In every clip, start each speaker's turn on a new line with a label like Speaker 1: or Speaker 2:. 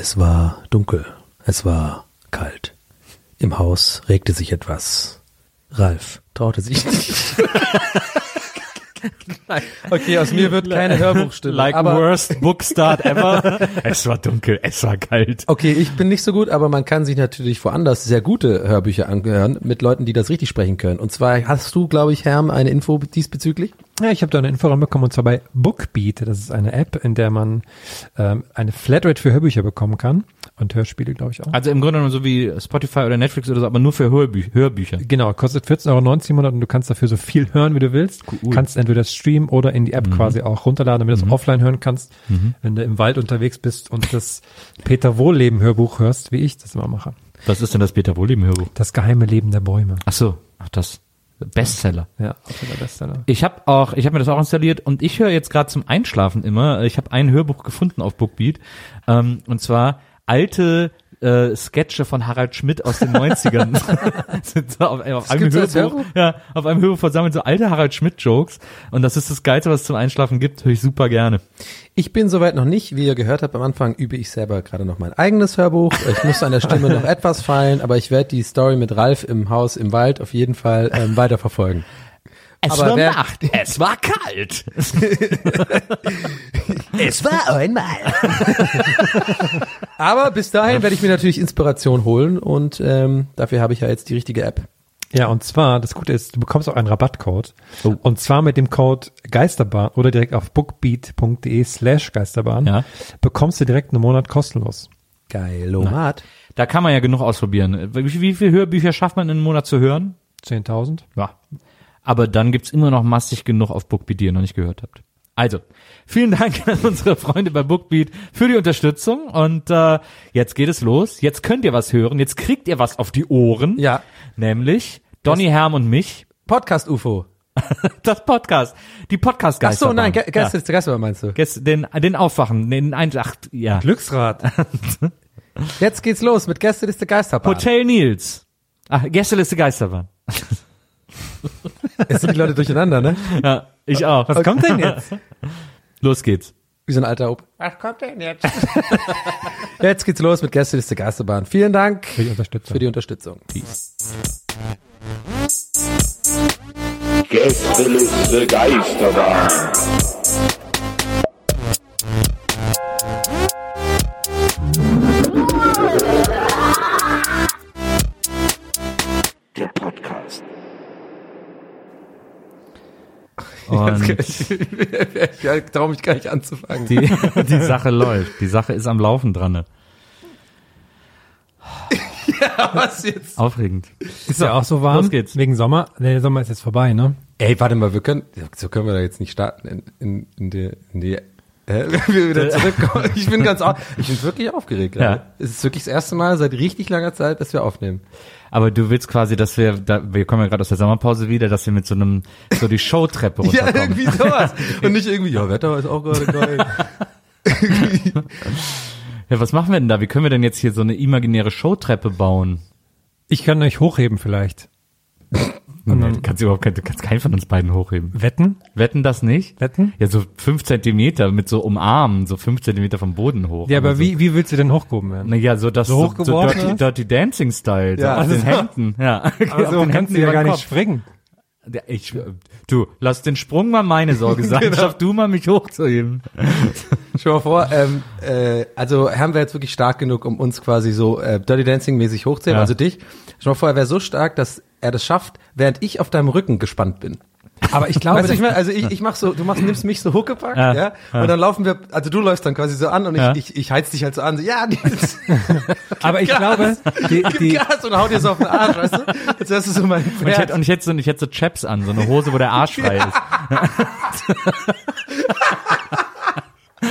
Speaker 1: Es war dunkel. Es war kalt. Im Haus regte sich etwas. Ralf traute sich nicht. okay, aus mir wird keine Hörbuchstimme.
Speaker 2: Like
Speaker 1: aber
Speaker 2: worst book start ever. es war dunkel, es war kalt.
Speaker 1: Okay, ich bin nicht so gut, aber man kann sich natürlich woanders sehr gute Hörbücher angehören mit Leuten, die das richtig sprechen können. Und zwar hast du, glaube ich, Herm, eine Info diesbezüglich?
Speaker 3: Ja, ich habe da eine Info ranbekommen und zwar bei Bookbeat. Das ist eine App, in der man ähm, eine Flatrate für Hörbücher bekommen kann und Hörspiele, glaube ich auch.
Speaker 2: Also im Grunde genommen so wie Spotify oder Netflix oder so, aber nur für Hörbü Hörbücher.
Speaker 3: Genau, kostet 14,90 Euro im Monat und du kannst dafür so viel hören, wie du willst.
Speaker 2: Cool.
Speaker 3: Kannst entweder streamen oder in die App quasi auch runterladen, damit du es offline hören kannst, wenn du im Wald unterwegs bist und das Peter Wohlleben Hörbuch hörst, wie ich das immer mache.
Speaker 2: Was ist denn das Peter Wohleben Hörbuch?
Speaker 3: Das geheime Leben der Bäume.
Speaker 2: Ach so, ach das Bestseller.
Speaker 3: Ja, absoluter Bestseller.
Speaker 2: Ich habe auch, ich habe mir das auch installiert und ich höre jetzt gerade zum Einschlafen immer. Ich habe ein Hörbuch gefunden auf Bookbeat ähm, und zwar alte äh, Sketche von Harald Schmidt aus den 90ern. Sind so auf, auf einem Hörbuch, ja, auf einem Hörbuch versammelt so alte Harald Schmidt Jokes und das ist das Geilste, was es zum Einschlafen gibt. Höre ich super gerne.
Speaker 1: Ich bin soweit noch nicht. Wie ihr gehört habt am Anfang, übe ich selber gerade noch mein eigenes Hörbuch. Ich muss an der Stimme noch etwas feilen, aber ich werde die Story mit Ralf im Haus im Wald auf jeden Fall ähm, weiterverfolgen.
Speaker 2: Es
Speaker 1: Aber
Speaker 2: war
Speaker 1: wer-
Speaker 2: Nacht, es war kalt.
Speaker 1: Es war einmal. Aber bis dahin werde ich mir natürlich Inspiration holen und ähm, dafür habe ich ja jetzt die richtige App.
Speaker 3: Ja, und zwar, das Gute ist, du bekommst auch einen Rabattcode.
Speaker 2: Oh.
Speaker 3: Und zwar mit dem Code Geisterbahn oder direkt auf bookbeat.de slash Geisterbahn
Speaker 2: Ja.
Speaker 3: bekommst du direkt einen Monat kostenlos.
Speaker 1: Geilomat.
Speaker 2: Da kann man ja genug ausprobieren. Wie, wie viele Hörbücher schafft man in einem Monat zu hören?
Speaker 3: 10.000.
Speaker 2: Ja. Aber dann gibt's immer noch massig genug auf Bookbeat, die ihr noch nicht gehört habt. Also, vielen Dank an unsere Freunde bei Bookbeat für die Unterstützung. Und äh, jetzt geht es los. Jetzt könnt ihr was hören. Jetzt kriegt ihr was auf die Ohren.
Speaker 1: Ja.
Speaker 2: Nämlich Donny Herm und mich.
Speaker 1: Podcast UFO.
Speaker 2: Das Podcast. Die podcast
Speaker 1: Ach so, nein, Ge
Speaker 2: ja.
Speaker 1: Gäste, Gäste meinst du?
Speaker 2: Gäste- den, den Aufwachen, den ein, ach, ja.
Speaker 3: Glücksrad.
Speaker 1: Jetzt geht's los mit Gästeliste Geisterbahn.
Speaker 2: Hotel Nils. Ach, Gästeliste Geisterbahn.
Speaker 1: Jetzt sind die Leute durcheinander, ne?
Speaker 2: Ja, ich auch.
Speaker 3: Was kommt denn jetzt?
Speaker 2: Los geht's.
Speaker 1: Wie so ein alter Op. Was kommt denn jetzt? jetzt geht's los mit Gästeliste Geisterbahn. Vielen Dank
Speaker 3: Für die Unterstützung.
Speaker 1: für die Unterstützung.
Speaker 4: Gästeliste Geisterbahn.
Speaker 2: Und
Speaker 1: ich traue mich gar nicht anzufangen.
Speaker 2: die, die Sache läuft. Die Sache ist am Laufen dran. Ne?
Speaker 1: Was jetzt?
Speaker 2: Aufregend.
Speaker 3: Ist ja auch so warm.
Speaker 2: los geht's.
Speaker 3: Wegen Sommer. Der Sommer ist jetzt vorbei, ne?
Speaker 1: Ey, warte mal, wir können, so können wir da jetzt nicht starten in, in, in die, in die, wenn wir wieder zurückkommen. Ich bin ganz, ich bin wirklich aufgeregt.
Speaker 2: Ja.
Speaker 1: Es ist wirklich das erste Mal seit richtig langer Zeit, dass wir aufnehmen.
Speaker 2: Aber du willst quasi, dass wir, da, wir kommen ja gerade aus der Sommerpause wieder, dass wir mit so einem, so die Showtreppe
Speaker 1: Ja,
Speaker 2: runterkommen.
Speaker 1: irgendwie sowas. Und nicht irgendwie, ja, Wetter ist auch gerade geil.
Speaker 2: Ja, was machen wir denn da? Wie können wir denn jetzt hier so eine imaginäre Showtreppe bauen?
Speaker 3: Ich kann euch hochheben vielleicht.
Speaker 2: Nee, du kannst überhaupt kein, du kannst keinen von uns beiden hochheben.
Speaker 3: Wetten?
Speaker 2: Wetten das nicht?
Speaker 3: Wetten?
Speaker 2: Ja, so fünf Zentimeter mit so umarmen, so fünf Zentimeter vom Boden hoch.
Speaker 3: Ja, aber
Speaker 2: so.
Speaker 3: wie, wie willst du denn hochgehoben werden?
Speaker 2: Naja, so das
Speaker 3: So
Speaker 2: so, so dirty, dirty Dancing Style, so
Speaker 1: Ja.
Speaker 2: auf den Händen, ja.
Speaker 3: Also
Speaker 2: Auf den
Speaker 3: kannst du ja gar nicht
Speaker 2: Kopf.
Speaker 3: springen.
Speaker 2: Ich, du, lass den Sprung mal meine Sorge sein.
Speaker 1: Genau.
Speaker 2: Schaff du mal, mich hochzuheben.
Speaker 1: Stell mal vor, ähm, äh, also haben wir jetzt wirklich stark genug, um uns quasi so äh, Dirty Dancing mäßig hochzuheben,
Speaker 2: Ja.
Speaker 1: also dich. Stell mal vor, er wäre so stark, dass er das schafft, während ich auf deinem Rücken gespannt bin.
Speaker 3: Aber ich glaube,
Speaker 1: Weißt du, ich mein, also ich, ich mach so, du machst, nimmst mich so Huckepack,
Speaker 2: Ja,
Speaker 1: ja, und dann laufen wir, also du läufst dann quasi so an und ich,
Speaker 2: Ja.
Speaker 1: ich, ich heiz dich halt so an, so, ja,
Speaker 3: aber ich
Speaker 1: Gas.
Speaker 3: glaube, die,
Speaker 1: gib
Speaker 3: die,
Speaker 1: Gas und hau dir so auf den Arsch, weißt du? Jetzt wärst du so mein
Speaker 2: Und ich hätte, und ich hätte so, ich hätte so Chaps an, so eine Hose, wo der Arsch frei ist.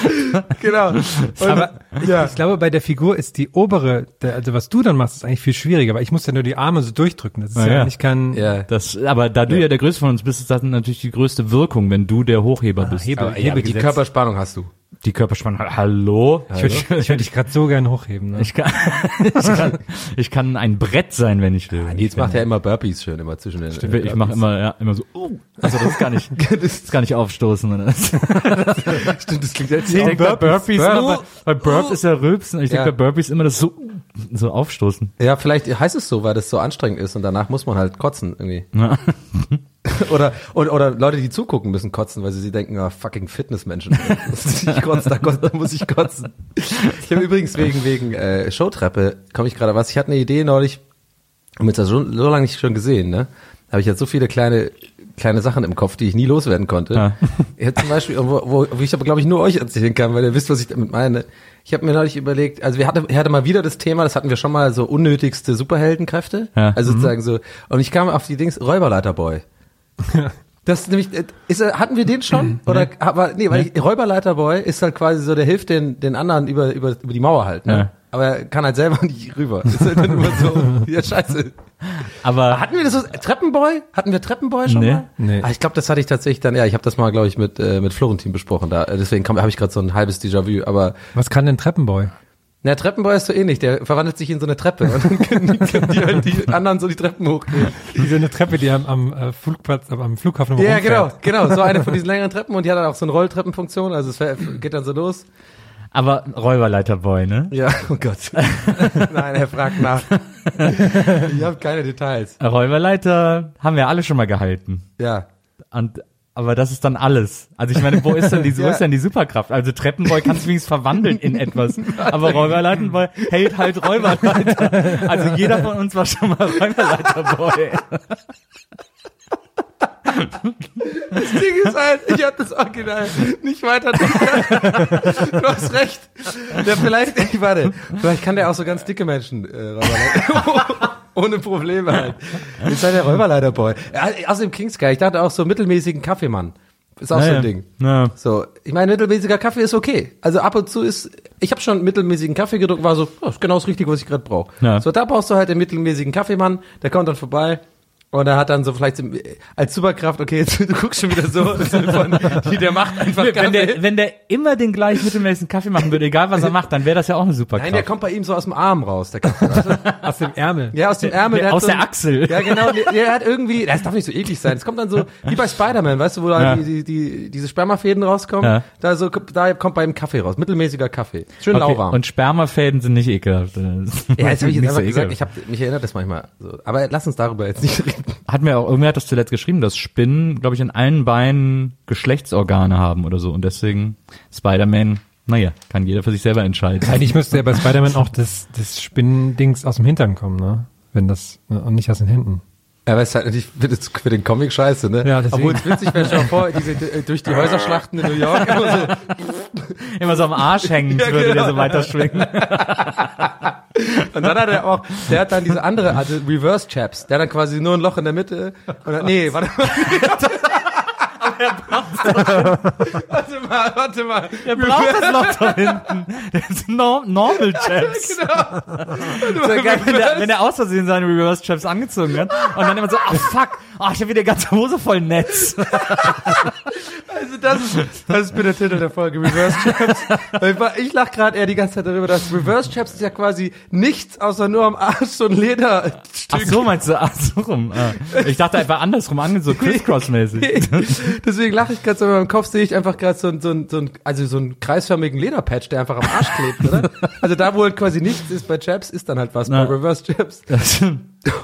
Speaker 1: genau. Und,
Speaker 3: aber ich,
Speaker 1: ja.
Speaker 3: ich glaube, bei der Figur ist die obere, der, also was du dann machst, ist eigentlich viel schwieriger, weil ich muss ja nur die Arme so durchdrücken. Das ist ja,
Speaker 2: ja.
Speaker 3: eigentlich kein
Speaker 1: ja.
Speaker 2: Das, aber da du ja. der Größte von uns bist, ist das natürlich die größte Wirkung, wenn du der Hochheber bist.
Speaker 3: Hebel-
Speaker 1: Aber, ja, aber die. Körperspannung hast du.
Speaker 2: Die Körperspannung. Hallo?
Speaker 3: Ich würde würd dich gerade so gern hochheben. Ne?
Speaker 2: Ich kann, ich kann, ich kann ein Brett sein, wenn ich will.
Speaker 1: Nils macht ja immer Burpees schön, immer zwischen den.
Speaker 2: Ich, ich mache immer, ja, immer so, uh, also das ist gar nicht, das ist gar nicht aufstoßen.
Speaker 1: Stimmt, das klingt jetzt
Speaker 2: Ich denk bei Burpees,
Speaker 1: Burp.
Speaker 2: immer, bei, bei Burp ist ja Rülpsen, ich
Speaker 1: Ja.
Speaker 2: denke bei Burpees immer das so, so aufstoßen.
Speaker 1: Ja, vielleicht heißt es so, weil das so anstrengend ist und danach muss man halt kotzen irgendwie.
Speaker 2: Ja.
Speaker 1: Oder, oder, oder Leute, die zugucken, müssen kotzen, weil sie sich denken, ah, fucking Fitnessmenschen. ich kotze, da, kotze, da muss ich kotzen. Ich habe übrigens wegen, wegen äh, Showtreppe, komme ich gerade was, ich hatte eine Idee neulich, wir jetzt so, so lange nicht schon gesehen, ne? Habe ich jetzt so viele kleine kleine Sachen im Kopf, die ich nie loswerden konnte.
Speaker 2: Ja.
Speaker 1: Ich zum Beispiel, wo, wo, wo ich aber glaube ich nur euch erzählen kann, weil ihr wisst, was ich damit meine. Ich habe mir neulich überlegt, also wir hatten, ich hatte mal wieder das Thema, das hatten wir schon mal so unnötigste Superheldenkräfte.
Speaker 2: Ja.
Speaker 1: Also sozusagen so. Und ich kam auf die Dings Räuberleiterboy. Das ist nämlich, äh, ist, er- hatten wir den schon? Oder, aber, nee, weil ich, Räuberleiterboy ist halt quasi so, der hilft den, den anderen über, über, über die Mauer halt, ne?
Speaker 2: Ja.
Speaker 1: Aber er kann halt selber nicht rüber. Ist halt dann immer so, ja, scheiße.
Speaker 2: Aber
Speaker 1: Hatten wir das so, Treppenboy? Hatten wir Treppenboy schon
Speaker 2: Nee.
Speaker 1: mal?
Speaker 3: Nee.
Speaker 1: Ah, ich glaube, das hatte ich tatsächlich dann, ja, ich habe das mal, glaube ich, mit, äh, mit Florentin besprochen. Da, äh, deswegen habe ich gerade so ein halbes Déjà-vu. Aber
Speaker 3: Was kann denn Treppenboy?
Speaker 1: Na, Treppenboy ist so ähnlich, der verwandelt sich in so eine Treppe und dann können die, können die, halt die anderen so die Treppen hochgehen.
Speaker 3: Wie so eine Treppe, die am, am äh, Flugplatz, am, am Flughafen immer
Speaker 1: Ja,
Speaker 3: rumfährt.
Speaker 1: genau, genau. So eine von diesen längeren Treppen und die hat dann auch so eine Rolltreppenfunktion, also es geht dann so los.
Speaker 2: aber Räuberleiterboy, ne?
Speaker 1: Ja, oh Gott. Nein, er fragt nach. Ich habe keine Details.
Speaker 2: Räuberleiter haben wir alle schon mal gehalten.
Speaker 1: Ja.
Speaker 2: Und, aber das ist dann alles. Also ich meine, wo ist denn die, wo
Speaker 1: Ja.
Speaker 2: ist denn die Superkraft? Also Treppenboy kannst du wenigstens verwandeln in etwas. Aber Räuberleiterboy hält halt Räuberleiter. Also jeder von uns war schon mal Räuberleiterboy.
Speaker 1: Das Ding ist halt, ich habe das Original nicht weiter. du hast recht. Der vielleicht, ey, warte, vielleicht kann der auch so ganz dicke Menschen äh. Ohne Probleme halt. Ist halt der Räuberleiterboy. Ja, außerdem King Sky, ich dachte auch so mittelmäßigen Kaffeemann. Ist auch so ein Ding.
Speaker 2: Ja.
Speaker 1: So, ich meine, mittelmäßiger Kaffee ist okay. Also ab und zu ist, ich habe schon mittelmäßigen Kaffee gedruckt, war so, oh, ist genau das Richtige, was ich gerade brauche.
Speaker 2: Ja.
Speaker 1: So, da brauchst du halt den mittelmäßigen Kaffeemann, der kommt dann vorbei. Und er hat dann so vielleicht als Superkraft, okay, jetzt, du guckst schon wieder so, von, die, der macht einfach
Speaker 2: Wenn
Speaker 1: Kaffee.
Speaker 2: der, wenn der immer den gleichen mittelmäßigen Kaffee machen würde, egal was er macht, dann wäre das ja auch eine Superkraft.
Speaker 1: Nein, der kommt bei ihm so aus dem Arm raus, der Kaffee. Weißt du?
Speaker 3: Aus dem Ärmel.
Speaker 1: Ja, aus dem Ärmel.
Speaker 2: Der-
Speaker 1: hat
Speaker 2: aus
Speaker 1: so
Speaker 2: der
Speaker 1: ein-
Speaker 2: Achsel.
Speaker 1: Ja, genau. Der, der hat irgendwie, das darf nicht so eklig sein. Es kommt dann so, wie bei Spider-Man, weißt du, wo da
Speaker 2: Ja.
Speaker 1: die, die, die, diese Spermafäden rauskommen.
Speaker 2: Ja.
Speaker 1: Da so, da kommt bei ihm Kaffee raus. Mittelmäßiger Kaffee. Schön
Speaker 2: Okay,
Speaker 1: lauwarm.
Speaker 2: Und Spermafäden sind nicht ekelhaft.
Speaker 1: ja, jetzt habe ich jetzt
Speaker 2: Nicht
Speaker 1: einfach
Speaker 2: so
Speaker 1: gesagt,
Speaker 2: ekelhaft.
Speaker 1: ich hab, mich erinnert das manchmal so. Aber lass uns darüber jetzt nicht reden.
Speaker 2: Hat mir auch, irgendwer hat das zuletzt geschrieben, dass Spinnen, glaube ich, in allen Beinen Geschlechtsorgane haben oder so. Und deswegen Spider-Man, naja, kann jeder für sich selber entscheiden.
Speaker 3: Eigentlich müsste ja bei Spider-Man auch das, das Spinnendings aus dem Hintern kommen, ne? Wenn das, ne? und nicht aus den Händen.
Speaker 1: Ja, aber es ist halt natürlich für, den Comic scheiße, ne?
Speaker 3: Ja, deswegen.
Speaker 1: Obwohl es witzig wäre, schon vor, diese, äh, durch die Häuserschlachten in New York immer so,
Speaker 2: Immer so am Arsch hängend
Speaker 1: Ja,
Speaker 2: würde der
Speaker 1: genau.
Speaker 2: so weiter schwingen.
Speaker 1: Und dann hat er auch, der hat dann diese andere, also Reverse Chaps, der hat dann quasi nur ein Loch in der Mitte. Und dann, nee, warte mal. warte mal, warte mal.
Speaker 2: Der braucht das Loch da hinten. Das ist Nor Normal Chaps.
Speaker 1: Genau.
Speaker 2: So geil, wenn der, wenn der aus Versehen seine Reverse Chaps angezogen hat und dann immer so, ach fuck, ach, ich habe wieder ganze Hose voll Netz.
Speaker 1: Also das ist, das ist bitte der Titel der Folge, Reverse Chaps. Ich, lach gerade eher die ganze Zeit darüber, dass Reverse Chaps ist ja quasi nichts, außer nur am Arsch so ein Lederstück.
Speaker 2: Ach so, meinst du, ach so rum. Ah. Ich dachte einfach andersrum ange, so crisscross-mäßig.
Speaker 1: Deswegen lache ich gerade so, in meinem Kopf sehe ich einfach gerade so, ein- so, ein- so, ein- also so einen kreisförmigen Lederpatch, der einfach am Arsch klebt, oder? Also da, wo halt quasi nichts ist bei Chaps, ist dann halt was
Speaker 2: Na.
Speaker 1: bei Reverse Chaps.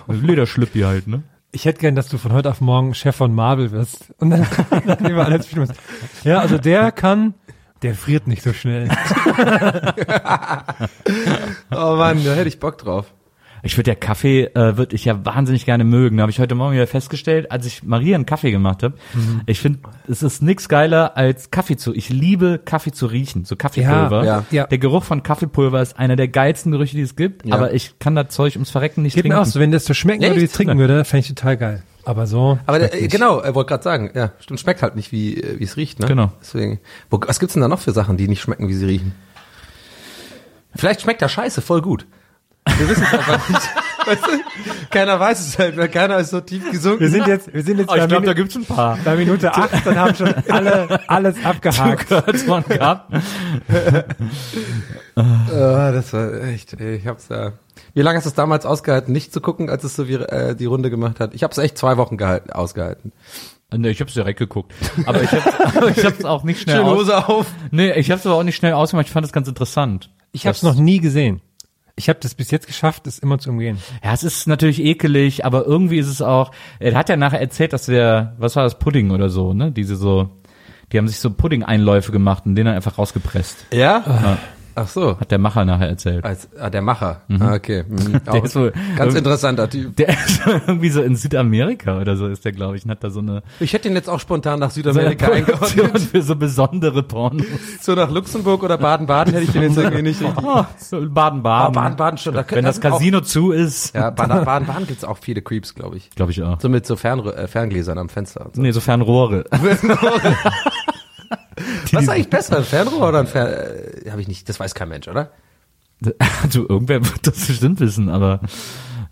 Speaker 2: Lederschlüppi halt, ne?
Speaker 3: ich hätte gern, dass du von heute auf morgen Chef von Marvel wirst. Und dann, dann nehmen wir alles Schlimmes. Ja, also der kann, der friert nicht so schnell.
Speaker 1: Oh Mann, da hätte ich Bock drauf.
Speaker 2: Ich würde ja Kaffee, äh, würde ich ja wahnsinnig gerne mögen. Da habe ich heute Morgen wieder festgestellt, als ich Maria einen Kaffee gemacht habe. Ich finde, es ist nix geiler als Kaffee zu. Ich liebe Kaffee zu riechen, so Kaffeepulver.
Speaker 1: Ja, ja.
Speaker 3: Ja.
Speaker 2: Der Geruch von Kaffeepulver ist einer der geilsten Gerüche, die es gibt.
Speaker 1: Ja.
Speaker 2: Aber ich kann das Zeug ums Verrecken nicht
Speaker 3: Geht mir
Speaker 2: trinken.
Speaker 3: auch so, wenn das so schmecken würde, wie ich
Speaker 1: Echt?
Speaker 3: trinken würde, fände ich total geil. Aber so.
Speaker 1: Aber der, genau, er wollte gerade sagen, ja, stimmt, schmeckt halt nicht, wie äh, wie es riecht, ne?
Speaker 2: Genau.
Speaker 1: Deswegen. Wo, was gibt's denn da noch für Sachen, die nicht schmecken, wie sie riechen? Vielleicht schmeckt der Scheiße voll gut. Wir wissen es einfach nicht. Weißt du? Keiner weiß es halt, weil keiner ist so tief gesunken.
Speaker 3: Wir sind jetzt, wir sind jetzt
Speaker 2: Oh, ich
Speaker 3: bei,
Speaker 2: glaube, da gibt's ein paar.
Speaker 3: bei Minute acht und haben schon alle, alles abgehakt.
Speaker 2: Man gehabt.
Speaker 1: Oh, das war echt, ey, ich hab's da. Wie lange hast du es damals ausgehalten, nicht zu gucken, als es so wie, äh, die Runde gemacht hat? Ich hab's echt zwei Wochen gehalten, ausgehalten.
Speaker 2: Nee, ich hab's direkt geguckt. Aber ich ich hab's auch nicht schnell
Speaker 1: Schöne
Speaker 2: aus,
Speaker 1: Hose auf.
Speaker 2: Nee, ich hab's aber auch nicht schnell ausgemacht. Ich fand das ganz interessant.
Speaker 3: Ich habe es noch nie gesehen. Ich habe das bis jetzt geschafft, es immer zu umgehen.
Speaker 2: Ja, es ist natürlich ekelig, aber irgendwie ist es auch, er hat ja nachher erzählt, dass wir, was war das, Pudding oder so, ne? Diese so, die haben sich so Pudding-Einläufe gemacht und den dann einfach rausgepresst.
Speaker 1: Ja?
Speaker 2: Ja,
Speaker 1: Ach so.
Speaker 2: hat der Macher nachher erzählt.
Speaker 1: Als, ah, der Macher. Ah, okay. Mhm. Auch
Speaker 2: ist so-
Speaker 1: ganz interessanter Typ.
Speaker 2: Der ist irgendwie so in Südamerika oder so ist der, glaube ich, und hat da so eine
Speaker 1: Ich hätte ihn jetzt auch spontan nach
Speaker 2: so
Speaker 1: Südamerika
Speaker 2: Produktion
Speaker 1: eingeordnet.
Speaker 2: für so besondere Pornos.
Speaker 1: So nach Luxemburg oder Baden-Baden hätte ich den jetzt irgendwie nicht richtig.
Speaker 2: Oh, so Baden-Baden.
Speaker 1: Ah, Baden-Baden schon. Da können-
Speaker 2: Wenn das
Speaker 1: sind auch-
Speaker 2: Casino zu ist.
Speaker 1: Ja, Baden- Baden-Baden gibt's auch viele Creeps, glaube ich.
Speaker 2: Glaube ich auch.
Speaker 1: So mit so Fern äh, Ferngläsern am Fenster. Und so.
Speaker 2: Nee, so Fernrohre.
Speaker 1: Was ist eigentlich besser, ein Fernrohr oder ein Fern... Äh, Habe ich nicht, das weiß kein Mensch, oder?
Speaker 2: Also irgendwer wird das bestimmt wissen, aber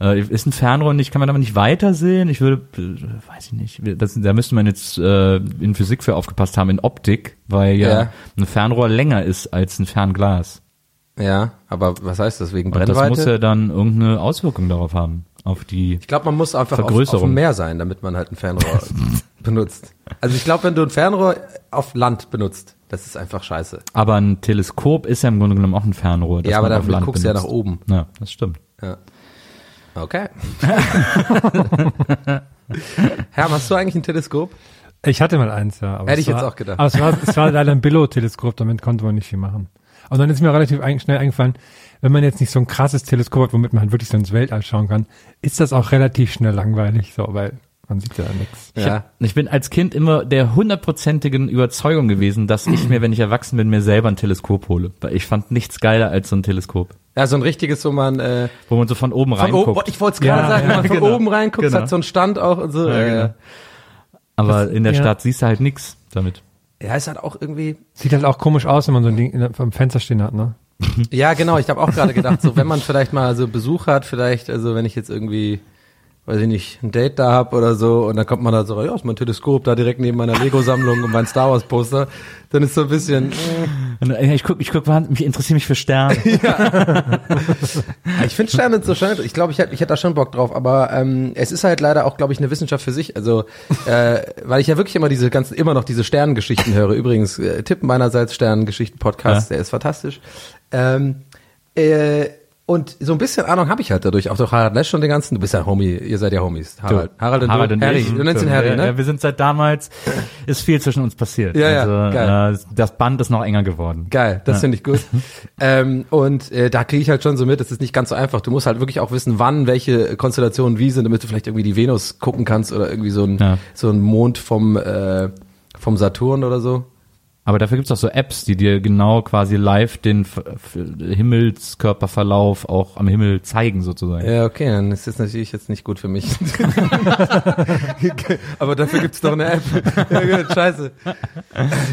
Speaker 2: äh, ist ein Fernrohr nicht, kann man damit nicht weitersehen? Ich würde, äh, weiß ich nicht, das, da müsste man jetzt äh, in Physik für aufgepasst haben, in Optik, weil ja,
Speaker 1: Ja.
Speaker 2: ein Fernrohr länger ist als ein Fernglas.
Speaker 1: Ja, aber was heißt das, wegen
Speaker 2: Und das
Speaker 1: Brennweite?
Speaker 2: muss ja dann irgendeine Auswirkung darauf haben, auf die
Speaker 1: ich glaube, man muss einfach auf, auf dem Meer sein, damit man halt ein Fernrohr benutzt. Also ich glaube, wenn du ein Fernrohr auf Land benutzt, das ist einfach scheiße.
Speaker 2: Aber ein Teleskop ist ja im Grunde genommen auch ein Fernrohr. das
Speaker 1: Ja, aber da guckst du ja nach oben.
Speaker 2: Ja, das stimmt.
Speaker 1: Ja. Okay. Herr, hast du eigentlich ein Teleskop?
Speaker 3: Ich hatte mal eins, ja. Aber
Speaker 1: Hätte ich jetzt
Speaker 3: war,
Speaker 1: auch gedacht.
Speaker 3: Aber es war, es war leider ein Billo-Teleskop, damit konnte man nicht viel machen. Und dann ist mir relativ schnell eingefallen, wenn man jetzt nicht so ein krasses Teleskop hat, womit man halt wirklich so ins Weltall schauen kann, ist das auch relativ schnell langweilig, so, weil man sieht ja nichts.
Speaker 2: Ich,
Speaker 1: Ja.
Speaker 2: ich bin als Kind immer der hundertprozentigen Überzeugung gewesen, dass ich mir, wenn ich erwachsen bin, mir selber ein Teleskop hole. Weil ich fand nichts geiler als so ein Teleskop.
Speaker 1: Ja, so ein richtiges, wo man äh,
Speaker 2: Wo man so von oben
Speaker 1: von
Speaker 2: reinguckt.
Speaker 1: oben, ich wollte es gerade
Speaker 3: Ja,
Speaker 1: sagen,
Speaker 3: ja,
Speaker 1: wenn man von
Speaker 2: genau.
Speaker 1: oben reinguckt,
Speaker 2: Genau.
Speaker 1: hat so einen Stand auch und so.
Speaker 2: Ja,
Speaker 1: Ja,
Speaker 2: genau. Aber in der
Speaker 3: ja.
Speaker 2: Stadt siehst du halt nichts damit.
Speaker 1: ja, ist halt auch irgendwie.
Speaker 3: Sieht halt auch komisch aus, wenn man so ein Ding am Fenster stehen hat, ne?
Speaker 1: Ja, genau. Ich habe auch gerade gedacht, so wenn man vielleicht mal so Besuch hat, vielleicht, also wenn ich jetzt irgendwie, weiß ich nicht, ein Date da hab oder so, und dann kommt man da so, ja, ist mein Teleskop da direkt neben meiner Lego-Sammlung und mein Star Wars Poster, dann ist so ein bisschen. Äh,
Speaker 2: ich guck, ich guck, mich interessiere mich für Sterne.
Speaker 1: Ich finde Sterne so schön. Ich glaube, ich hätte ich hätte da schon Bock drauf. Aber ähm, es ist halt leider auch, glaube ich, eine Wissenschaft für sich. Also, äh, weil ich ja wirklich immer diese ganzen, immer noch diese Sternengeschichten höre. Übrigens, äh, Tipp meinerseits Sternengeschichten-Podcast,
Speaker 2: Ja.
Speaker 1: der ist fantastisch. Ähm, äh, und so ein bisschen Ahnung habe ich halt dadurch. Auch durch Harald Lesch und den ganzen. Du bist ja Homie, ihr seid ja Homies. Harald, Harald und
Speaker 2: Harald
Speaker 1: du.
Speaker 2: und
Speaker 1: Harry.
Speaker 2: ich.
Speaker 1: Du nennst ihn Harry,
Speaker 2: ja,
Speaker 1: ne?
Speaker 2: Ja, wir sind seit damals, ist viel zwischen uns passiert.
Speaker 1: Ja, ja,
Speaker 2: also,
Speaker 1: geil.
Speaker 2: Äh, das Band ist noch enger geworden.
Speaker 1: Geil, das finde ich gut. ähm, und äh, da kriege ich halt schon so mit, es ist nicht ganz so einfach. Du musst halt wirklich auch wissen, wann welche Konstellationen wie sind, damit du vielleicht irgendwie die Venus gucken kannst oder irgendwie so ein,
Speaker 2: Ja.
Speaker 1: so ein Mond vom, äh, vom Saturn oder so.
Speaker 2: Aber dafür gibt's auch so Apps, die dir genau quasi live den Himmelskörperverlauf auch am Himmel zeigen sozusagen.
Speaker 1: Ja, okay, dann ist das natürlich jetzt nicht gut für mich. Aber dafür gibt's doch eine App. ja, gut, scheiße.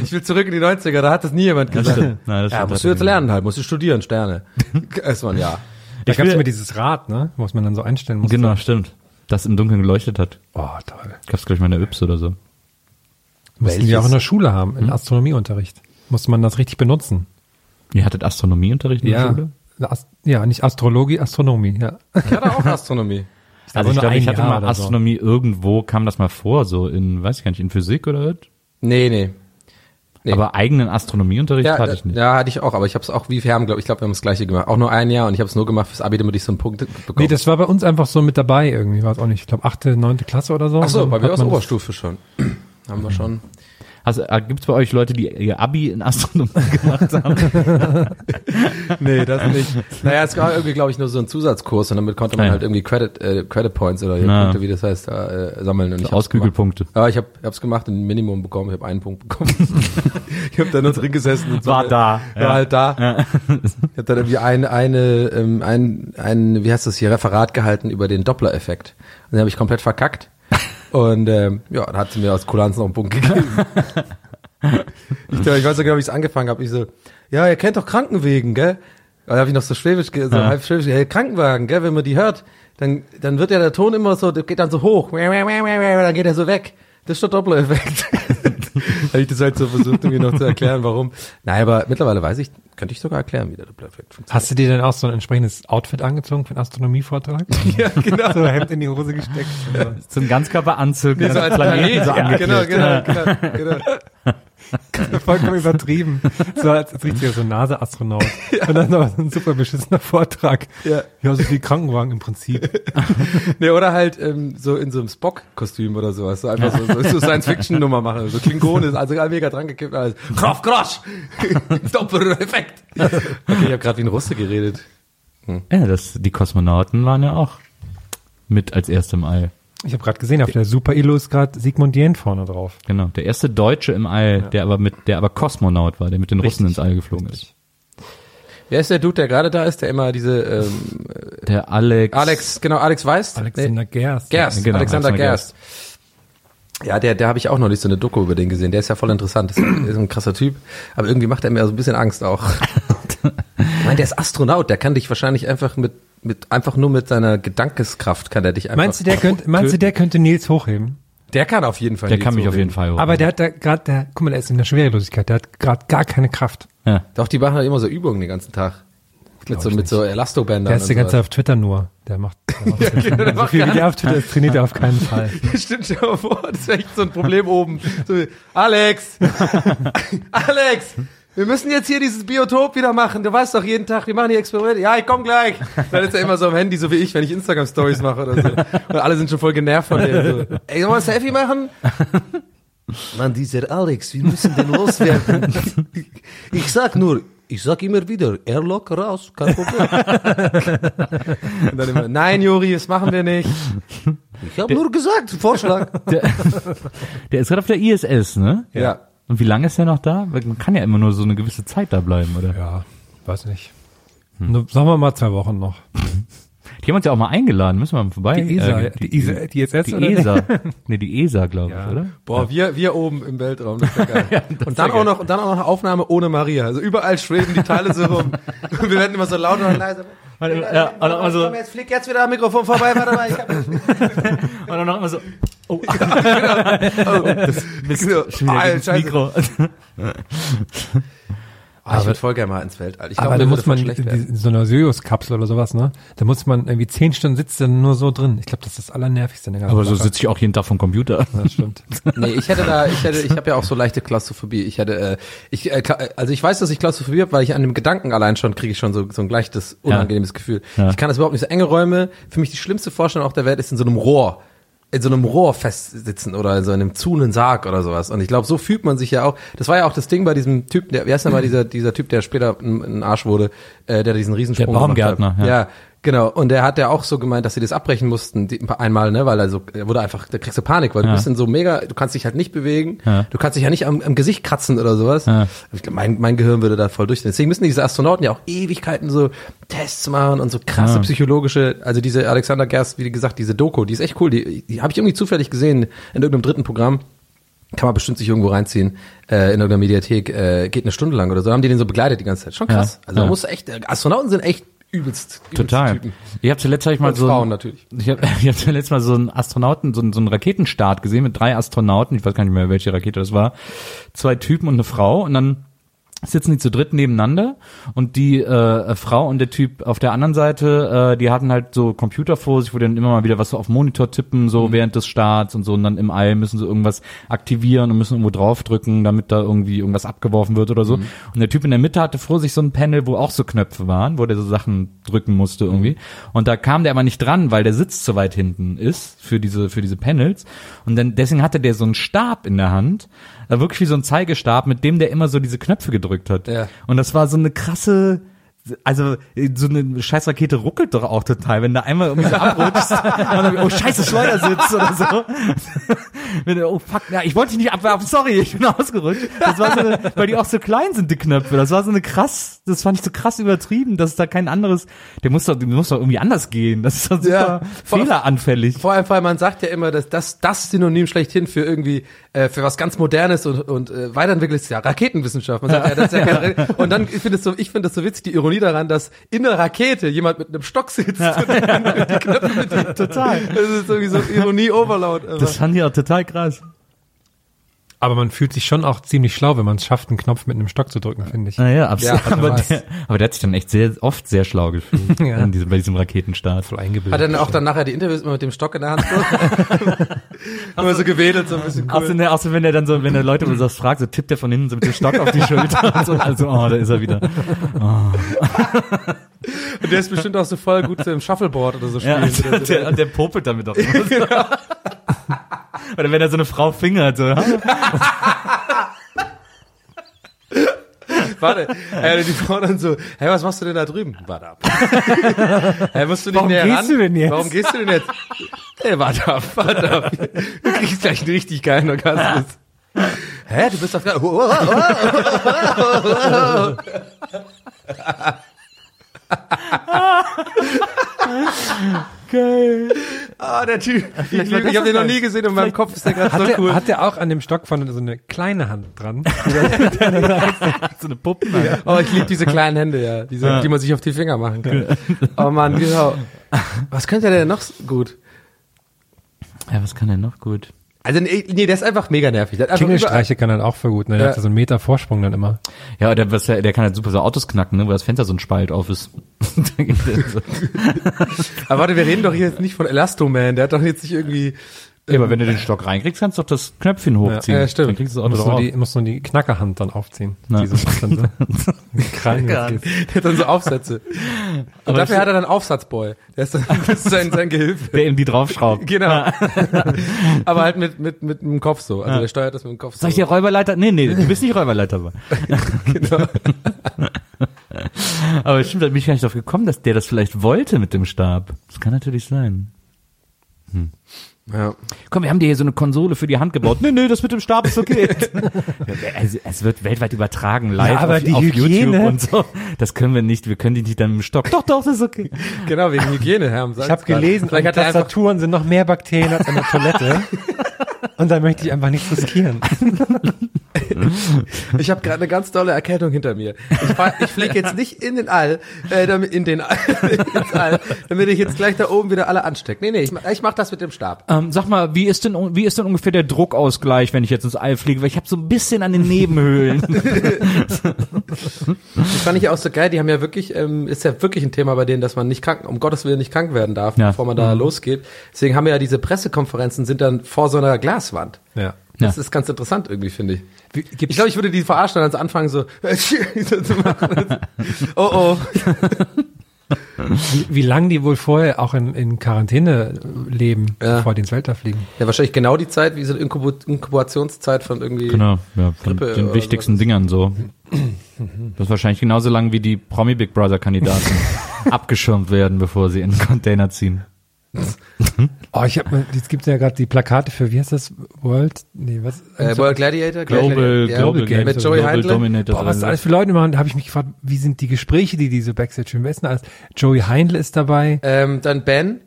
Speaker 1: Ich will zurück in die 90er, da hat das nie jemand
Speaker 2: Das
Speaker 1: gesagt.
Speaker 2: stimmt. Nein, das
Speaker 1: ja, musst du jetzt lernen halt, musst du studieren, Sterne. Erstmal Jahr.
Speaker 3: Da
Speaker 2: Ich
Speaker 3: gab es
Speaker 2: will-
Speaker 3: immer dieses Rad, ne? Was man dann so einstellen musste.
Speaker 2: Genau, stimmt. Das im Dunkeln geleuchtet hat.
Speaker 3: Oh, toll.
Speaker 2: Gab's gleich mal in der Yps oder so.
Speaker 3: Mussten wir auch in der Schule haben,
Speaker 2: Hm?
Speaker 3: in Astronomieunterricht. Musste man das richtig benutzen.
Speaker 2: Ihr hattet Astronomieunterricht in der
Speaker 3: Ja.
Speaker 2: Schule?
Speaker 3: Ast ja, nicht Astrologie, Astronomie, ja.
Speaker 1: Ich hatte auch Astronomie.
Speaker 2: Also
Speaker 3: Aber
Speaker 2: ich glaube, ich hatte
Speaker 3: Jahr
Speaker 2: mal
Speaker 3: oder so.
Speaker 2: Astronomie irgendwo, kam das mal vor, so in, weiß ich gar nicht, in Physik oder was?
Speaker 1: Nee, nee. Nee.
Speaker 2: Aber eigenen Astronomieunterricht
Speaker 1: Ja,
Speaker 2: hatte ich nicht.
Speaker 1: ja, hatte ich auch, aber ich habe es auch wie wir haben, glaube ich, glaube, wir haben das gleiche gemacht. Auch nur ein Jahr und ich habe es nur gemacht fürs Abi, damit ich so einen Punkt bekomme.
Speaker 3: Nee, das war bei uns einfach so mit dabei irgendwie, war es auch nicht. Ich glaube, achte, neunte Klasse oder so.
Speaker 1: Ach so, bei mir aus Oberstufe schon. Haben wir schon.
Speaker 2: Also, äh, gibt's bei euch Leute, die ihr Abi in Astronomie gemacht haben?
Speaker 1: Nee, das nicht. Naja, es war irgendwie, glaube ich, nur so ein Zusatzkurs und damit konnte man
Speaker 2: ja.
Speaker 1: halt irgendwie Credit, äh, Credit Points oder. Punkte, wie das heißt, äh, sammeln. Und ich hab's
Speaker 2: Ausgügelpunkte.
Speaker 1: Ja, ich habe hab's gemacht und ein Minimum bekommen. Ich habe einen Punkt bekommen. ich habe da nur drin gesessen. Und so,
Speaker 2: War da,
Speaker 1: War
Speaker 2: ja.
Speaker 1: halt da. Ich habe dann irgendwie ein, eine, ähm, ein, ein, wie heißt das hier, Referat gehalten über den Doppler-Effekt. Und den habe ich komplett verkackt. Und ähm, ja, dann hat sie mir aus Kulanz noch einen Punkt gegeben. ich, glaub, ich weiß nicht genau, wie ich es angefangen habe. Ich so, ja, ihr kennt doch Krankenwegen, gell? Da habe ich noch so schwäbisch, so
Speaker 2: Ja.
Speaker 1: halb schwäbisch, hey, Krankenwagen, gell? Wenn man die hört, dann, dann wird ja der Ton immer so, der geht dann so hoch, dann geht er so weg. Das ist der Doppler-Effekt. habe ich das halt so versucht, irgendwie noch zu erklären, warum. Nein, aber mittlerweile weiß ich, könnte ich sogar erklären, wie der Doppler-Effekt funktioniert.
Speaker 3: Hast du dir denn auch so ein entsprechendes Outfit angezogen für einen Astronomievortrag? ja, genau. So Hemd in die Hose gesteckt.
Speaker 2: So ein Ganzkörperanzug,
Speaker 1: Nee, so als
Speaker 2: Planeten so
Speaker 1: Planet, ja, genau, genau, genau, genau.
Speaker 3: Vollkommen übertrieben. So als, als richtiger so Nase-Astronaut. Und dann noch so ein super beschissener Vortrag.
Speaker 1: Ja.
Speaker 3: Ja, so wie Krankenwagen im Prinzip.
Speaker 1: Nee, oder halt ähm, so in so einem Spock-Kostüm oder sowas. So einfach so, so, so Science-Fiction-Nummer machen. So Klingone, also mega dran gekippt. Alles. Kraft, Krasch! Doppler-Effekt! Okay, ich habe gerade wie ein Russe geredet.
Speaker 2: Ja, das, die Kosmonauten waren ja auch mit als erste im All.
Speaker 3: Ich habe gerade gesehen, auf der Super Ilo ist gerade Sigmund Jähn vorne drauf.
Speaker 2: Genau, der erste Deutsche im All, der aber mit, der aber Kosmonaut war, der mit den Russen ins All geflogen ist.
Speaker 1: Wer ist der Dude, der gerade da ist, der immer diese ähm,
Speaker 2: Der Alex.
Speaker 1: Alex, genau, Alex Weist?
Speaker 3: Alexander Gerst.
Speaker 1: Gerst,
Speaker 2: Genau,
Speaker 1: Alexander
Speaker 2: Alexander
Speaker 1: Gerst. Ja, der, der habe ich auch noch nicht so eine Doku über den gesehen. Der ist ja voll interessant. Das ist, ist ein krasser Typ. Aber irgendwie macht er mir so ein bisschen Angst auch. ich meine, der ist Astronaut. Der kann dich wahrscheinlich einfach mit, mit, einfach nur mit seiner Gedankeskraft kann er dich einfach.
Speaker 3: Meinst du, der könnte, meinst du, der könnte Nils hochheben?
Speaker 1: Der kann auf jeden Fall.
Speaker 2: Der
Speaker 1: nicht
Speaker 2: kann mich
Speaker 1: so
Speaker 2: auf jeden. Fall hoch.
Speaker 3: Aber der hat da gerade, der, guck mal, der ist in der Schwerelosigkeit, der hat gerade gar keine Kraft.
Speaker 2: ja.
Speaker 1: Doch, die machen halt immer so Übungen den ganzen Tag. Mit so, mit so Elastobändern.
Speaker 3: Der ist die ganze Zeit auf Twitter nur. Der macht, der macht
Speaker 1: genau, der
Speaker 3: so
Speaker 1: macht
Speaker 3: viel wie der auf Twitter ist, trainiert er auf keinen Fall.
Speaker 1: Stimmt, dir mal vor, das wäre echt so ein Problem oben. So, Alex! Alex! Wir müssen jetzt hier dieses Biotop wieder machen. Du weißt doch jeden Tag, wir machen die Experimente. Ja, ich komm gleich. Dann ist er immer so am Handy, so wie ich, wenn ich Instagram-Stories mache oder so. Und alle sind schon voll genervt von dem. So. Ey, sollen wir ein Selfie machen? Mann, dieser Alex, wir müssen den loswerden. Ich sag nur, ich sag immer wieder, Airlock raus, kein Problem. Und dann immer, nein, Juri, das machen wir nicht. Ich habe nur gesagt, Vorschlag.
Speaker 2: Der, der ist gerade auf der ISS, ne?
Speaker 1: Ja.
Speaker 2: Und wie lange ist der noch da? Weil Man kann ja immer nur so eine gewisse Zeit da bleiben, oder?
Speaker 3: Ja, weiß nicht. Nur, sagen wir mal zwei Wochen noch.
Speaker 2: Die haben uns ja auch mal eingeladen, müssen wir mal vorbei.
Speaker 3: Die ESA,
Speaker 2: äh,
Speaker 3: die, ESA, die ISS
Speaker 2: die
Speaker 3: oder?
Speaker 2: ESA. nee, die ESA, glaube
Speaker 3: Ja.
Speaker 2: ich, oder?
Speaker 1: Boah, wir, wir oben im Weltraum, das geil. und dann auch noch, und dann auch noch eine Aufnahme ohne Maria. Also überall schweben die Teile so rum. Und wir werden immer so lauter und leiser.
Speaker 2: Ja, und dann so,
Speaker 1: Komm, jetzt flieg jetzt wieder am Mikrofon vorbei, warte mal, ich hab,
Speaker 2: und dann noch immer so, oh,
Speaker 1: oh, das,
Speaker 2: Mist,
Speaker 1: genau.
Speaker 2: schon wieder
Speaker 1: Ah.
Speaker 2: Mikro.
Speaker 1: Ah, ich würde voll gerne mal ins Weltall. Ich
Speaker 3: Aber
Speaker 1: glaube,
Speaker 3: da muss man
Speaker 1: schlecht
Speaker 3: in,
Speaker 1: werden.
Speaker 3: in so einer Soyuz-Kapsel oder sowas, ne? Da muss man irgendwie zehn Stunden sitzt dann nur so drin. Ich glaube, das ist das Allernervigste in der ganzen
Speaker 2: Aber so sitze ich auch jeden Tag vom Computer.
Speaker 3: Das stimmt.
Speaker 1: Nee, ich hätte da, ich hätte, ich habe ja auch so leichte Klaustrophobie. Ich hätte, äh, ich, äh, also ich weiß, dass ich Klaustrophobie habe, weil ich an dem Gedanken allein schon kriege ich schon so, so ein leichtes, unangenehmes Gefühl.
Speaker 2: Ja.
Speaker 1: Ich kann das überhaupt nicht so enge Räume. Für mich die schlimmste Vorstellung auf der Welt ist in so einem Rohr. In so einem Rohr festsitzen oder in so einem zunen Sarg oder sowas. Und ich glaube, so fühlt man sich ja auch. Das war ja auch das Ding bei diesem Typen, der, wie heißt denn mal dieser, dieser Typ, der später ein, ein Arsch wurde, äh, der diesen Riesensprung
Speaker 2: Der Baumgärtner,
Speaker 1: gemacht hat.
Speaker 2: ja.
Speaker 1: ja. Genau, und der hat ja auch so gemeint, dass sie das abbrechen mussten, die, einmal, ne, weil er so, er wurde einfach, da kriegst du Panik, weil du
Speaker 2: Ja.
Speaker 1: bist in so mega, du kannst dich halt nicht bewegen,
Speaker 2: Ja.
Speaker 1: du kannst dich ja nicht am, am Gesicht kratzen oder sowas.
Speaker 2: Ja.
Speaker 1: Mein, mein Gehirn würde da voll durchdrehen. Deswegen müssen diese Astronauten ja auch Ewigkeiten so Tests machen und so krasse psychologische, also diese Alexander Gerst, wie gesagt, diese Doku, die ist echt cool, die, die habe ich irgendwie zufällig gesehen in irgendeinem dritten Programm. Kann man bestimmt sich irgendwo reinziehen, äh, in irgendeiner Mediathek, äh, geht eine Stunde lang oder so, haben die den so begleitet die ganze Zeit. Schon krass.
Speaker 2: Ja.
Speaker 1: Also man
Speaker 2: Ja.
Speaker 1: muss echt, Astronauten sind echt übelst, übelst
Speaker 2: Total.
Speaker 1: Typen.
Speaker 2: Ich habe zuletzt hab ich mal
Speaker 1: Und
Speaker 2: so
Speaker 1: Frauen natürlich.
Speaker 2: Ich habe ich hab zuletzt mal so einen Astronauten, so einen, so einen Raketenstart gesehen mit drei Astronauten. Ich weiß gar nicht mehr, welche Rakete das war. Zwei Typen und eine Frau. Und dann sitzen die zu dritt nebeneinander und die äh, Frau und der Typ auf der anderen Seite, äh, die hatten halt so Computer vor sich, wo die dann immer mal wieder was so auf Monitor tippen, so während des Starts und so und dann im All müssen sie irgendwas aktivieren und müssen irgendwo draufdrücken, damit da irgendwie irgendwas abgeworfen wird oder so. Und der Typ in der Mitte hatte vor sich so ein Panel, wo auch so Knöpfe waren, wo der so Sachen drücken musste irgendwie. Und da kam der aber nicht dran, weil der Sitz zu weit hinten ist für diese für diese Panels. Und dann deswegen hatte der so einen Stab in der Hand, äh, wirklich wie so ein Zeigestab, mit dem der immer so diese Knöpfe gedrückt hat.
Speaker 1: Ja.
Speaker 2: Und das war so eine krasse, also so eine Scheißrakete ruckelt doch auch total, wenn da einmal irgendwie so abrutscht und dann, oh scheiße, Schleudersitz oder so. wenn, oh fuck, ja, ich wollte dich nicht abwerfen, sorry, ich bin ausgerutscht. Das war so eine, weil die auch so klein sind, die Knöpfe. Das war so eine krass, das fand ich so krass übertrieben, dass da kein anderes, der muss doch, der muss doch irgendwie anders gehen. Das ist doch super
Speaker 1: Ja.
Speaker 2: fehleranfällig.
Speaker 1: Vor allem, weil man sagt ja immer, dass das das Synonym schlechthin für irgendwie äh, für was ganz Modernes und, und äh, weiterentwickelt ist ja Raketenwissenschaft. Man sagt ja, das ist ja keine, und dann ich finde es so, ich finde es so witzig die Ironie daran, dass in der Rakete jemand mit einem Stock sitzt und die Knöpfe bedient.
Speaker 2: Total.
Speaker 1: Das ist irgendwie so Ironie Overload. aber-
Speaker 2: Das fand ich auch total krass.
Speaker 3: Aber man fühlt sich schon auch ziemlich schlau, wenn man es schafft, einen Knopf mit einem Stock zu drücken, finde ich.
Speaker 2: Naja, absolut.
Speaker 1: Ja,
Speaker 2: aber, der, aber der hat sich dann echt sehr oft sehr schlau gefühlt
Speaker 3: Ja.
Speaker 2: in diesem, bei diesem Raketenstart.
Speaker 3: Voll eingebildet.
Speaker 1: Hat er dann auch dann nachher die Interviews immer mit dem Stock in der Hand so? immer so gewedelt, so ein bisschen cool.
Speaker 2: ne, auch so, wenn er dann so, wenn der Leute so was fragt, so tippt er von hinten so mit dem Stock auf die Schulter und so, also, oh, da ist er wieder.
Speaker 1: Und der ist bestimmt auch so voll gut so im Shuffleboard oder so
Speaker 2: Ja,
Speaker 1: spielen.
Speaker 2: und der, und der popelt damit auch immer so. Oder wenn er so eine Frau fingert, so,
Speaker 1: Warte, äh, die Frau dann so, hey, was machst du denn da drüben? Warte ab. hey, musst du nicht
Speaker 3: Warum
Speaker 1: näher
Speaker 3: gehst
Speaker 1: ran?
Speaker 3: du denn jetzt?
Speaker 1: Warum gehst du denn jetzt? Hey, warte ab, warte ab. Du kriegst gleich einen richtig geilen Orgasmus. Hä, du bist auf gar... Oh, oh, oh,
Speaker 2: geil.
Speaker 1: oh, der Typ. Ich, ich, ich habe den noch nie gesehen und in meinem Kopf ist der gerade so
Speaker 3: der,
Speaker 1: cool.
Speaker 3: hat der auch an dem Stock von so eine kleine Hand dran?
Speaker 2: So eine Puppe.
Speaker 1: Oh, ich liebe diese kleinen Hände, ja. Diese, die man sich auf die Finger machen kann. Oh Mann, genau. Was könnte der denn noch so gut?
Speaker 2: Ja, was kann er noch gut?
Speaker 1: Also nee, nee, der ist einfach mega nervig. Der
Speaker 3: Klingelstreiche kann er auch voll gut, ne? Der
Speaker 1: Ja.
Speaker 3: hat so einen Meter Vorsprung dann immer.
Speaker 2: Ja, der, was, der, der kann halt super so Autos knacken, ne, wo das Fenster so ein Spalt auf ist.
Speaker 1: Aber warte, wir reden doch hier jetzt nicht von Elastoman. Der hat doch jetzt nicht irgendwie.
Speaker 2: Ja, aber wenn du den Stock reinkriegst, kannst du doch das Knöpfchen hochziehen.
Speaker 1: Ja, ja, stimmt.
Speaker 2: Dann kriegst du das Auto
Speaker 3: Muss
Speaker 2: drauf.
Speaker 3: nur, die, muss nur die Knackerhand dann aufziehen. Dann so Krallen geht.
Speaker 1: Der hat dann so Aufsätze. Und dafür hat er dann Aufsatzboy. Der ist dann das ist sein, sein Gehilfe.
Speaker 2: der ihm die draufschraubt.
Speaker 1: Genau. Aber halt mit, mit, mit dem Kopf so. Also der steuert das mit dem Kopf so.
Speaker 2: Sag ich dir Räuberleiter? Nee, nee, du bist nicht Räuberleiter. Aber,
Speaker 1: genau.
Speaker 2: aber stimmt, da bin ich gar nicht drauf gekommen, dass der das vielleicht wollte mit dem Stab. Das kann natürlich sein.
Speaker 1: Ja.
Speaker 2: Komm, wir haben dir hier so eine Konsole für die Hand gebaut. Nee, nee, das mit dem Stab ist okay. es, es wird weltweit übertragen, live
Speaker 3: Ja, aber
Speaker 2: auf,
Speaker 3: die
Speaker 2: auf
Speaker 3: Hygiene-
Speaker 2: YouTube und so. Das können wir nicht, wir können die nicht dann mit dem Stock. Doch, doch, das ist okay.
Speaker 1: Genau, wegen Hygiene, Herr.
Speaker 3: Ich habe gelesen,
Speaker 1: Vielleicht
Speaker 3: an Tastaturen sind noch mehr Bakterien als an der Toilette. Und da möchte ich einfach nichts riskieren.
Speaker 1: ich habe gerade eine ganz tolle Erkältung hinter mir. Ich, fahr- ich fliege jetzt nicht in den All, äh, damit, in den All, ins All, damit ich jetzt gleich da oben wieder alle anstecke. Nee, nee, ich, mach- ich mach das mit dem Stab.
Speaker 2: Ähm, sag mal, wie ist denn wie ist denn ungefähr der Druckausgleich, wenn ich jetzt ins All fliege? Weil ich habe so ein bisschen an den Nebenhöhlen.
Speaker 1: Das fand ich auch so geil. Die haben ja wirklich, ähm, ist ja wirklich ein Thema bei denen, dass man nicht krank, um Gottes Willen nicht krank werden darf,
Speaker 2: Ja.
Speaker 1: bevor man da losgeht. Deswegen haben wir ja diese Pressekonferenzen, sind dann vor so einer Glaswand.
Speaker 3: Ja.
Speaker 1: Das
Speaker 2: Ja.
Speaker 1: ist ganz interessant irgendwie, finde ich.
Speaker 3: Wie-
Speaker 1: Ich
Speaker 3: Gibt's,
Speaker 1: glaube, ich würde die verarschen, dann so anfangen so, so zu machen. oh oh.
Speaker 3: wie, wie lange die wohl vorher auch in, in Quarantäne leben,
Speaker 1: Ja.
Speaker 3: bevor die ins Weltall fliegen?
Speaker 1: Ja, wahrscheinlich genau die Zeit, wie so eine Inkubu Inkubationszeit von irgendwie.
Speaker 2: genau, ja, von
Speaker 1: Grippe
Speaker 2: den wichtigsten Dingern so. Das ist wahrscheinlich genauso lang wie die Promi Big Brother Kandidaten abgeschirmt werden, bevor sie in den Container ziehen.
Speaker 3: Oh, ich habe jetzt gibt's ja gerade die Plakate für, wie heißt das? World? Nee, was?
Speaker 1: Äh, World Gladiator?
Speaker 2: Global,
Speaker 1: ja,
Speaker 2: Global
Speaker 3: Games,
Speaker 1: mit Joey
Speaker 2: Global
Speaker 1: Heindle.
Speaker 2: Dominator.
Speaker 3: Boah, was da alles für Leute machen, da habe ich mich gefragt, wie sind die Gespräche, die diese Backstage ist denn alles? Joey Heindl ist dabei.
Speaker 1: Ähm, dann Ben.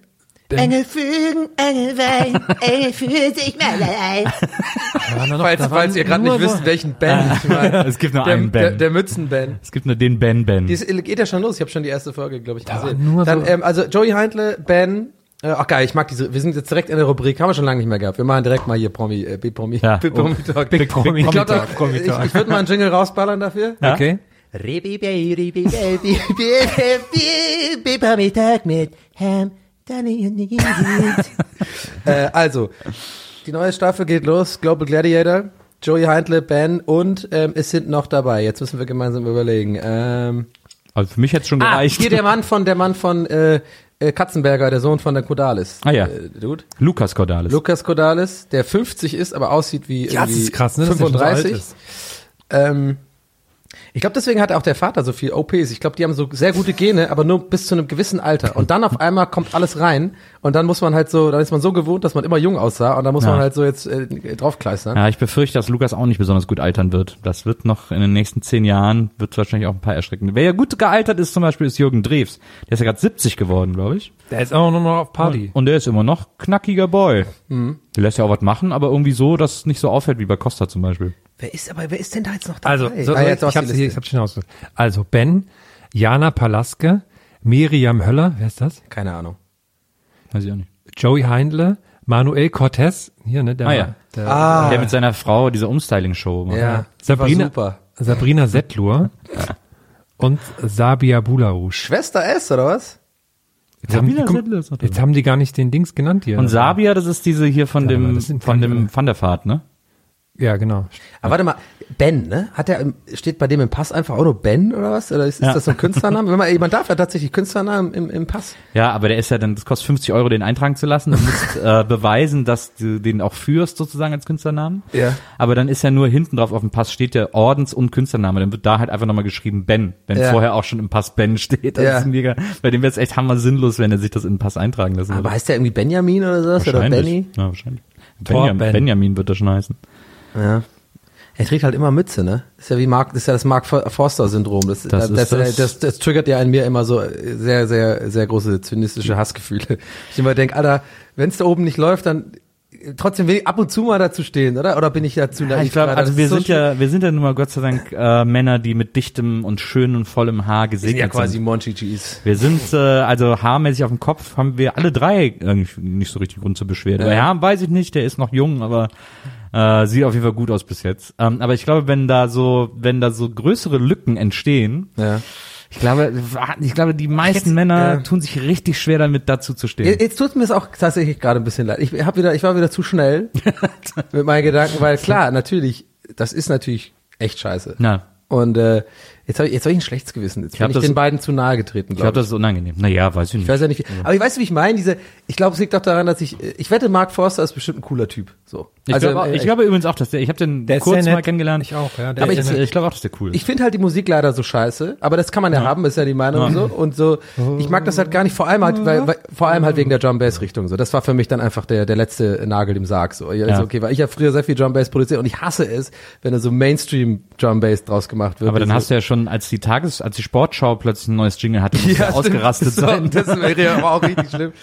Speaker 5: Engel fügen, Engel weinen, Engel für sich
Speaker 3: da noch-
Speaker 1: Falls, falls ihr gerade nicht
Speaker 3: so-
Speaker 1: wisst, welchen Ben ich meine.
Speaker 2: Es gibt nur
Speaker 1: Der,
Speaker 2: einen
Speaker 1: der,
Speaker 2: Ben.
Speaker 1: der Mützen-Ben.
Speaker 2: es gibt nur den Ben Ben.
Speaker 1: Die ist, geht ja schon los. Ich habe schon die erste Folge, glaube ich,
Speaker 3: Da
Speaker 1: gesehen. Dann,
Speaker 3: so-
Speaker 1: ähm, also Joey Heindle, Ben, Ach geil, ich mag diese. Wir sind jetzt direkt in der Rubrik, haben wir schon lange nicht mehr gehabt. Wir machen direkt mal hier Promi, äh, B-Promi,
Speaker 2: Ja.
Speaker 1: B-Promi Talk.
Speaker 3: Big Promi
Speaker 1: ich glaub, da, ich,
Speaker 3: Talk.
Speaker 1: ich würde mal einen Jingle rausballern dafür.
Speaker 2: Ja?
Speaker 3: Okay.
Speaker 5: Mittag mit Ham, Danny und.
Speaker 1: Äh, also, die neue Staffel geht los. Global Gladiator, Joey Heindle, Ben und ähm, es sind noch dabei. Jetzt müssen wir gemeinsam überlegen. Ähm,
Speaker 2: Also für mich hätte schon
Speaker 1: ah,
Speaker 2: gereicht.
Speaker 1: hier der Mann von der Mann von äh, äh, Katzenberger, der Sohn von der Kodalis.
Speaker 2: Ah, ja.
Speaker 1: Äh, Dude.
Speaker 2: Lukas Cordalis.
Speaker 1: Lukas Kodalis, der 50 ist, aber aussieht wie
Speaker 3: Ja, das
Speaker 1: irgendwie
Speaker 3: ist krass, ne? dass der schon so alt
Speaker 1: 35.
Speaker 3: ist.
Speaker 1: Ähm, ich glaube, deswegen hat auch der Vater so viel OPs. Ich glaube, die haben so sehr gute Gene, aber nur bis zu einem gewissen Alter. Und dann auf einmal kommt alles rein und dann muss man halt so, dann ist man so gewohnt, dass man immer jung aussah und dann muss
Speaker 2: Ja.
Speaker 1: man halt so jetzt äh, draufkleistern.
Speaker 2: Ja, ich befürchte, dass Lukas auch nicht besonders gut altern wird. Das wird noch in den nächsten zehn Jahren, wird wahrscheinlich auch ein paar erschrecken. Wer ja gut gealtert ist zum Beispiel, ist Jürgen Drews. Der ist ja gerade 70 geworden, glaube ich.
Speaker 3: Der ist auch nur noch auf Party.
Speaker 2: Und der ist immer noch knackiger Boy.
Speaker 1: Mhm.
Speaker 2: Der lässt ja auch was machen, aber irgendwie so, dass es nicht so auffällt wie bei Costa zum Beispiel.
Speaker 1: Wer ist aber, wer ist denn da jetzt noch dabei?
Speaker 3: Also, so,
Speaker 1: Ah, jetzt
Speaker 3: ich hab's hier, ich hab's schon ausgesucht. Also, Ben, Jana Palaske, Miriam Höller, wer ist das?
Speaker 1: Keine Ahnung.
Speaker 2: Weiß ich auch nicht.
Speaker 3: Joey Heindle, Manuel Cortez, hier, ne, der,
Speaker 2: Ah, ja.
Speaker 3: der
Speaker 1: Ah,
Speaker 2: Der mit seiner Frau diese Umstyling-Show macht.
Speaker 1: ja,
Speaker 3: Sabrina,
Speaker 1: super.
Speaker 3: Sabrina Settlur und Sabia Bularouche.
Speaker 1: Schwester S, oder was?
Speaker 3: Jetzt haben, die, guck, jetzt haben die gar nicht den Dings genannt hier.
Speaker 2: Und Sabia, das ist diese hier von
Speaker 3: mal,
Speaker 2: dem, von dem Van der Vaart, ne?
Speaker 3: Ja, genau.
Speaker 1: Aber warte mal, Ben, ne? Hat der, im- steht bei dem im Pass einfach auch nur Ben oder was? Oder ist, ist
Speaker 2: Ja.
Speaker 1: das so ein Künstlername? Wenn man, man darf ja tatsächlich Künstlernamen im, im Pass.
Speaker 2: Ja, aber der ist ja dann, das kostet 50 Euro, den eintragen zu lassen. Du musst äh, beweisen, dass du den auch führst, sozusagen als Künstlernamen.
Speaker 1: Ja.
Speaker 2: Aber dann ist ja nur hinten drauf auf dem Pass steht der Ordens- und Künstlername. Dann wird da halt einfach nochmal geschrieben Ben, wenn
Speaker 1: Ja.
Speaker 2: vorher auch schon im Pass Ben steht. Das
Speaker 1: Ja.
Speaker 2: ist mega, bei dem wäre es echt hammer sinnlos, wenn er sich das in den Pass eintragen lassen
Speaker 1: Aber
Speaker 2: würde.
Speaker 1: heißt der irgendwie Benjamin oder sowas? Oder
Speaker 2: Wahrscheinlich.
Speaker 1: Benny?
Speaker 2: Ja, wahrscheinlich.
Speaker 3: Tor
Speaker 2: Benjam,
Speaker 3: Ben.
Speaker 2: Benjamin wird das schon heißen.
Speaker 1: Ja. Er trägt halt immer Mütze, ne? Ist ja wie Mark, das ist ja das Mark Forster-Syndrom. Das,
Speaker 2: Das
Speaker 1: das, das,
Speaker 2: das.
Speaker 1: das, triggert ja in mir immer so sehr, sehr, sehr große zynistische Hassgefühle. Ich immer denk, Alter, wenn es da oben nicht läuft, dann trotzdem will ich ab und zu mal dazu stehen, oder? Oder bin ich ja zu naiv?
Speaker 2: ich glaube, also wir
Speaker 1: so
Speaker 2: sind ja, wir sind ja nun mal Gott sei Dank äh, Männer, die mit dichtem und schönem und vollem Haar
Speaker 1: Wir sind
Speaker 2: gesegnet
Speaker 1: ja quasi. Monchichis.
Speaker 2: Wir sind, äh, also haarmäßig auf dem Kopf haben wir alle drei eigentlich nicht so richtig Grund zur Beschwerde.
Speaker 1: Ja.
Speaker 2: Bei Herrn weiß ich nicht, der ist noch jung, aber äh, sieht auf jeden Fall gut aus bis jetzt. Ähm, aber ich glaube, wenn da so, wenn da so größere Lücken entstehen,
Speaker 1: Ja.
Speaker 2: ich glaube, ich glaube, die meisten
Speaker 1: Jetzt,
Speaker 2: Männer
Speaker 1: äh,
Speaker 2: tun sich richtig schwer damit dazu zu stehen.
Speaker 1: Jetzt tut mir es auch tatsächlich gerade ein bisschen leid. Ich hab wieder, ich war wieder zu schnell mit meinen Gedanken, weil klar, natürlich, das ist natürlich echt scheiße.
Speaker 2: Na,
Speaker 1: Und äh, jetzt habe ich, jetzt hab ich ein schlechtes Gewissen. Jetzt
Speaker 2: Ich
Speaker 1: bin
Speaker 2: hab
Speaker 1: ich
Speaker 2: das-
Speaker 1: den beiden zu nahe getreten,
Speaker 2: ich glaube, das ist unangenehm. Naja, weiß ich nicht.
Speaker 1: Ich weiß ja nicht, wie, aber ich weiß, wie ich meine, diese, ich glaube, es liegt doch daran, dass ich, ich wette, Mark Forster ist bestimmt ein cooler Typ, so.
Speaker 2: Ich,
Speaker 1: Also,
Speaker 2: glaube,
Speaker 1: äh,
Speaker 2: ich glaube übrigens auch, dass der, ich habe den
Speaker 3: Der
Speaker 2: kurz mal kennengelernt.
Speaker 3: Ich auch, ja. Der
Speaker 2: aber
Speaker 3: ist
Speaker 2: ich, ich glaube auch, dass der cool ist.
Speaker 1: Ich finde halt die Musik leider so scheiße, aber das kann man ja, haben, ist ja die Meinung und so. Und so, ich mag das halt gar nicht, vor allem halt, weil, weil vor allem halt wegen der Drum Bass Richtung so. Das war für mich dann einfach der der letzte Nagel im Sarg so. Ja,
Speaker 2: Ja.
Speaker 1: Ist okay, weil ich ja früher sehr viel Drum Bass produziert und ich hasse es, wenn da so Mainstream Drum Bass draus gemacht wird.
Speaker 2: Aber dann
Speaker 1: so.
Speaker 2: hast du ja schon, als die Tages, als die Sportschau plötzlich ein neues Jingle hatte, du
Speaker 1: Ja, stimmt.
Speaker 2: ausgerastet
Speaker 1: so,
Speaker 2: sein.
Speaker 1: Das wäre ja aber auch richtig schlimm.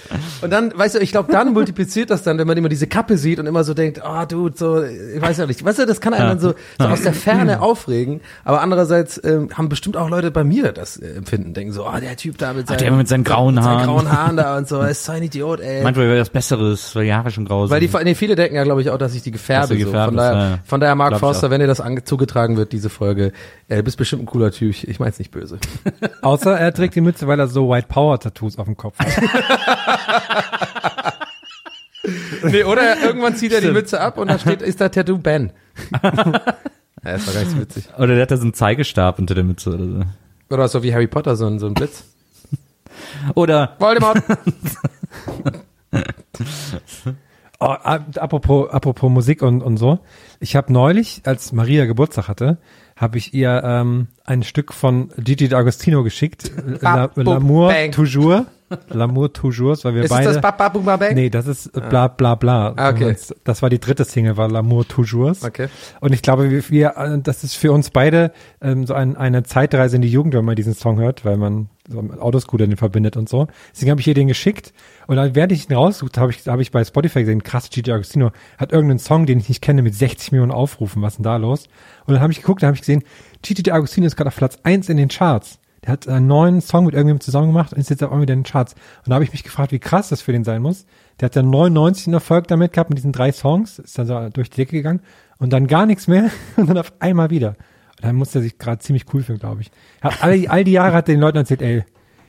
Speaker 1: Und dann, weißt du, ich glaube, dann multipliziert das dann, wenn man immer diese Kappe sieht und immer so denkt, oh, Dude, so, ich weiß ja nicht. Weißt du, das kann einen dann so, so aus der Ferne aufregen. Aber andererseits ähm, haben bestimmt auch Leute bei mir das äh, Empfinden, denken so, oh, der Typ da mit seinen,
Speaker 2: der mit seinen grauen
Speaker 1: mit seinen
Speaker 2: Haaren.
Speaker 1: grauen Haaren da und so, ist so ein Idiot, ey.
Speaker 2: Manchmal wäre das Besseres, weil die Haare schon grau sind.
Speaker 1: Weil die, nee, viele denken ja, glaube ich, auch, dass ich die gefärbe.
Speaker 2: Du
Speaker 1: So. Von daher,
Speaker 2: ja, ja.
Speaker 1: von daher, Mark Forster, wenn dir das zugetragen wird, diese Folge, äh, du bist bestimmt ein cooler Typ. Ich, ich meine es nicht böse.
Speaker 3: Außer er trägt die Mütze, weil er so White Power Tattoos auf dem Kopf hat.
Speaker 1: Nee, oder irgendwann zieht er die Mütze ab und da steht, ist da Tattoo Ben. ja, das war so witzig.
Speaker 2: Oder der hat da so einen Zeigestab unter der Mütze oder so.
Speaker 1: Oder so wie Harry Potter, so ein, so ein Blitz.
Speaker 2: Oder,
Speaker 1: Voldemort.
Speaker 3: Oh, apropos, apropos Musik und, und so. Ich habe neulich, als Maria Geburtstag hatte, habe ich ihr ähm, ein Stück von Gigi D'Agostino geschickt. L'amour toujours. L'amour toujours, weil wir
Speaker 1: ist
Speaker 3: beide.
Speaker 1: das Baba Bang?
Speaker 3: Nee, das ist äh, bla bla bla.
Speaker 1: Ah, okay.
Speaker 3: Das war die dritte Single, war L'amour toujours.
Speaker 1: Okay.
Speaker 3: Und ich glaube, wir, wir äh, das ist für uns beide ähm, so ein, eine Zeitreise in die Jugend, wenn man diesen Song hört, weil man so mit Autoscooter den verbindet und so. Deswegen habe ich ihr den geschickt und dann, während ich ihn raussucht, habe ich, habe ich bei Spotify gesehen, krass, Gigi Agostino hat irgendeinen Song, den ich nicht kenne, mit 60 Millionen Aufrufen. Was ist denn da los? Und dann habe ich geguckt, da habe ich gesehen, Gigi Agostino ist gerade auf Platz eins in den Charts. Der hat einen neuen Song mit irgendjemandem zusammen gemacht und ist jetzt auch irgendwie in den Charts. Und da habe ich mich gefragt, wie krass das für den sein muss. Der hat dann 99 einen Erfolg damit gehabt mit diesen drei Songs, ist dann so durch die Decke gegangen und dann gar nichts mehr und dann auf einmal wieder. Und dann muss er sich gerade ziemlich cool fühlen, glaube ich. Hat all, all die Jahre hat er den Leuten erzählt, ey,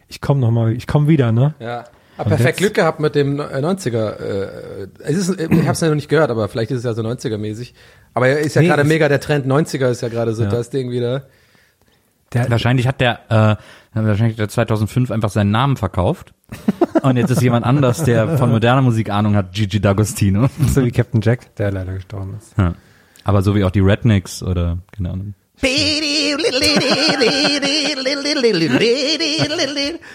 Speaker 3: ich komme noch mal, ich komme wieder, ne?
Speaker 1: Ja. Hab perfekt Glück gehabt mit dem 90er. Äh, es ist, ich habe es ja noch nicht gehört, aber vielleicht ist es ja so 90er-mäßig. Aber er ist ja
Speaker 3: Nee,
Speaker 1: gerade mega der Trend. 90er ist ja gerade so
Speaker 3: Ja.
Speaker 1: das Ding wieder.
Speaker 3: Der,
Speaker 2: Wahrscheinlich hat der, äh, wahrscheinlich hat der 2005 einfach seinen Namen verkauft. Und jetzt ist jemand anders, der von moderner Musik Ahnung hat, Gigi D'Agostino.
Speaker 3: so wie Captain Jack, der leider gestorben ist.
Speaker 2: Ja. Aber so wie auch die Rednecks oder, keine Ahnung.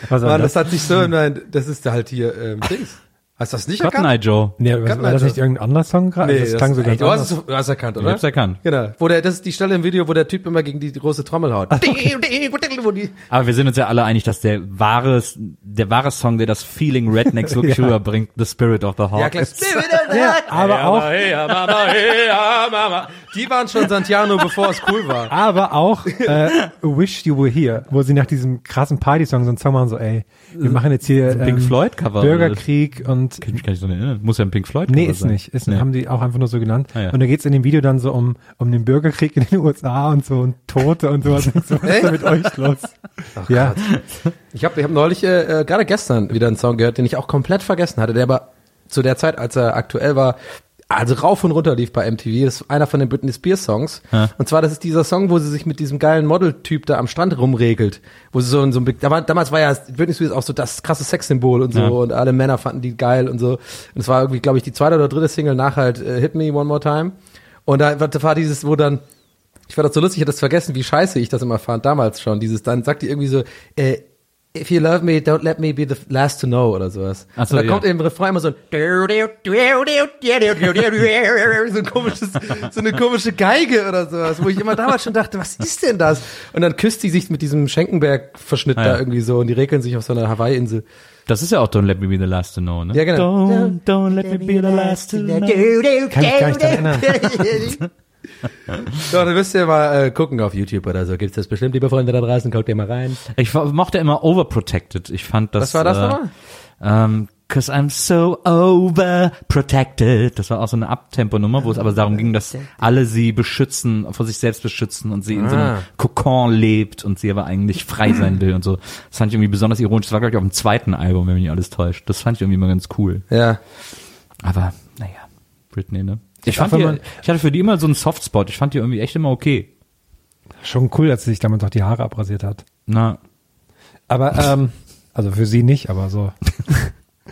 Speaker 3: Was war
Speaker 1: Mann,
Speaker 3: das?
Speaker 1: das hat sich so in mein, das ist halt hier, ähm, Dings. Hast du das nicht
Speaker 2: Cotton Eye
Speaker 1: erkannt?
Speaker 2: Joe.
Speaker 3: Nee,
Speaker 1: Kann
Speaker 3: war das
Speaker 1: man
Speaker 3: nicht irgendein anderer Song gerade?
Speaker 1: Nee,
Speaker 3: das
Speaker 1: das,
Speaker 3: klang so ganz
Speaker 1: du, hast
Speaker 3: anders.
Speaker 1: es, du hast erkannt,
Speaker 2: Ich
Speaker 1: oder?
Speaker 2: hab's erkannt.
Speaker 1: Genau. Wo der, das ist die Stelle im Video, wo der Typ immer gegen die große Trommel haut. Wo die,
Speaker 2: Aber wir sind uns ja alle einig, dass der wahre, der wahre Song, der das Feeling Rednecks wirklich
Speaker 3: Ja.
Speaker 2: rüberbringt, The Spirit of the Hawk.
Speaker 1: ja, klar.
Speaker 3: aber auch,
Speaker 1: Hey, ja, Mama, hey, ja, Mama. Die waren schon Santiano, bevor es cool war.
Speaker 3: aber auch äh, Wish You Were Here, wo sie nach diesem krassen Party-Song so einen Song machen, so ey, wir machen jetzt hier
Speaker 2: Pink
Speaker 3: ähm,
Speaker 2: Floyd Cover.
Speaker 3: Bürgerkrieg und
Speaker 2: Kann ich mich gar nicht so erinnern. Muss ja ein Pink Floyd
Speaker 3: Nee, ist
Speaker 2: sein.
Speaker 3: nicht. Ist,
Speaker 2: Nee.
Speaker 3: Haben die auch einfach nur so genannt.
Speaker 2: Ah, ja.
Speaker 3: Und da geht's in dem Video dann so um, um den Bürgerkrieg in den USA und so und Tote und sowas. Und so, was ist denn mit euch los? ja.
Speaker 1: Ich habe ich hab neulich, äh, äh, gerade gestern, wieder einen Song gehört, den ich auch komplett vergessen hatte, der aber zu der Zeit, als er aktuell war, also rauf und runter lief bei MTV. Das ist einer von den Britney Spears Songs.
Speaker 2: Ja.
Speaker 1: Und zwar, das ist dieser Song, wo sie sich mit diesem geilen Model-Typ da am Strand rumregelt. Wo sie so in so ein, war, damals war ja Britney Spears auch so das krasse Sexsymbol und so
Speaker 2: Ja.
Speaker 1: und alle Männer fanden die geil und so. Und es war irgendwie, glaube ich, die zweite oder dritte Single nach halt äh, Hit Me One More Time. Und da war- da war dieses, wo dann, ich fand das so lustig, ich hatte das vergessen, wie scheiße ich das immer fand, damals schon. Dieses, dann sagt die irgendwie so, äh, If you love me, don't let me be the last to know oder sowas.
Speaker 2: Ach so,
Speaker 1: und da
Speaker 2: ja.
Speaker 1: kommt im Refrain immer so ein so ein komisches, so eine komische Geige oder sowas, wo ich immer damals schon dachte, was ist denn das? Und dann küsst die sich mit diesem Schenkenberg-Verschnitt
Speaker 2: Ah,
Speaker 1: da
Speaker 2: ja.
Speaker 1: irgendwie so und die regeln sich auf so einer Hawaii-Insel.
Speaker 2: Das ist ja auch Don't Let Me Be the Last to Know, ne?
Speaker 1: Ja, genau.
Speaker 2: Don't, don't let me be the last to know.
Speaker 3: Kann ich gar nicht erinnern.
Speaker 1: So, dann müsst ihr mal äh, gucken auf YouTube oder so. Gibt's das bestimmt, liebe Freunde da draußen, guckt ihr mal rein.
Speaker 2: Ich mochte immer Overprotected. Ich fand das.
Speaker 1: Was war das
Speaker 2: äh,
Speaker 1: nochmal?
Speaker 2: Ähm, Cause I'm so overprotected. Das war auch so eine Abtempo-Nummer, wo es aber darum ging, dass alle sie beschützen, vor sich selbst beschützen und sie in so einem
Speaker 1: Ah.
Speaker 2: Kokon lebt und sie aber eigentlich frei sein will und so. Das fand ich irgendwie besonders ironisch. Das war, glaube ich, auf dem zweiten Album, wenn mich nicht alles täuscht. Das fand ich irgendwie immer ganz cool.
Speaker 1: Ja.
Speaker 2: Aber, naja, Britney, ne? Ich, fand die,
Speaker 3: man-
Speaker 2: ich hatte für die immer so einen Softspot. Ich fand die irgendwie echt immer okay.
Speaker 3: Schon cool, dass sie sich damals auch die Haare abrasiert hat.
Speaker 2: Na,
Speaker 3: Aber, ähm, also für sie nicht, aber so.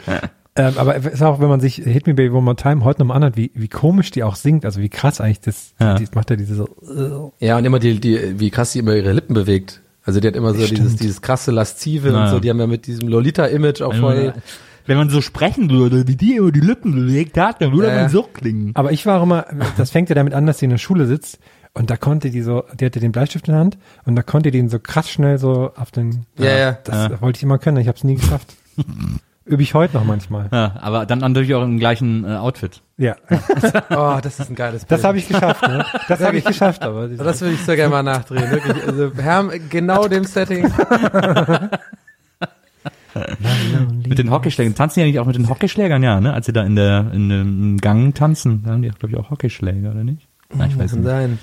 Speaker 3: ähm, aber es ist auch, wenn man sich Hit Me Baby One More Time heute nochmal anhört, wie, wie komisch die auch singt, also wie krass eigentlich das,
Speaker 2: Ja.
Speaker 3: die, macht ja diese so,
Speaker 1: Ja, und immer die, die, wie krass sie immer ihre Lippen bewegt. Also die hat immer so
Speaker 3: Stimmt.
Speaker 1: dieses, dieses krasse Laszive
Speaker 2: Naja.
Speaker 1: und so. Die haben ja mit diesem Lolita-Image auch voll.
Speaker 2: Wenn man so sprechen würde, wie die über die Lippen bewegt hat, dann würde
Speaker 1: Ja.
Speaker 2: man so klingen.
Speaker 3: Aber ich war auch immer, das fängt ja damit an, dass sie in der Schule sitzt und da konnte die so, die hatte den Bleistift in der Hand und da konnte die ihn so krass schnell so auf den,
Speaker 1: Ja, ja.
Speaker 3: das
Speaker 2: Ja.
Speaker 3: wollte ich immer können, ich habe es nie geschafft. Übe ich heute noch manchmal.
Speaker 2: Ja, aber dann natürlich auch im gleichen äh, Outfit.
Speaker 3: Ja,
Speaker 1: Oh, das ist ein geiles Bild.
Speaker 3: das habe ich geschafft, ne? Das habe ich geschafft, aber
Speaker 1: Das würde ich so gerne mal nachdrehen, wirklich. Also, Herr, genau dem Setting.
Speaker 2: Mit den Hockeyschlägern. Tanzen die ja nicht auch mit den Hockeyschlägern, ja, ne? Als sie da in der in dem Gang tanzen, da haben die, glaube ich, auch Hockeyschläger, oder nicht? Na, ich weiß
Speaker 1: Kann
Speaker 2: nicht.
Speaker 1: sein.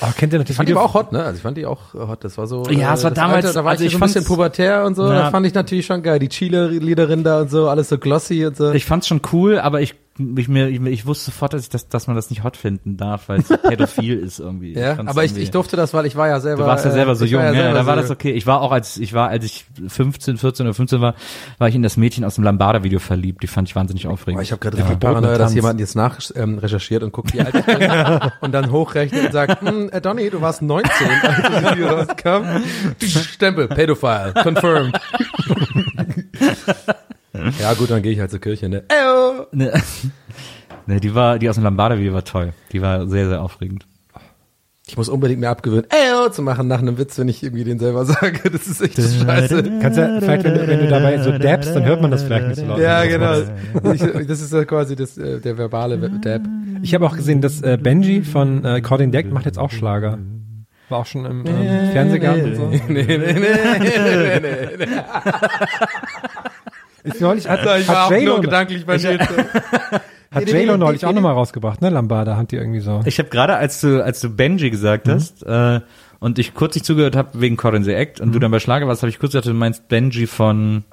Speaker 3: oh, kennt ihr noch
Speaker 1: Ich
Speaker 3: das
Speaker 1: fand die
Speaker 3: Video?
Speaker 1: aber auch hot, ne? Also ich fand die auch hot. Das war so.
Speaker 2: Ja, es war
Speaker 1: das
Speaker 2: damals-
Speaker 1: Alter, da war
Speaker 2: also
Speaker 1: ich,
Speaker 2: ich
Speaker 1: so ein bisschen pubertär und so.
Speaker 2: Ja.
Speaker 1: Da fand ich natürlich schon geil. Die Chile-Liederin da und so, alles so glossy und so.
Speaker 2: Ich fand's schon cool, aber ich ich mir ich, ich wusste sofort, dass ich das, dass man das nicht hot finden darf, weil es pädophil ist irgendwie.
Speaker 1: ja,
Speaker 2: fand's
Speaker 1: aber ich,
Speaker 2: irgendwie-
Speaker 1: ich durfte das, weil ich war ja selber.
Speaker 2: Du warst ja selber
Speaker 1: äh,
Speaker 2: so
Speaker 1: ich
Speaker 2: jung,
Speaker 1: war
Speaker 2: ja,
Speaker 1: selber
Speaker 2: da war
Speaker 1: so
Speaker 2: das okay. Ich war auch als ich war, als ich 15, 14 oder 15 war, war ich in das Mädchen aus dem Lambada-Video verliebt. Die fand ich wahnsinnig aufregend.
Speaker 1: Boah, ich habe gerade
Speaker 3: Ja,
Speaker 1: richtig Paranoia, dass jemand jetzt nach ähm, recherchiert und guckt, wie alt ich bin und dann hochrechnet und sagt, hm, äh, Donny, du warst 19, als das Video rauskam. Stempel, Pedophile, confirmed. ja gut, dann gehe ich halt zur Kirche, ne? Eyo.
Speaker 2: Ne, ne, die war, die aus dem Lambada-Video war toll. Die war sehr, sehr aufregend.
Speaker 1: Ich muss unbedingt mir abgewöhnen, Eyo zu machen nach einem Witz, wenn ich irgendwie den selber sage. Das ist echt scheiße.
Speaker 3: Kannst ja, vielleicht, wenn du, wenn du dabei so dabst, dann hört man das vielleicht nicht so laut.
Speaker 1: Ja, genau. Ich, das ist ja quasi das, äh, der verbale Dab.
Speaker 3: Ich habe auch gesehen, dass äh, Benji von äh, Cording Deck macht jetzt auch Schlager. War auch schon im ähm, Fernsehgarten und so.
Speaker 1: nee, nee, nee, nee, nee, nee.
Speaker 3: Ist neulich, hat,
Speaker 1: Ich war
Speaker 3: hat
Speaker 1: auch
Speaker 3: J-Lo,
Speaker 1: nur gedanklich bei Nils.
Speaker 3: hat J-Lo neulich auch nochmal rausgebracht, ne, Lambada, hat die irgendwie so.
Speaker 2: Ich habe gerade, als du, als du Benji gesagt hast, äh, und ich kurz nicht zugehört habe wegen Corin the Act und du dann bei Schlager warst, habe ich kurz gedacht, du meinst Benji von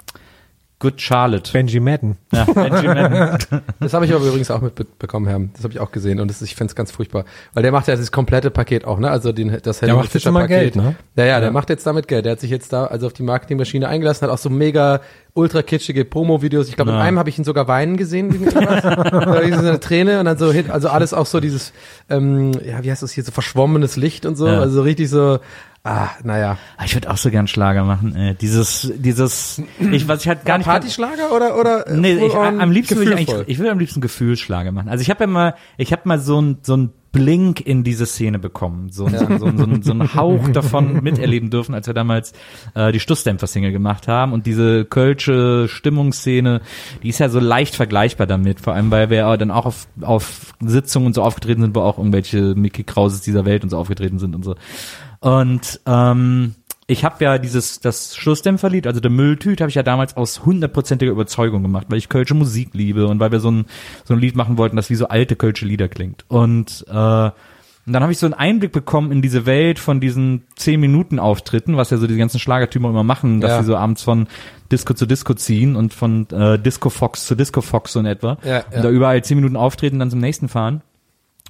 Speaker 2: Good Charlotte.
Speaker 3: Benji Madden.
Speaker 2: ja, Benji Madden.
Speaker 1: Das habe ich aber übrigens auch mitbekommen, Herr. Das habe ich auch gesehen und das ist, ich find's ganz furchtbar. Weil der macht ja das komplette Paket auch, ne? Also den, das Helene
Speaker 3: macht jetzt
Speaker 1: Fischer Paket.
Speaker 3: Geld, ne?
Speaker 1: Ja, ja, der macht jetzt damit Geld. Der hat sich jetzt da also auf die Marketingmaschine eingelassen, hat auch so mega ultra kitschige Promo-Videos. Ich glaube, in
Speaker 2: Ja.
Speaker 1: einem habe ich ihn sogar weinen gesehen. wegen irgendwas. Da ist so eine Träne und dann so hin, also alles auch so dieses, ähm, ja, wie heißt das hier, so verschwommenes Licht und so.
Speaker 2: Ja.
Speaker 1: Also so richtig so, ah, naja.
Speaker 2: Ah, Ich würde auch so gern Schlager machen. Äh, dieses, dieses, ich was ich halt gar nicht.
Speaker 1: Partyschlager oder, oder? äh,
Speaker 2: Nee, ich, am liebsten würde ich eigentlich, ich würde am liebsten Gefühlsschlager machen. Also ich habe ja mal, ich habe mal so ein so ein Blink in diese Szene bekommen, so, ein so, so, so, so ein Hauch davon miterleben dürfen, als wir damals äh, die Stussdämpfer-Single gemacht haben und diese kölsche Stimmungsszene, die ist ja so leicht vergleichbar damit, vor allem weil wir ja dann auch auf, auf Sitzungen und so aufgetreten sind, wo auch irgendwelche Mickey Krauses dieser Welt und so aufgetreten sind und so. Und ähm, ich habe ja dieses das Schlussdämpferlied, also der Mülltüt, habe ich ja damals aus hundertprozentiger Überzeugung gemacht, weil ich kölsche Musik liebe und weil wir so ein so ein Lied machen wollten, das wie so alte kölsche Lieder klingt. Und äh, und dann habe ich so einen Einblick bekommen in diese Welt von diesen 10 Minuten Auftritten, was ja so die ganzen Schlagertypen immer machen, dass
Speaker 1: Ja.
Speaker 2: sie so abends von Disco zu Disco ziehen und von äh, Disco Fox zu Disco Fox so in etwa.
Speaker 1: Ja, ja.
Speaker 2: Und da überall 10 Minuten auftreten, dann zum nächsten fahren.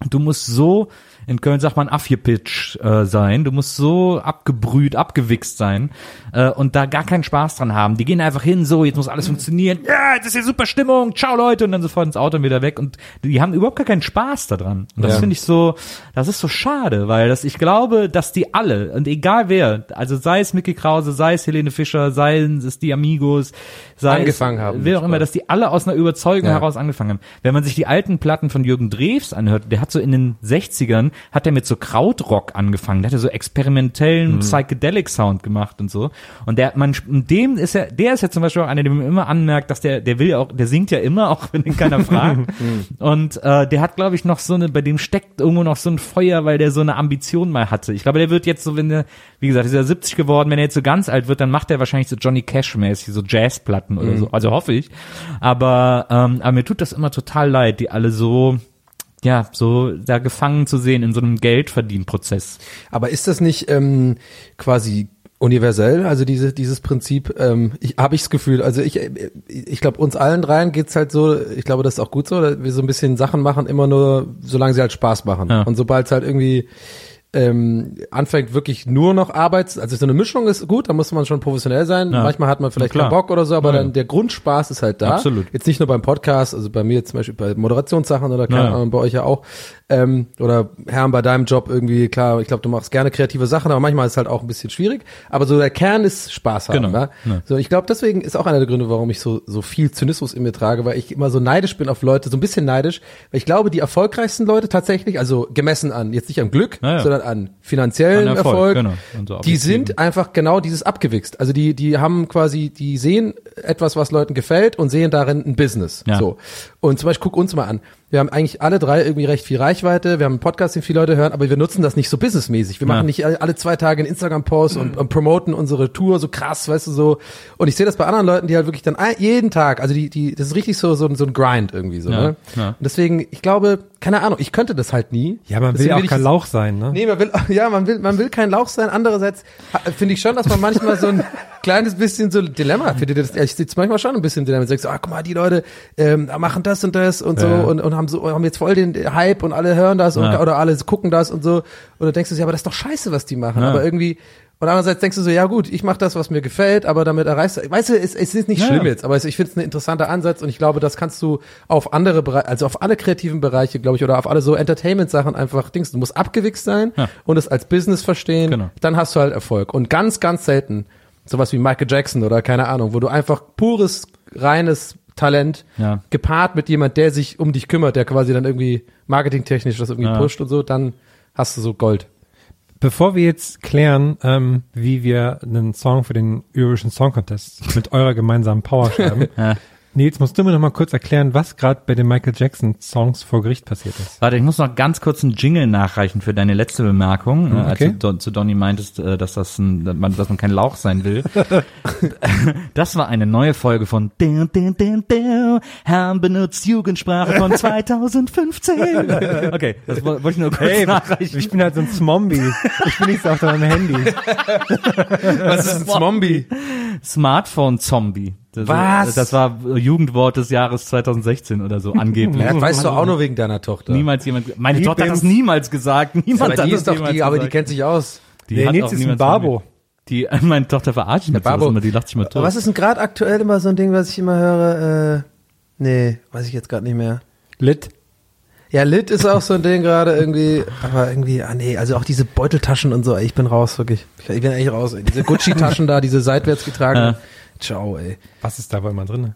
Speaker 2: Du musst so, in Köln sagt man Affjepitch äh, sein, du musst so abgebrüht, abgewichst sein äh, und da gar keinen Spaß dran haben. Die gehen einfach hin, so, jetzt muss alles funktionieren, ja, jetzt ist hier super Stimmung, ciao Leute, und dann sofort ins Auto und wieder weg und die haben überhaupt gar keinen Spaß daran. Und das
Speaker 1: Ja.
Speaker 2: finde ich so, das ist so schade, weil das, ich glaube, dass die alle, und egal wer, also sei es Mickey Krause, sei es Helene Fischer, sei es die Amigos, sei
Speaker 1: Angefangen
Speaker 2: es,
Speaker 1: haben.
Speaker 2: wer auch immer, dass die alle aus einer Überzeugung
Speaker 1: Ja.
Speaker 2: heraus angefangen haben. Wenn man sich die alten Platten von Jürgen Drews anhört, der hat so in den 60ern, hat er mit so Krautrock angefangen, der hatte so experimentellen Psychedelic Sound gemacht und so. Und der, man, dem ist ja, der ist ja zum Beispiel auch einer, dem man immer anmerkt, dass der, der will ja auch, der singt ja immer, auch wenn ihn keiner fragt. und äh, der hat, glaube ich, noch so eine, bei dem steckt irgendwo noch so ein Feuer, weil der so eine Ambition mal hatte. Ich glaube, der wird jetzt so, wenn der, wie gesagt, ist ja 70 geworden, wenn er jetzt so ganz alt wird, dann macht er wahrscheinlich so Johnny Cash-mäßig, so Jazzplatten oder so. Also hoffe ich. Aber, ähm, aber mir tut das immer total leid, die alle so, ja, so da gefangen zu sehen in so einem Geldverdienprozess.
Speaker 1: Aber ist das nicht ähm, quasi universell, also diese, dieses Prinzip, ähm, ich, habe ich das Gefühl, also ich, ich glaube, uns allen dreien geht's halt so, ich glaube, das ist auch gut so, dass wir so ein bisschen Sachen machen, immer nur, solange sie halt Spaß machen.
Speaker 2: Ja.
Speaker 1: Und sobald es halt irgendwie ähm, anfängt wirklich nur noch Arbeits, also so eine Mischung ist gut, da muss man schon professionell sein.
Speaker 2: Ja.
Speaker 1: Manchmal hat man vielleicht keinen Bock oder so, aber
Speaker 2: Ja,
Speaker 1: dann der Grundspaß ist halt da.
Speaker 2: Absolut.
Speaker 1: Jetzt nicht nur beim Podcast, also bei mir zum Beispiel bei Moderationssachen oder keine
Speaker 2: Ja.
Speaker 1: Ahnung, bei euch ja auch. Ähm, oder Herrn bei deinem Job irgendwie, klar, ich glaube, du machst gerne kreative Sachen, aber manchmal ist es halt auch ein bisschen schwierig. Aber so der Kern ist Spaß haben.
Speaker 2: Genau.
Speaker 1: Ja? So, ich glaube, deswegen ist auch einer der Gründe, warum ich so, so viel Zynismus in mir trage, weil ich immer so neidisch bin auf Leute, so ein bisschen neidisch, weil ich glaube, die erfolgreichsten Leute tatsächlich, also gemessen an, jetzt nicht am Glück, sondern an finanziellen
Speaker 2: An
Speaker 1: Erfolg,
Speaker 2: Erfolg, genau. So
Speaker 1: die sind einfach genau dieses abgewichst. Also die, die haben quasi, die sehen etwas, was Leuten gefällt und sehen darin ein Business.
Speaker 2: Ja.
Speaker 1: So. Und zum Beispiel guck uns mal an. Wir haben eigentlich alle drei irgendwie recht viel Reichweite. Wir haben einen Podcast, den viele Leute hören, aber wir nutzen das nicht so businessmäßig. Wir
Speaker 2: Ja.
Speaker 1: machen nicht alle zwei Tage einen Instagram-Post und, und promoten unsere Tour so krass, weißt du, so. Und ich sehe das bei anderen Leuten, die halt wirklich dann jeden Tag, also die, die, das ist richtig so, so, ein- so ein Grind irgendwie so,
Speaker 2: Ja,
Speaker 1: ne?
Speaker 2: ja.
Speaker 1: Und deswegen, ich glaube, keine Ahnung, ich könnte das halt nie.
Speaker 3: Ja, man will ja auch
Speaker 1: ich
Speaker 3: kein Lauch sein, ne?
Speaker 1: Nee, man will, ja, man will, man will kein Lauch sein. Andererseits finde ich schon, dass man manchmal so ein kleines bisschen so ein Dilemma hat. Findet ich sitze manchmal schon ein bisschen Dilemma. Sagst so, ah, guck mal, die Leute ähm, machen das und das und so
Speaker 3: Ja.
Speaker 1: und, und haben so, haben jetzt voll den Hype und alle hören das und,
Speaker 2: Ja.
Speaker 1: oder alle gucken das und so. Und dann denkst du, ja, aber das ist doch scheiße, was die machen.
Speaker 2: Ja.
Speaker 1: Aber irgendwie, und andererseits denkst du so, ja gut, ich mache das, was mir gefällt, aber damit erreichst du, weißt du, es, es ist nicht
Speaker 2: Ja.
Speaker 1: schlimm jetzt, aber es, ich finde es ein interessanter Ansatz und ich glaube, das kannst du auf andere Bereiche, also auf alle kreativen Bereiche, glaube ich, oder auf alle so Entertainment-Sachen einfach Dings. Du musst abgewichst sein
Speaker 2: Ja.
Speaker 1: und es als Business verstehen,
Speaker 2: Genau.
Speaker 1: dann hast du halt Erfolg. Und ganz, ganz selten sowas wie Michael Jackson oder keine Ahnung, wo du einfach pures, reines Talent
Speaker 2: Ja.
Speaker 1: gepaart mit jemand, der sich um dich kümmert, der quasi dann irgendwie marketingtechnisch das irgendwie
Speaker 2: Ja.
Speaker 1: pusht und so, dann hast du so Gold.
Speaker 3: Bevor wir jetzt klären, ähm, wie wir einen Song für den Eurovision Song Contest mit eurer gemeinsamen Power schreiben. Nils, musst du mir noch mal kurz erklären, was gerade bei den Michael Jackson Songs vor Gericht passiert ist?
Speaker 2: Warte, ich muss noch ganz kurz einen Jingle nachreichen für deine letzte Bemerkung, äh, als
Speaker 3: okay.
Speaker 2: du Don, zu Donny meintest, äh, dass das ein, dass man, dass man kein Lauch sein will. das war eine neue Folge von Ding, Ding, Ding, Ding, Herrn benutzt Jugendsprache von 2015. Okay, das wo- wollte ich nur kurz
Speaker 3: Hey,
Speaker 2: nachreichen.
Speaker 3: ich bin halt so ein Zombie. Ich bin nicht auf deinem Handy.
Speaker 1: Was ist ein Zombie?
Speaker 2: Smartphone-Zombie. Das,
Speaker 3: Was?
Speaker 2: Das war Jugendwort des Jahres 2016 oder so, angeblich.
Speaker 1: Ja, weißt du auch nur wegen deiner Tochter.
Speaker 2: Niemals jemand, meine
Speaker 3: Die
Speaker 2: Tochter hat das niemals gesagt. Niemand
Speaker 1: aber
Speaker 2: hat
Speaker 1: die
Speaker 2: das
Speaker 1: ist doch die, aber die
Speaker 2: gesagt.
Speaker 1: kennt sich aus.
Speaker 2: Die
Speaker 3: Nee,
Speaker 2: hat
Speaker 3: Nils
Speaker 2: auch
Speaker 3: ist ein Barbo.
Speaker 2: Die, meine Tochter verarscht mich
Speaker 1: Babo.
Speaker 2: immer, die lacht sich mal tot.
Speaker 1: Aber was ist denn gerade aktuell immer so ein Ding, was ich immer höre? Äh, nee, weiß ich jetzt gerade nicht mehr.
Speaker 3: Lit.
Speaker 1: Ja, Lit ist auch so ein Ding gerade irgendwie, aber irgendwie, ah nee, also auch diese Beuteltaschen und so, ey, ich bin raus, wirklich. Ich bin eigentlich raus, ey. Diese Gucci-Taschen da, diese seitwärts getragen.
Speaker 2: Ja.
Speaker 1: Ciao, ey.
Speaker 3: Was ist da wohl immer drin?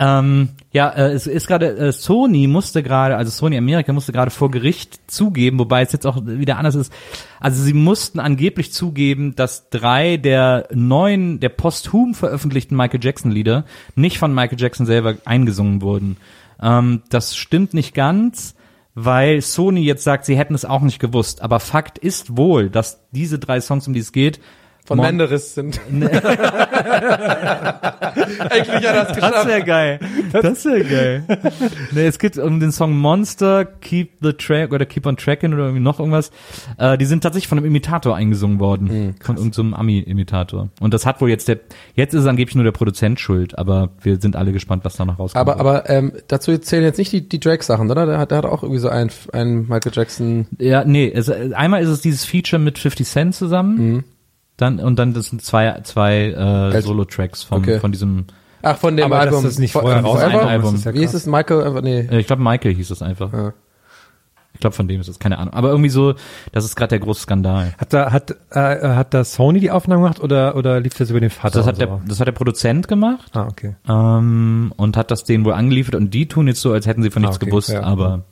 Speaker 2: Ähm, ja, äh, es ist gerade, äh, Sony musste gerade, also Sony Amerika musste gerade vor Gericht zugeben, wobei es jetzt auch wieder anders ist. Also sie mussten angeblich zugeben, dass drei der neun, der posthum veröffentlichten Michael Jackson Lieder nicht von Michael Jackson selber eingesungen wurden. Ähm, das stimmt nicht ganz, weil Sony jetzt sagt, sie hätten es auch nicht gewusst. Aber Fakt ist wohl, dass diese drei Songs, um die es geht,
Speaker 1: Von
Speaker 2: Mon-
Speaker 1: Menderes sind. Eigentlich hat es
Speaker 2: Das
Speaker 1: geschafft.
Speaker 2: wäre geil. Das wäre geil. nee, es geht um den Song Monster, Keep the Track oder Keep on Tracking oder irgendwie noch irgendwas. Äh, die sind tatsächlich von einem Imitator eingesungen worden. von irgendeinem Ami-Imitator. Und das hat wohl jetzt der, jetzt ist angeblich nur der Produzent schuld, aber wir sind alle gespannt, was da noch rauskommt.
Speaker 1: Aber, aber ähm, dazu zählen jetzt nicht die, die Drake-Sachen, oder? Der hat, der hat auch irgendwie so einen, einen Michael Jackson.
Speaker 2: ja, nee, es, äh, einmal ist es dieses Feature mit 50 Cent zusammen. Dann, und dann das sind zwei, zwei äh, Solo-Tracks von,
Speaker 1: Okay.
Speaker 2: von diesem,
Speaker 1: Ach, von dem
Speaker 3: Aber
Speaker 1: Album.
Speaker 3: das nicht
Speaker 1: von-
Speaker 3: vorher
Speaker 1: von
Speaker 3: raus-
Speaker 2: Album.
Speaker 3: Das ist ja
Speaker 1: Wie ist
Speaker 3: krass.
Speaker 1: es? Michael? Einfach, nee.
Speaker 2: ich glaube Michael hieß es einfach.
Speaker 1: Ja.
Speaker 2: Ich glaube von dem ist es, keine Ahnung. Aber irgendwie so, das ist gerade der große Skandal.
Speaker 3: Hat da, hat, äh, hat da Sony die Aufnahme gemacht oder, oder lief das über den Vater?
Speaker 2: Das hat,
Speaker 3: so?
Speaker 2: der, das hat der Produzent gemacht
Speaker 3: ah, okay.
Speaker 2: ähm, und hat das denen wohl angeliefert und die tun jetzt so, als hätten sie von
Speaker 3: Ah,
Speaker 2: nichts
Speaker 3: okay,
Speaker 2: gewusst,
Speaker 3: ja.
Speaker 2: aber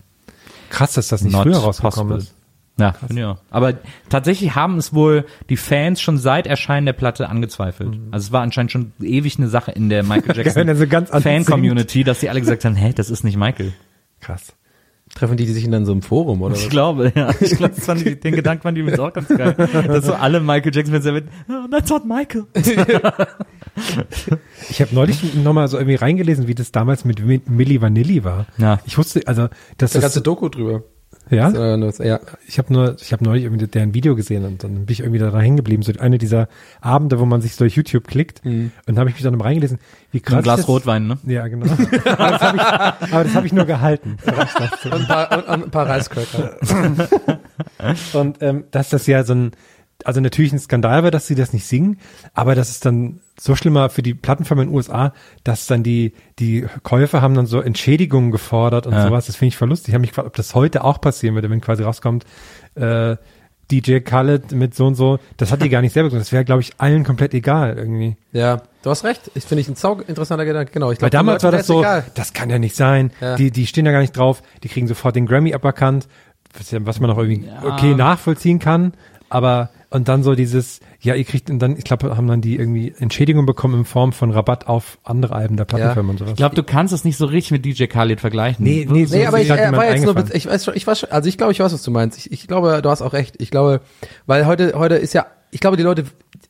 Speaker 3: Krass, dass das nicht
Speaker 2: not
Speaker 3: früher rausgekommen
Speaker 2: possible.
Speaker 3: ist.
Speaker 2: Ja, finde ich auch. Aber tatsächlich haben es wohl die Fans schon seit Erscheinen der Platte angezweifelt. Also es war anscheinend schon ewig eine Sache in der Michael Jackson
Speaker 3: so ganz anders
Speaker 2: Fan-Community, dass die alle gesagt haben, hä, das ist nicht Michael.
Speaker 3: Krass.
Speaker 1: Treffen die, die sich in dann so einem Forum, oder
Speaker 2: Ich
Speaker 1: was?
Speaker 2: glaube, ja. Ich glaube, das fand ich, den Gedanken fand ich übrigens auch ganz geil. Dass so alle Michael Jackson-Fans sagen, oh, that's not Michael.
Speaker 3: Ich habe neulich nochmal so irgendwie reingelesen, wie das damals mit Mi- Milli Vanilli war.
Speaker 2: Ja.
Speaker 3: Ich wusste, also das
Speaker 1: Eine
Speaker 3: ist,
Speaker 1: ganze Doku drüber.
Speaker 3: Ja,
Speaker 1: Äh, nur- Ja.
Speaker 3: ich habe nur, ich habe neulich irgendwie deren Video gesehen und dann bin ich irgendwie daran hängen geblieben. So eine dieser Abende, wo man sich durch YouTube klickt und dann habe ich mich dann mal reingelesen, wie krass
Speaker 2: Ein Glas
Speaker 3: das-
Speaker 2: Rotwein, ne?
Speaker 3: Ja, genau. aber das habe ich, aber das hab ich nur gehalten.
Speaker 1: Und ein paar, und, und ein paar Reiscracker.
Speaker 3: Und ähm, dass das ja so ein, also natürlich ein Skandal war, dass sie das nicht singen, aber das ist dann so schlimmer für die Plattenfirma in den USA, dass dann die, die Käufer haben dann so Entschädigungen gefordert und
Speaker 2: Ja.
Speaker 3: sowas. Das finde ich voll lustig. Ich habe mich gefragt, ob das heute auch passieren würde, wenn quasi rauskommt, äh, DJ Khaled mit so und so, das hat die gar nicht selber gesagt. Das wäre, glaube ich, allen komplett egal irgendwie.
Speaker 1: Ja, du hast recht. Ich finde ich ein sau interessanter Gedanke. Genau. Ich
Speaker 3: Weil
Speaker 1: glaub,
Speaker 3: damals
Speaker 1: den
Speaker 3: war das so,
Speaker 1: Egal.
Speaker 3: das kann ja nicht sein.
Speaker 1: Ja.
Speaker 3: Die, die stehen da gar nicht drauf. Die kriegen sofort den Grammy aberkannt, was, ja- was man auch irgendwie okay nachvollziehen kann. Aber, und dann so dieses, ja, ihr kriegt, und dann, ich glaube, haben dann die irgendwie Entschädigung bekommen in Form von Rabatt auf andere Alben der Plattenfirma und sowas.
Speaker 2: Ich glaube, du kannst es nicht so richtig mit DJ Khaled vergleichen.
Speaker 3: nee, nee, so
Speaker 1: Nee, aber ich,
Speaker 3: jemand
Speaker 1: war jetzt nur, ich weiß schon, ich weiß schon, also ich glaube, ich weiß, was du meinst. Ich, ich glaube, du hast auch recht. Ich glaube, weil heute, heute ist ja, ich glaube, die Leute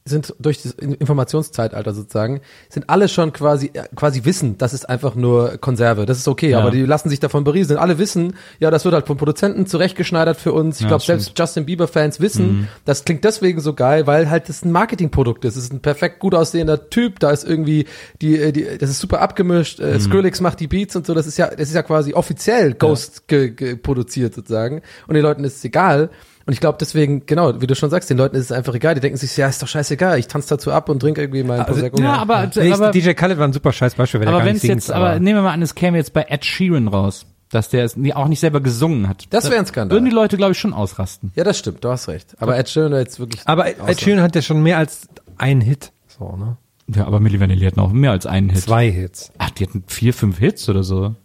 Speaker 1: sind durch das Informationszeitalter sozusagen, sind alle schon quasi, äh, quasi wissen, das ist einfach nur Konserve. Das ist okay,
Speaker 2: Ja.
Speaker 1: aber die lassen sich davon berieseln. Alle wissen, ja, das wird halt vom Produzenten zurechtgeschneidert für uns. Ich
Speaker 2: Ja,
Speaker 1: glaube, selbst Justin Bieber Fans wissen, das klingt deswegen so geil, weil halt das ein Marketingprodukt ist. Es ist ein perfekt gut aussehender Typ, da ist irgendwie die, äh, die das ist super abgemischt, äh, Skrillex macht die Beats und so, das ist ja, das ist ja quasi offiziell Ghost ge produziert sozusagen und den Leuten ist es egal. Und ich glaube deswegen, genau, wie du schon sagst, den Leuten ist es einfach egal. Die denken sich, ja, ist doch scheißegal. Ich tanze dazu ab und trinke irgendwie meinen
Speaker 3: Also,
Speaker 1: Prosecco.
Speaker 2: ja, aber,
Speaker 3: Nee,
Speaker 2: aber,
Speaker 3: DJ Khaled war ein super scheiß Beispiel, wenn er
Speaker 2: aber
Speaker 3: gar
Speaker 2: wenn
Speaker 3: nicht singt.
Speaker 2: jetzt, aber nehmen wir mal an, es käme jetzt bei Ed Sheeran raus, dass der es auch nicht selber gesungen hat.
Speaker 1: Das wär ein
Speaker 2: Da
Speaker 1: Skandal.
Speaker 2: Würden die Leute, glaube ich, schon ausrasten.
Speaker 1: Ja, das stimmt, du hast recht. Aber Ed Sheeran war jetzt wirklich.
Speaker 3: aber Ed
Speaker 1: außer-
Speaker 3: Sheeran hat ja schon mehr als einen Hit. So, ne?
Speaker 2: Ja, aber Milli Vanilli hatten auch mehr als einen Hit.
Speaker 3: Zwei Hits.
Speaker 2: Ach, die hatten vier, fünf Hits oder so.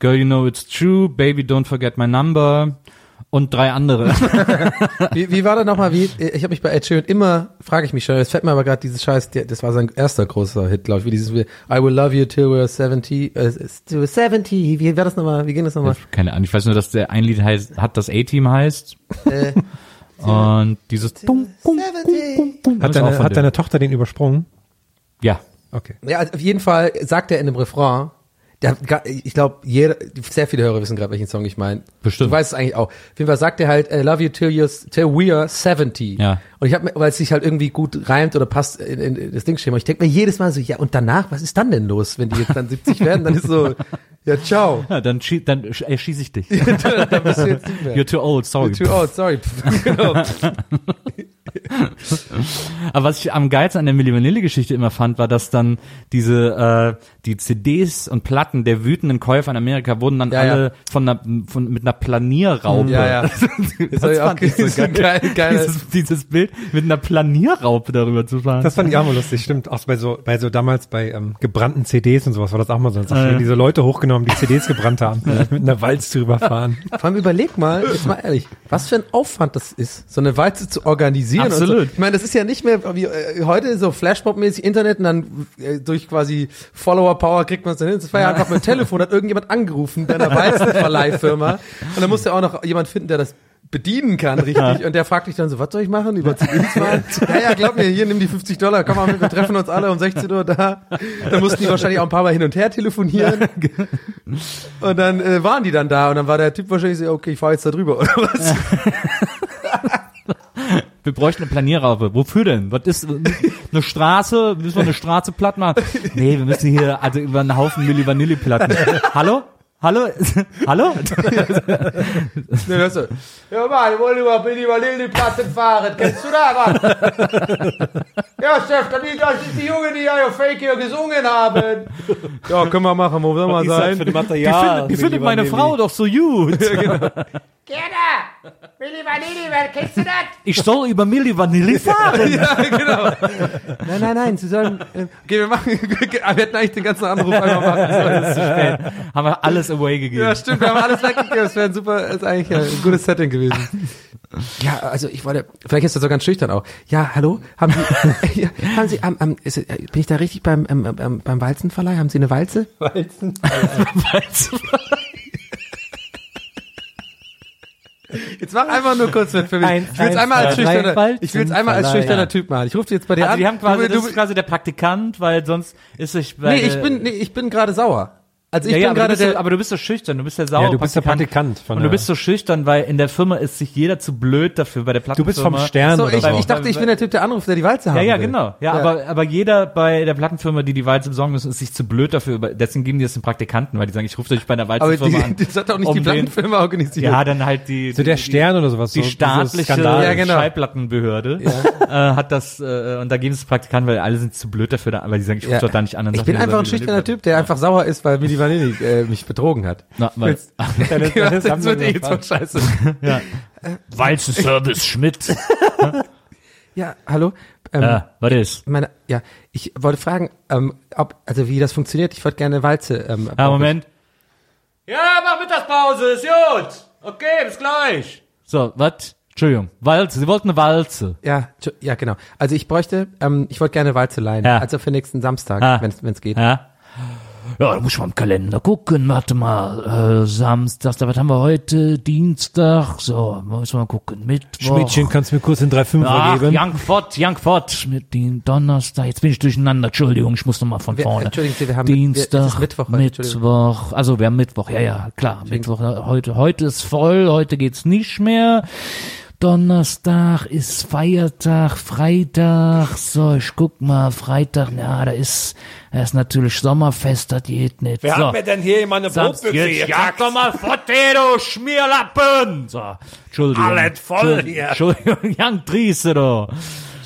Speaker 2: Girl, you know it's true, Baby, don't forget my number. Und drei andere.
Speaker 1: Wie, wie war das nochmal? Wie, ich habe mich bei Ed Sheeran immer, frage ich mich schon, jetzt fällt mir aber gerade dieses Scheiß, der, das war sein erster großer Hit, glaube ich, wie dieses I will love you till we're 70, äh, till we're 70, wie war das nochmal, wie ging das nochmal?
Speaker 2: Keine Ahnung, ich weiß nur, dass der ein Lied heißt, hat das A-Team heißt.
Speaker 1: Äh,
Speaker 2: Und dieses Bum, bum, bum,
Speaker 3: Hat deine, hat deine Tochter den übersprungen?
Speaker 2: Ja.
Speaker 3: Okay.
Speaker 1: Ja, also auf jeden Fall sagt er in dem Refrain, ich glaube, jeder, sehr viele Hörer wissen gerade, welchen Song ich meine.
Speaker 2: Bestimmt.
Speaker 1: Du weißt es eigentlich auch. Auf jeden Fall sagt er halt, I love you till, you're, till we are 70.
Speaker 2: Ja.
Speaker 1: Und ich habe weil es sich halt irgendwie gut reimt oder passt in, in das Dingschema. Ich denke mir jedes Mal so, ja, und danach, was ist dann denn los, wenn die jetzt dann 70 werden? Dann ist so, ja, ciao.
Speaker 2: Ja, dann, schie dann sch- äh, ich dich.
Speaker 1: dann bist du jetzt nicht mehr.
Speaker 2: You're too old, sorry.
Speaker 1: You're too old, sorry. genau.
Speaker 2: Aber was ich am geilsten an der Milli Vanilli Geschichte immer fand, war, dass dann diese äh, die CDs und Platten der wütenden Käufer in Amerika wurden dann
Speaker 1: Ja,
Speaker 2: alle
Speaker 1: ja.
Speaker 2: von einer von mit einer Planierraupe.
Speaker 1: Ja, ja. Das
Speaker 2: Das
Speaker 1: hab ich auch
Speaker 2: fand ich so geil.
Speaker 1: Geil, geil.
Speaker 2: Dieses, dieses Bild mit einer Planierraupe darüber zu fahren.
Speaker 3: Das fand ich auch mal lustig, stimmt. Auch bei so, bei so damals bei ähm, gebrannten CDs und sowas war das auch mal so. Dass
Speaker 2: Ah, ja.
Speaker 3: diese Leute hochgenommen, die CDs gebrannt haben, mit einer Walz drüber fahren.
Speaker 1: Vor allem überleg mal, jetzt mal ehrlich, was für ein Aufwand das ist, so eine Walze zu organisieren. Und so.
Speaker 2: Absolut.
Speaker 1: Ich meine, das ist ja nicht mehr wie äh, heute so Flashmob-mäßig Internet und dann äh, durch quasi Follower-Power kriegt man es dann hin. Das war ja einfach mit Telefon, hat irgendjemand angerufen bei einer Walzenverleihfirma und dann musste auch noch jemand finden, der das bedienen kann, richtig. Und der fragt dich dann so, was soll ich machen? Über CDs fahren? ja, ja, glaub mir, hier, nimm die 50 Dollar, komm mal mit, wir treffen uns alle um 16 Uhr da. Dann mussten die wahrscheinlich auch ein paar Mal hin und her telefonieren. Und dann äh, waren die dann da und dann war der Typ wahrscheinlich so, okay, ich fahr jetzt da drüber, oder was?
Speaker 2: Wir bräuchten eine Planierraupe. Wofür denn? Was ist eine Straße? Müssen wir eine Straße platt machen? Nee, wir müssen hier also über einen Haufen Milli Vanilli Platten. Hallo? Hallo? Hallo?
Speaker 1: Ne, hörst du, ja, Mann, ich wollte über Billy Vanilli Platten fahren. Kennst du da, Mann? ja, Chef, das ist die Jungen, die ja Fake hier gesungen haben. Ja, können wir machen, wo soll man sein?
Speaker 2: Die findet, die findet meine Frau doch so gut.
Speaker 5: Gerda! Willi Vanilli, wer kennst du das?
Speaker 2: Ich soll über Milli Vanilli fahren.
Speaker 1: ja, genau. Nein, nein, nein, sie sollen, äh, okay, wir machen, wir hätten eigentlich den ganzen Anruf einfach machen sollen.
Speaker 2: Haben wir alles away gegeben.
Speaker 1: Ja, stimmt, wir haben alles weggegeben. Das wäre ein super, ist eigentlich ein gutes Setting gewesen. Ja, also ich wollte, vielleicht ist das so ganz schüchtern auch. Ja, hallo, haben Sie, ja, haben Sie, ähm, ähm, ist, äh, bin ich da richtig beim, ähm, ähm, beim Walzenverleih? Haben Sie eine Walze?
Speaker 3: Walzen.
Speaker 1: Jetzt mach einfach nur kurz mit für mich.
Speaker 3: Eins,
Speaker 1: ich will es einmal als schüchterner, ich will es einmal als schüchterner
Speaker 2: ja.
Speaker 1: Typ machen. Ich rufe jetzt bei dir
Speaker 2: Also
Speaker 1: an.
Speaker 2: die haben quasi,
Speaker 1: du,
Speaker 2: das
Speaker 1: du,
Speaker 2: ist quasi der Praktikant, weil sonst ist ich bei
Speaker 1: nee, ich bin, nee, ich bin gerade sauer. Also ich
Speaker 2: ja, ja,
Speaker 1: bin
Speaker 2: aber, du
Speaker 1: gerade
Speaker 2: bist, so-
Speaker 1: der,
Speaker 2: aber du bist so schüchtern, du bist der sauer
Speaker 3: Ja, du bist der Praktikant von
Speaker 2: und du bist so schüchtern, weil in der Firma ist sich jeder zu blöd dafür bei der
Speaker 3: Du
Speaker 2: Plattenfirma.
Speaker 3: bist vom Stern
Speaker 1: so,
Speaker 3: oder
Speaker 1: ich,
Speaker 3: so.
Speaker 1: ich dachte, ich bin der Typ, der anruft, der die Walze haben
Speaker 2: Ja, ja,
Speaker 1: will.
Speaker 2: genau. Ja, aber aber jeder bei der Plattenfirma, die die Walze besorgen müssen, ist sich zu blöd dafür. über- Deswegen geben die das den Praktikanten, weil die sagen, ich rufe euch bei der
Speaker 1: Aber
Speaker 2: Walzenfirma
Speaker 1: die,
Speaker 2: an.
Speaker 1: das hat auch nicht
Speaker 2: um
Speaker 1: die
Speaker 2: den-
Speaker 1: Plattenfirma organisiert.
Speaker 2: Ja, dann halt die
Speaker 3: so der
Speaker 2: die,
Speaker 3: Stern oder sowas.
Speaker 2: die
Speaker 3: so,
Speaker 2: staatliche
Speaker 3: Skandal.
Speaker 1: Ja, genau.
Speaker 2: Schallplattenbehörde äh, hat das äh, und da geben es Praktikanten, weil alle sind zu blöd dafür, da, weil die sagen, ich rufe
Speaker 1: Ja.
Speaker 2: doch da nicht an. und
Speaker 1: Ich bin
Speaker 2: mir,
Speaker 1: einfach ein
Speaker 2: die
Speaker 1: schüchterner Typ, der einfach sauer ist, weil Vanilli äh, mich betrogen hat.
Speaker 2: Na, weil,
Speaker 3: Deine,
Speaker 1: Ja,
Speaker 3: deine
Speaker 1: das wird eh so scheiße.
Speaker 2: Walzenservice Schmidt.
Speaker 1: Ja, hallo? Ähm,
Speaker 2: ja, was ist?
Speaker 1: Meine, ja, ich wollte fragen, ähm, ob, also wie das funktioniert. Ich wollte gerne eine Walze. Ähm,
Speaker 2: Ja, Moment. Ja, mach Mittagspause, ist gut. Okay, bis gleich. So, was? Entschuldigung, Walze, Sie wollten eine Walze.
Speaker 1: Ja, ja, genau. Also ich bräuchte, ähm, ich wollte gerne eine Walze leihen.
Speaker 2: Ja.
Speaker 1: Also für nächsten Samstag,
Speaker 2: Ah.
Speaker 1: wenn es geht.
Speaker 2: Ja? Ja, da muss ich mal im Kalender gucken. Warte mal, äh, Samstag, was haben wir heute? Dienstag, so, müssen wir mal gucken. Mittwoch.
Speaker 3: Schmidtchen, kannst du mir kurz den 3,5er
Speaker 2: Ach,
Speaker 3: geben?
Speaker 2: Young Fott, Young Fott, mit den Donnerstag, jetzt bin ich durcheinander, Entschuldigung, ich muss nochmal von
Speaker 1: Wir-
Speaker 2: vorne.
Speaker 1: entschuldigen Sie, wir haben- wir-
Speaker 2: Dienstag,
Speaker 1: ist Mittwoch heute, Entschuldigung.
Speaker 2: Mittwoch, also wir haben Mittwoch, ja, ja, klar, Mittwoch, äh, heute, heute ist voll, heute geht's nicht mehr. Donnerstag ist Feiertag, Freitag, so, ich guck mal, Freitag, ja, da ist, da ist natürlich Sommerfest, das geht nicht.
Speaker 3: Wer
Speaker 2: so.
Speaker 3: hat mir denn hier immer eine Brotbüchse hier?
Speaker 2: jag doch mal du Schmierlappen! So, Entschuldigung.
Speaker 3: Alles voll hier.
Speaker 2: Entschuldigung, Young Trieste, du.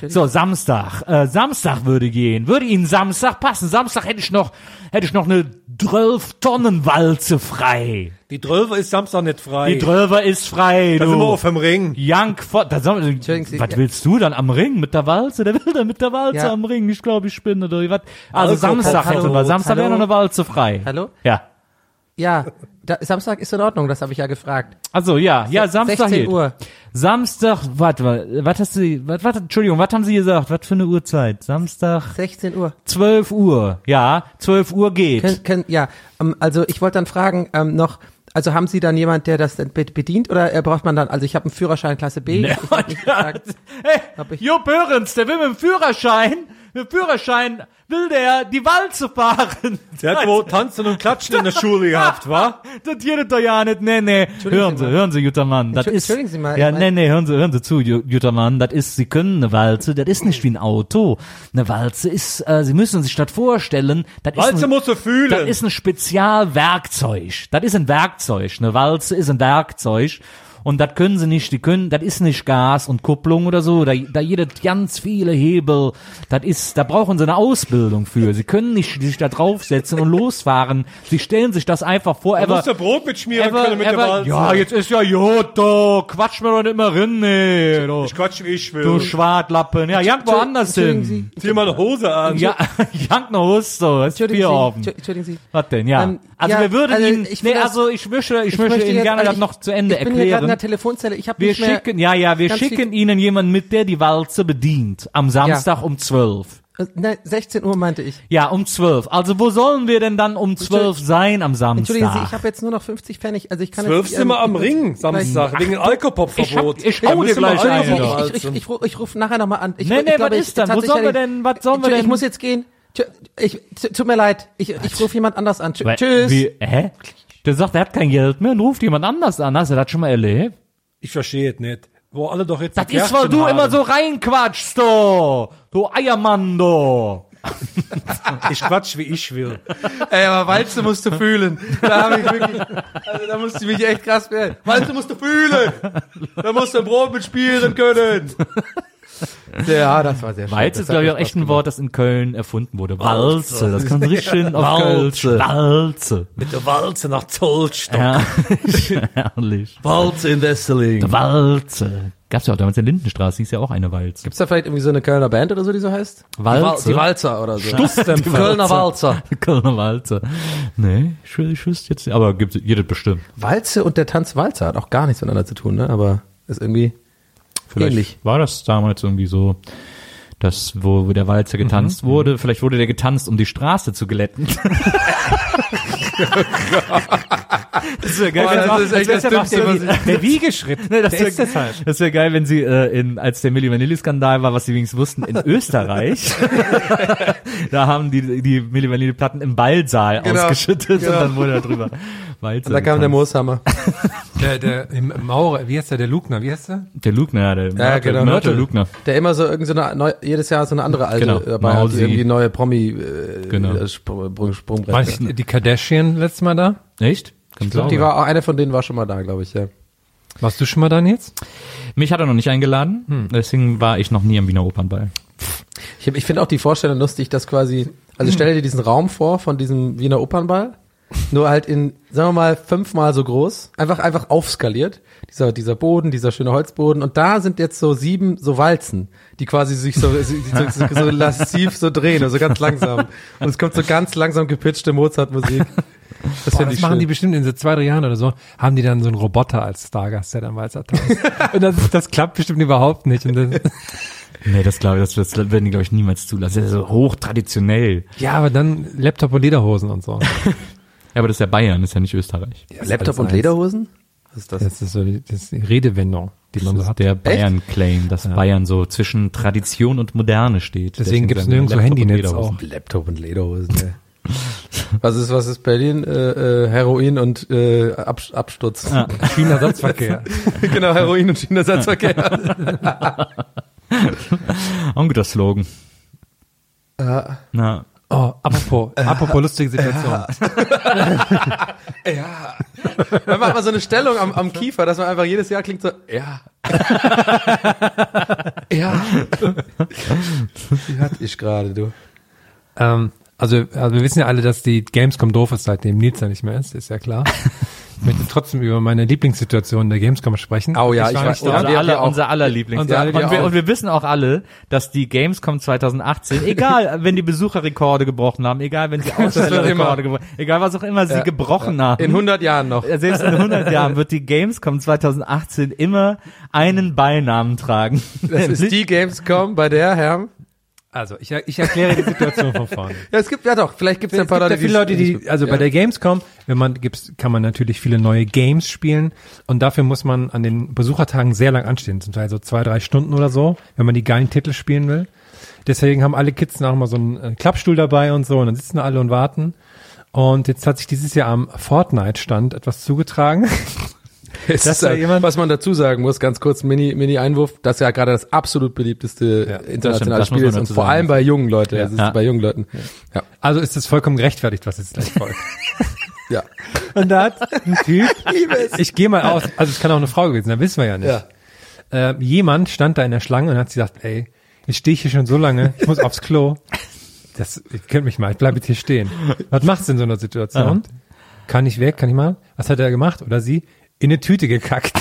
Speaker 2: So, Samstag. Äh, Samstag würde gehen. Würde Ihnen Samstag passen? Samstag hätte ich noch, hätte ich noch eine 12 Tonnen Walze frei.
Speaker 3: Die Dröwe ist Samstag nicht frei.
Speaker 2: Die Dröver ist frei,
Speaker 3: da
Speaker 2: du.
Speaker 3: sind wir auf dem Ring.
Speaker 2: Young Fort, da
Speaker 1: Sie,
Speaker 2: was
Speaker 1: ja.
Speaker 2: willst du dann am Ring mit der Walze? Der will da mit der Walze
Speaker 1: Ja.
Speaker 2: am Ring. Ich glaube, ich spinne oder was. Also
Speaker 3: Also,
Speaker 2: Samstag
Speaker 1: hallo,
Speaker 2: hätten wir. Samstag wäre noch eine Walze frei.
Speaker 1: Hallo?
Speaker 2: Ja.
Speaker 1: Ja, Da, Samstag ist in Ordnung, das habe ich ja gefragt.
Speaker 2: Also ja, ja, Samstag
Speaker 1: 16
Speaker 2: geht.
Speaker 1: Uhr.
Speaker 2: Samstag, warte mal, was hast du, was, was, Entschuldigung, was haben Sie gesagt? Was für eine Uhrzeit? Samstag,
Speaker 1: 16 Uhr.
Speaker 2: 12 Uhr. Ja, 12 Uhr geht.
Speaker 1: Können, können, ja, ähm, also ich wollte dann fragen ähm, noch, also haben Sie dann jemand, der das bedient oder äh, braucht man dann, also ich habe einen Führerschein Klasse B.
Speaker 2: Ne,
Speaker 1: ich hab nicht gefragt.
Speaker 2: hey,
Speaker 1: Hab ich-
Speaker 2: Jo Börens, der will mit dem Führerschein, mit Führerschein will der die Walze fahren.
Speaker 6: Der hat wohl Tanzen und Klatschen in der Schule gehabt, wa?
Speaker 2: Das geht doch ja nicht, nee, nee. Hören Sie,
Speaker 1: mal.
Speaker 2: hören Sie, guter Mann. Das ist,
Speaker 1: entschuldigen Sie mal,
Speaker 2: ja, nee, nee, hören Sie, hören Sie zu, guter Mann. Das ist, Sie können eine Walze, das ist nicht wie ein Auto. Eine Walze ist, äh, Sie müssen sich das vorstellen, das ist
Speaker 6: Walze
Speaker 2: ein,
Speaker 6: musst du fühlen.
Speaker 2: Das ist ein Spezialwerkzeug. Das ist ein Werkzeug. Eine Walze ist ein Werkzeug. Und das können sie nicht, die können, das ist nicht Gas und Kupplung oder so, da, da jedes ganz viele Hebel, das ist, da brauchen sie eine Ausbildung für. Sie können nicht sich da draufsetzen und losfahren. Sie stellen sich das einfach vor,
Speaker 6: Du musst ja Brot mitschmieren
Speaker 2: ever,
Speaker 6: können mit der
Speaker 2: ever,
Speaker 6: Walze.
Speaker 2: ja, jetzt ist ja du, quatsch mir doch nicht mehr rein, nee, du,
Speaker 6: Ich quatsch, wie ich will.
Speaker 2: du Schwartlappen. Ja, jank woanders hin.
Speaker 1: Sie,
Speaker 6: Zieh mal eine Hose an.
Speaker 2: Ja, jank ne Hust, so, das ist
Speaker 1: Entschuldigen
Speaker 2: Bier
Speaker 1: Sie,
Speaker 2: offen.
Speaker 1: Entschu- Entschuldigen Sie.
Speaker 2: Was denn, ja.
Speaker 1: Ähm,
Speaker 2: also
Speaker 1: ja,
Speaker 2: wir würden
Speaker 1: also
Speaker 2: Ihnen,
Speaker 1: ich
Speaker 2: nee, also ich möchte, ich,
Speaker 1: Ich
Speaker 2: möchte
Speaker 1: möchte
Speaker 2: Ihnen
Speaker 1: jetzt-
Speaker 2: gerne
Speaker 1: also
Speaker 2: das noch zu Ende
Speaker 1: ich
Speaker 2: erklären.
Speaker 1: Telefonzelle, ich habe
Speaker 2: Wir
Speaker 1: nicht mehr
Speaker 2: schicken, ja, ja, wir schicken
Speaker 1: viel-
Speaker 2: Ihnen jemanden mit, der die Walze bedient. Am Samstag um 12.
Speaker 1: Äh, Nein, 16 Uhr meinte ich.
Speaker 2: Ja, um 12. Also wo sollen wir denn dann um 12 sein am Samstag?
Speaker 1: Entschuldigen Sie, ich habe jetzt nur noch 50 Pfennig, also ich kann
Speaker 6: Zwölf
Speaker 1: jetzt
Speaker 6: sind wir
Speaker 1: ähm,
Speaker 6: am Ring Samstag, wegen Alkopop-Verbot.
Speaker 2: Ich hab- ich
Speaker 6: Da
Speaker 2: hau dir
Speaker 6: wir
Speaker 2: gleich eine
Speaker 1: Ich, ich, ich, ich, ruf- ich rufe nachher nochmal an. Ich,
Speaker 2: Nee,
Speaker 1: ich
Speaker 2: nee, was
Speaker 1: ich,
Speaker 2: ist denn? Wo sollen wir denn- was sollen wir
Speaker 1: ich, Ich
Speaker 2: denn-
Speaker 1: muss jetzt gehen. Ich, tut mir leid. Ich, ich rufe jemand anders an. Tschüss.
Speaker 2: Wie, hä? Der sagt, er hat kein Geld mehr und ruft jemand anders an. Hast du das schon mal erlebt?
Speaker 6: Ich verstehe es nicht. Wo alle doch jetzt
Speaker 2: Das ist, weil du
Speaker 6: haben.
Speaker 2: immer so reinquatschst, du. Du Eiermann, du.
Speaker 6: Ich quatsch, wie ich will.
Speaker 1: Ey, aber Walze musst du fühlen. Da habe ich wirklich, also da musst du mich echt krass werden. Walze musst du fühlen. Da musst du ein Brot mitspielen können. Ja, das war sehr schön.
Speaker 2: Walze
Speaker 1: Das
Speaker 2: ist, glaube ich, auch echt ein Wort, das in Köln erfunden wurde. Walze. Das kann richtig schön auf Kölsch. Walze.
Speaker 6: Mit der Walze nach Zollstock.
Speaker 2: Ja, herrlich.
Speaker 6: Walze in Wesseling.
Speaker 2: Walze. Gab's ja auch damals in Lindenstraße, hieß ja auch eine Walze.
Speaker 1: Gibt's da vielleicht irgendwie so eine Kölner Band oder so, die so heißt?
Speaker 2: Walze?
Speaker 1: Die, Wal die Walzer oder so.
Speaker 6: Stussdämpfer.
Speaker 1: Die Kölner Walzer.
Speaker 2: Kölner Walze. Nee, ich, ich wüsste jetzt, aber gibt jedes bestimmt.
Speaker 1: Walze und der Tanz Walzer hat auch gar nichts miteinander zu tun, ne? Aber ist irgendwie
Speaker 2: Vielleicht
Speaker 1: ähnlich.
Speaker 2: war das damals irgendwie so, dass, wo, wo der Walzer getanzt wurde, vielleicht wurde der getanzt, um die Straße zu glätten. das wäre geil,
Speaker 1: Boah,
Speaker 2: wenn
Speaker 1: das
Speaker 2: sie-
Speaker 1: ist echt das Dümmste,
Speaker 2: der-
Speaker 1: was
Speaker 3: Der Wiegeschritt.
Speaker 2: Nee, das wäre
Speaker 3: das
Speaker 2: das wär geil, wenn sie, äh, in, als der Milli Vanilli-Skandal war, was sie wenigstens wussten, in Österreich, da haben die, die Milli Vanilli-Platten im Ballsaal
Speaker 1: Genau,
Speaker 2: ausgeschüttet
Speaker 1: genau.
Speaker 2: und dann wurde da drüber Walzer
Speaker 1: Und da kam der. Mooshammer.
Speaker 3: Der, der im Maurer, wie heißt der, der Lugner, wie heißt der?
Speaker 2: Der Lugner, der
Speaker 1: Ja,
Speaker 2: Mörtel,
Speaker 1: genau.
Speaker 2: Mörtel Lugner.
Speaker 1: Der immer so irgend so eine neu, jedes Jahr so eine andere alte
Speaker 2: Genau.
Speaker 1: dabei hat,
Speaker 2: Mausi.
Speaker 1: die irgendwie neue Promi äh,
Speaker 2: Genau.
Speaker 1: äh, Sprung, Sprung, Sprungbrett.
Speaker 3: War nicht die Kardashian letztes Mal da?
Speaker 2: Echt? Kann
Speaker 1: Ich glaub, die war auch eine von denen war schon mal da, glaube ich, ja.
Speaker 3: Warst du schon mal da jetzt?
Speaker 2: Mich hat er noch nicht eingeladen,
Speaker 1: Hm.
Speaker 2: deswegen war ich noch nie am Wiener Opernball.
Speaker 1: Ich, ich finde auch die Vorstellung lustig, dass quasi, also stell dir diesen Raum vor von diesem Wiener Opernball, nur halt in, sagen wir mal, fünfmal so groß, einfach, einfach aufskaliert, dieser, dieser Boden, dieser schöne Holzboden und da sind jetzt so sieben so Walzen, die quasi sich so, so, so, so lasziv so drehen, also ganz langsam und es kommt so ganz langsam gepitchte Mozart-Musik. Das
Speaker 3: Boah,
Speaker 1: finde
Speaker 3: das machen
Speaker 1: schön.
Speaker 3: die bestimmt in so zwei, drei Jahren oder so, haben die dann so einen Roboter als Stargast, der dann Walzer tanzt. Und das, das klappt bestimmt überhaupt nicht. Und das,
Speaker 2: Nee, das glaube ich, das, das werden die, glaube ich, niemals zulassen. Das ist so hochtraditionell.
Speaker 3: ja, aber dann Laptop und Lederhosen und so.
Speaker 2: Ja, aber das ist ja Bayern, das ist ja nicht Österreich.
Speaker 1: Laptop
Speaker 3: alles
Speaker 1: und
Speaker 3: eins.
Speaker 1: Lederhosen? Was ist das?
Speaker 3: Das ist so die, das ist die Redewendung, die man so
Speaker 2: Das
Speaker 3: hat.
Speaker 2: ist der Bayern-Claim, dass Bayern so zwischen Tradition und Moderne steht.
Speaker 3: Deswegen gibt's
Speaker 2: sagen
Speaker 3: nirgendwo
Speaker 2: Laptop
Speaker 3: Handynetz auch.
Speaker 1: Laptop und Lederhosen, ey. Was ist, was ist Berlin? Äh, äh, Heroin und äh, Ab Absturz.
Speaker 2: Ah.
Speaker 3: China-Satzverkehr.
Speaker 1: genau, Heroin und China-Satzverkehr.
Speaker 2: Auch ein guter Slogan.
Speaker 1: ja.
Speaker 2: Na,
Speaker 3: Oh, apropos, apropos lustige Situation.
Speaker 1: ja. Man macht mal so eine Stellung am, am Kiefer, dass man einfach jedes Jahr klingt so, ja. ja. Die hatte ich gerade, du.
Speaker 3: Ähm, also, also wir wissen ja alle, dass die Gamescom doof ist, seitdem Nils ja nicht mehr ist, ist ja klar. Ich möchte trotzdem über meine Lieblingssituation der Gamescom sprechen.
Speaker 1: Oh ja, ich
Speaker 3: war
Speaker 1: weiß-. Ja,
Speaker 2: unser
Speaker 1: wir-
Speaker 2: aller, unser aller Lieblings.
Speaker 3: Unser aller
Speaker 2: und, wir, und wir wissen auch alle, dass die Gamescom 2018, egal wenn die Besucherrekorde gebrochen haben, egal wenn sie Ausstellerrekorde gebrochen egal was auch immer sie gebrochen haben.
Speaker 1: In 100 Jahren noch.
Speaker 2: Ja, Selbst in 100 Jahren wird die Gamescom 2018 immer einen Beinamen tragen.
Speaker 1: Das ist die Gamescom, bei der, Herr.
Speaker 3: Also, ich, ich erkläre die Situation von vorne.
Speaker 1: Ja, es gibt ja doch, vielleicht gibt es ja ein paar Leute,
Speaker 3: ja viele Leute, die, also bei der Gamescom, wenn man gibt's, kann man natürlich viele neue Games spielen und dafür muss man an den Besuchertagen sehr lang anstehen, zum Teil so zwei, drei Stunden oder so, wenn man die geilen Titel spielen will. Deswegen haben alle Kids auch mal so einen äh, Klappstuhl dabei und so und dann sitzen alle und warten. Und jetzt hat sich dieses Jahr am Fortnite-Stand etwas zugetragen.
Speaker 1: Es
Speaker 3: dass
Speaker 1: ist,
Speaker 3: da jemand-
Speaker 1: was man dazu sagen muss, ganz kurz, Mini, Mini-Einwurf, das ja gerade das absolut beliebteste
Speaker 3: Ja,
Speaker 1: internationale Spiel ist und vor allem bei jungen Leuten.
Speaker 3: Ja.
Speaker 1: Ist
Speaker 2: Ja.
Speaker 1: bei jungen Leuten. Ja.
Speaker 3: Also ist es vollkommen gerechtfertigt, was jetzt gleich folgt.
Speaker 1: ja.
Speaker 3: Und da hat ein Typ, ich gehe mal aus, also es kann auch eine Frau gewesen sein, wissen wir ja nicht.
Speaker 1: Ja.
Speaker 3: äh, jemand stand da in der Schlange und hat gesagt, ey, jetzt stehe ich hier schon so lange, ich muss aufs Klo. Das, ich kennt mich mal, ich bleibe jetzt hier stehen. Was machst du in so einer Situation? Kann ich weg, kann ich mal? Was hat er gemacht? Oder sie? In eine Tüte gekackt.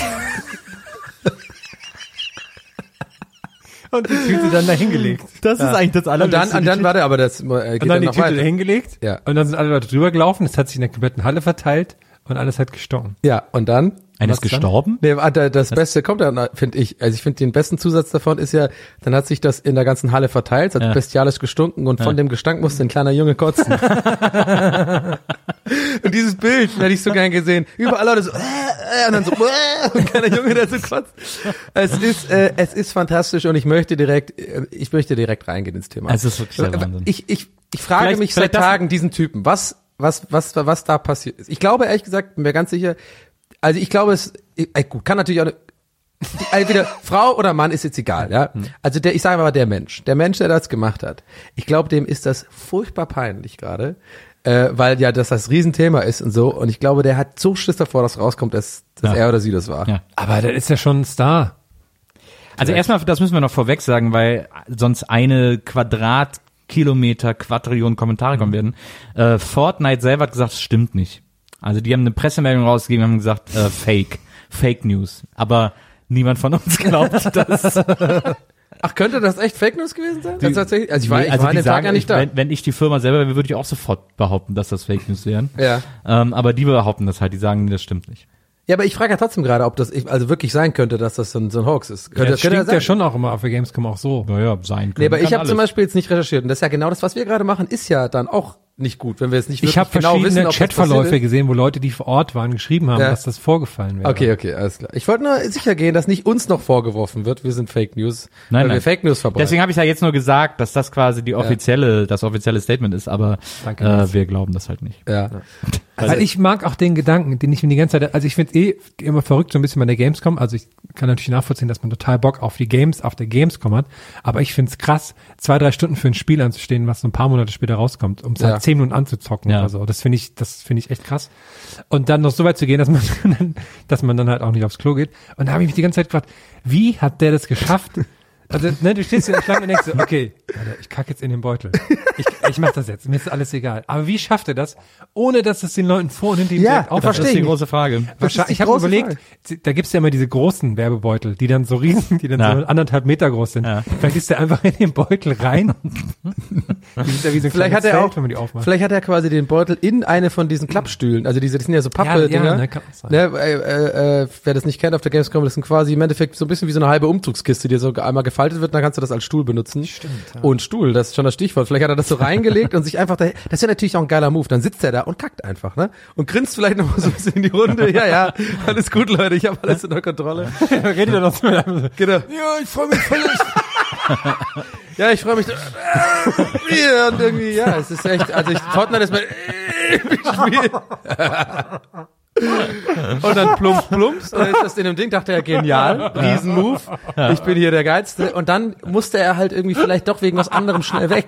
Speaker 3: und die Tüte dann da hingelegt.
Speaker 2: Das ist eigentlich das
Speaker 1: Und dann, und dann warte, aber das äh, geht
Speaker 3: Und dann
Speaker 1: dann
Speaker 3: die
Speaker 1: noch
Speaker 3: Tüte
Speaker 1: weiter.
Speaker 3: hingelegt.
Speaker 1: Ja.
Speaker 3: Und dann sind alle Leute drüber gelaufen, es hat sich in der kompletten Halle verteilt und alles hat gestunken.
Speaker 1: Ja, und dann?
Speaker 3: Was
Speaker 2: ist
Speaker 3: dann?
Speaker 2: gestorben?
Speaker 1: Nee, warte, das Beste kommt dann, finde ich. Also ich finde den besten Zusatz davon ist ja, dann hat sich das in der ganzen Halle verteilt, hat
Speaker 2: Ja.
Speaker 1: bestialisch gestunken und von dem Gestank musste ein kleiner Junge kotzen. und dieses Bild hätte ich so gern gesehen. Überall Leute so, äh, äh, und dann so, äh, und ein kleiner Junge, der so kotzt. Es ist, äh, es ist fantastisch und ich möchte direkt, äh, ich möchte direkt reingehen ins Thema.
Speaker 2: Es ist wirklich der Wahnsinn.
Speaker 1: Ich, ich, ich frage
Speaker 2: Vielleicht-
Speaker 1: mich
Speaker 2: vielleicht
Speaker 1: seit
Speaker 2: das-
Speaker 1: Tagen diesen Typen, was, was, was, was da passiert ist. Ich glaube ehrlich gesagt, bin mir ganz sicher, also ich glaube es, gut, kann natürlich auch, eine- entweder Frau oder Mann ist jetzt egal, ja. Also der, ich sage mal der Mensch, der Mensch, der das gemacht hat. Ich glaube, dem ist das furchtbar peinlich gerade, äh, weil ja das das Riesenthema ist und so. Und ich glaube, der hat so Schiss davor, dass rauskommt, dass, dass
Speaker 2: Ja.
Speaker 1: er oder sie das war.
Speaker 2: Ja.
Speaker 3: Aber der ist ja schon ein Star.
Speaker 2: Also erstmal, das müssen wir noch vorweg sagen, weil sonst eine Quadratkilometer Quadrillion Kommentare kommen werden. Äh, Fortnite selber hat gesagt, es stimmt nicht. Also die haben eine Pressemeldung rausgegeben, haben gesagt, äh, Fake, Fake News. Aber niemand von uns glaubt das.
Speaker 1: Ach, könnte das echt Fake News gewesen sein? Das tatsächlich? Also ich war,
Speaker 2: Nee,
Speaker 1: ich war an
Speaker 2: die
Speaker 1: dem Tag
Speaker 2: sagen,
Speaker 1: ja nicht
Speaker 2: ich,
Speaker 1: da.
Speaker 2: Wenn, wenn ich die Firma selber wäre, würde ich auch sofort behaupten, dass das Fake News wären.
Speaker 1: Ja.
Speaker 2: Ähm, aber die behaupten das halt, die sagen, das stimmt nicht.
Speaker 1: Ja, aber ich frage ja trotzdem gerade, ob das ich- also wirklich sein könnte, dass das so ein, so ein Hoax ist. Könnte,
Speaker 3: Das
Speaker 1: könnte
Speaker 3: stinkt ja schon auch immer auf der Gamescom auch so.
Speaker 2: Naja, sein können.
Speaker 1: Nee, aber ich habe zum. Beispiel jetzt nicht recherchiert und das ist ja genau das, was wir gerade machen, ist ja dann auch nicht gut, wenn wir jetzt nicht
Speaker 3: Ich habe
Speaker 1: genau
Speaker 3: verschiedene
Speaker 1: wissen,
Speaker 3: Chatverläufe gesehen, wo Leute, die vor Ort waren, geschrieben haben,
Speaker 1: Ja.
Speaker 3: dass das vorgefallen wäre.
Speaker 1: Okay, okay, alles klar. Ich wollte nur sicher gehen, dass nicht uns noch vorgeworfen wird, wir sind Fake News,
Speaker 2: Nein,
Speaker 1: weil
Speaker 2: nein.
Speaker 1: wir Fake News verbreiten.
Speaker 2: Deswegen habe ich ja jetzt nur gesagt, dass das quasi die offizielle, das offizielle Statement ist, aber
Speaker 3: Danke,
Speaker 2: äh, wir glauben das halt nicht.
Speaker 1: ja.
Speaker 3: Also ich mag auch den Gedanken, den ich mir die ganze Zeit, also ich finde eh immer verrückt so ein bisschen bei der Gamescom. Also ich kann natürlich nachvollziehen, dass man total Bock auf die Games, auf der Gamescom hat. Aber ich finde es krass, zwei, drei Stunden für ein Spiel anzustehen, was so ein paar Monate später rauskommt, um es
Speaker 1: Ja.
Speaker 3: halt zehn Minuten anzuzocken
Speaker 2: Ja.
Speaker 3: oder so. Das finde ich, das finde ich echt krass. Und dann noch so weit zu gehen, dass man, dann, dass man dann halt auch nicht aufs Klo geht. Und da habe ich mich die ganze Zeit gefragt, wie hat der das geschafft? Also, ne, du stehst in der Schlange und denkst so, okay, Alter, ich kacke jetzt in den Beutel. Ich, ich mach das jetzt, mir ist alles egal. Aber wie schafft er das, ohne dass es den Leuten vor und hinter ihm
Speaker 1: Ja,
Speaker 3: direkt auffällt?
Speaker 2: Das ist die große Frage.
Speaker 3: Wahrscheinlich,
Speaker 1: die
Speaker 3: ich habe überlegt, da gibt's ja immer diese großen Werbebeutel, die dann so riesen, die dann
Speaker 2: Ja.
Speaker 3: so anderthalb Meter groß sind.
Speaker 2: Ja.
Speaker 3: Vielleicht ist der einfach in den Beutel rein. die sind ja wie so ein
Speaker 1: Vielleicht hat
Speaker 3: kleines
Speaker 1: er
Speaker 3: Zelt,
Speaker 1: auch,
Speaker 3: wenn man die aufmacht.
Speaker 1: vielleicht hat er quasi den Beutel in eine von diesen Klappstühlen, also diese, das sind ja so Pappe-Dinger.
Speaker 3: Ja, ja, ne.
Speaker 1: Ne, äh, äh, äh, wer das nicht kennt auf der Gamescom, das sind quasi im Endeffekt so ein bisschen wie so eine halbe Umzugskiste, die so einmal gefaltet wird, dann kannst du das als Stuhl benutzen. Stimmt. Und Stuhl, das ist schon das Stichwort. Vielleicht hat er das so reingelegt und sich einfach da, das ist ja natürlich auch ein geiler Move. Dann sitzt er da und kackt einfach, ne? Und grinst vielleicht noch mal so ein bisschen in die Runde. Ja, ja, alles gut, Leute, ich habe alles unter Kontrolle.
Speaker 3: Redet er noch so
Speaker 1: Genau.
Speaker 3: Ja, ich freue mich voll.
Speaker 1: Ja, ich freue mich. Ja, und irgendwie, ja, es ist echt, also ich, Fortnite ist mein Spiel. Und dann plumps, plumps, und dann ist das in dem Ding, dachte er, genial, Riesenmove, ich bin hier der Geilste. Und dann musste er halt irgendwie vielleicht doch wegen was anderem schnell weg.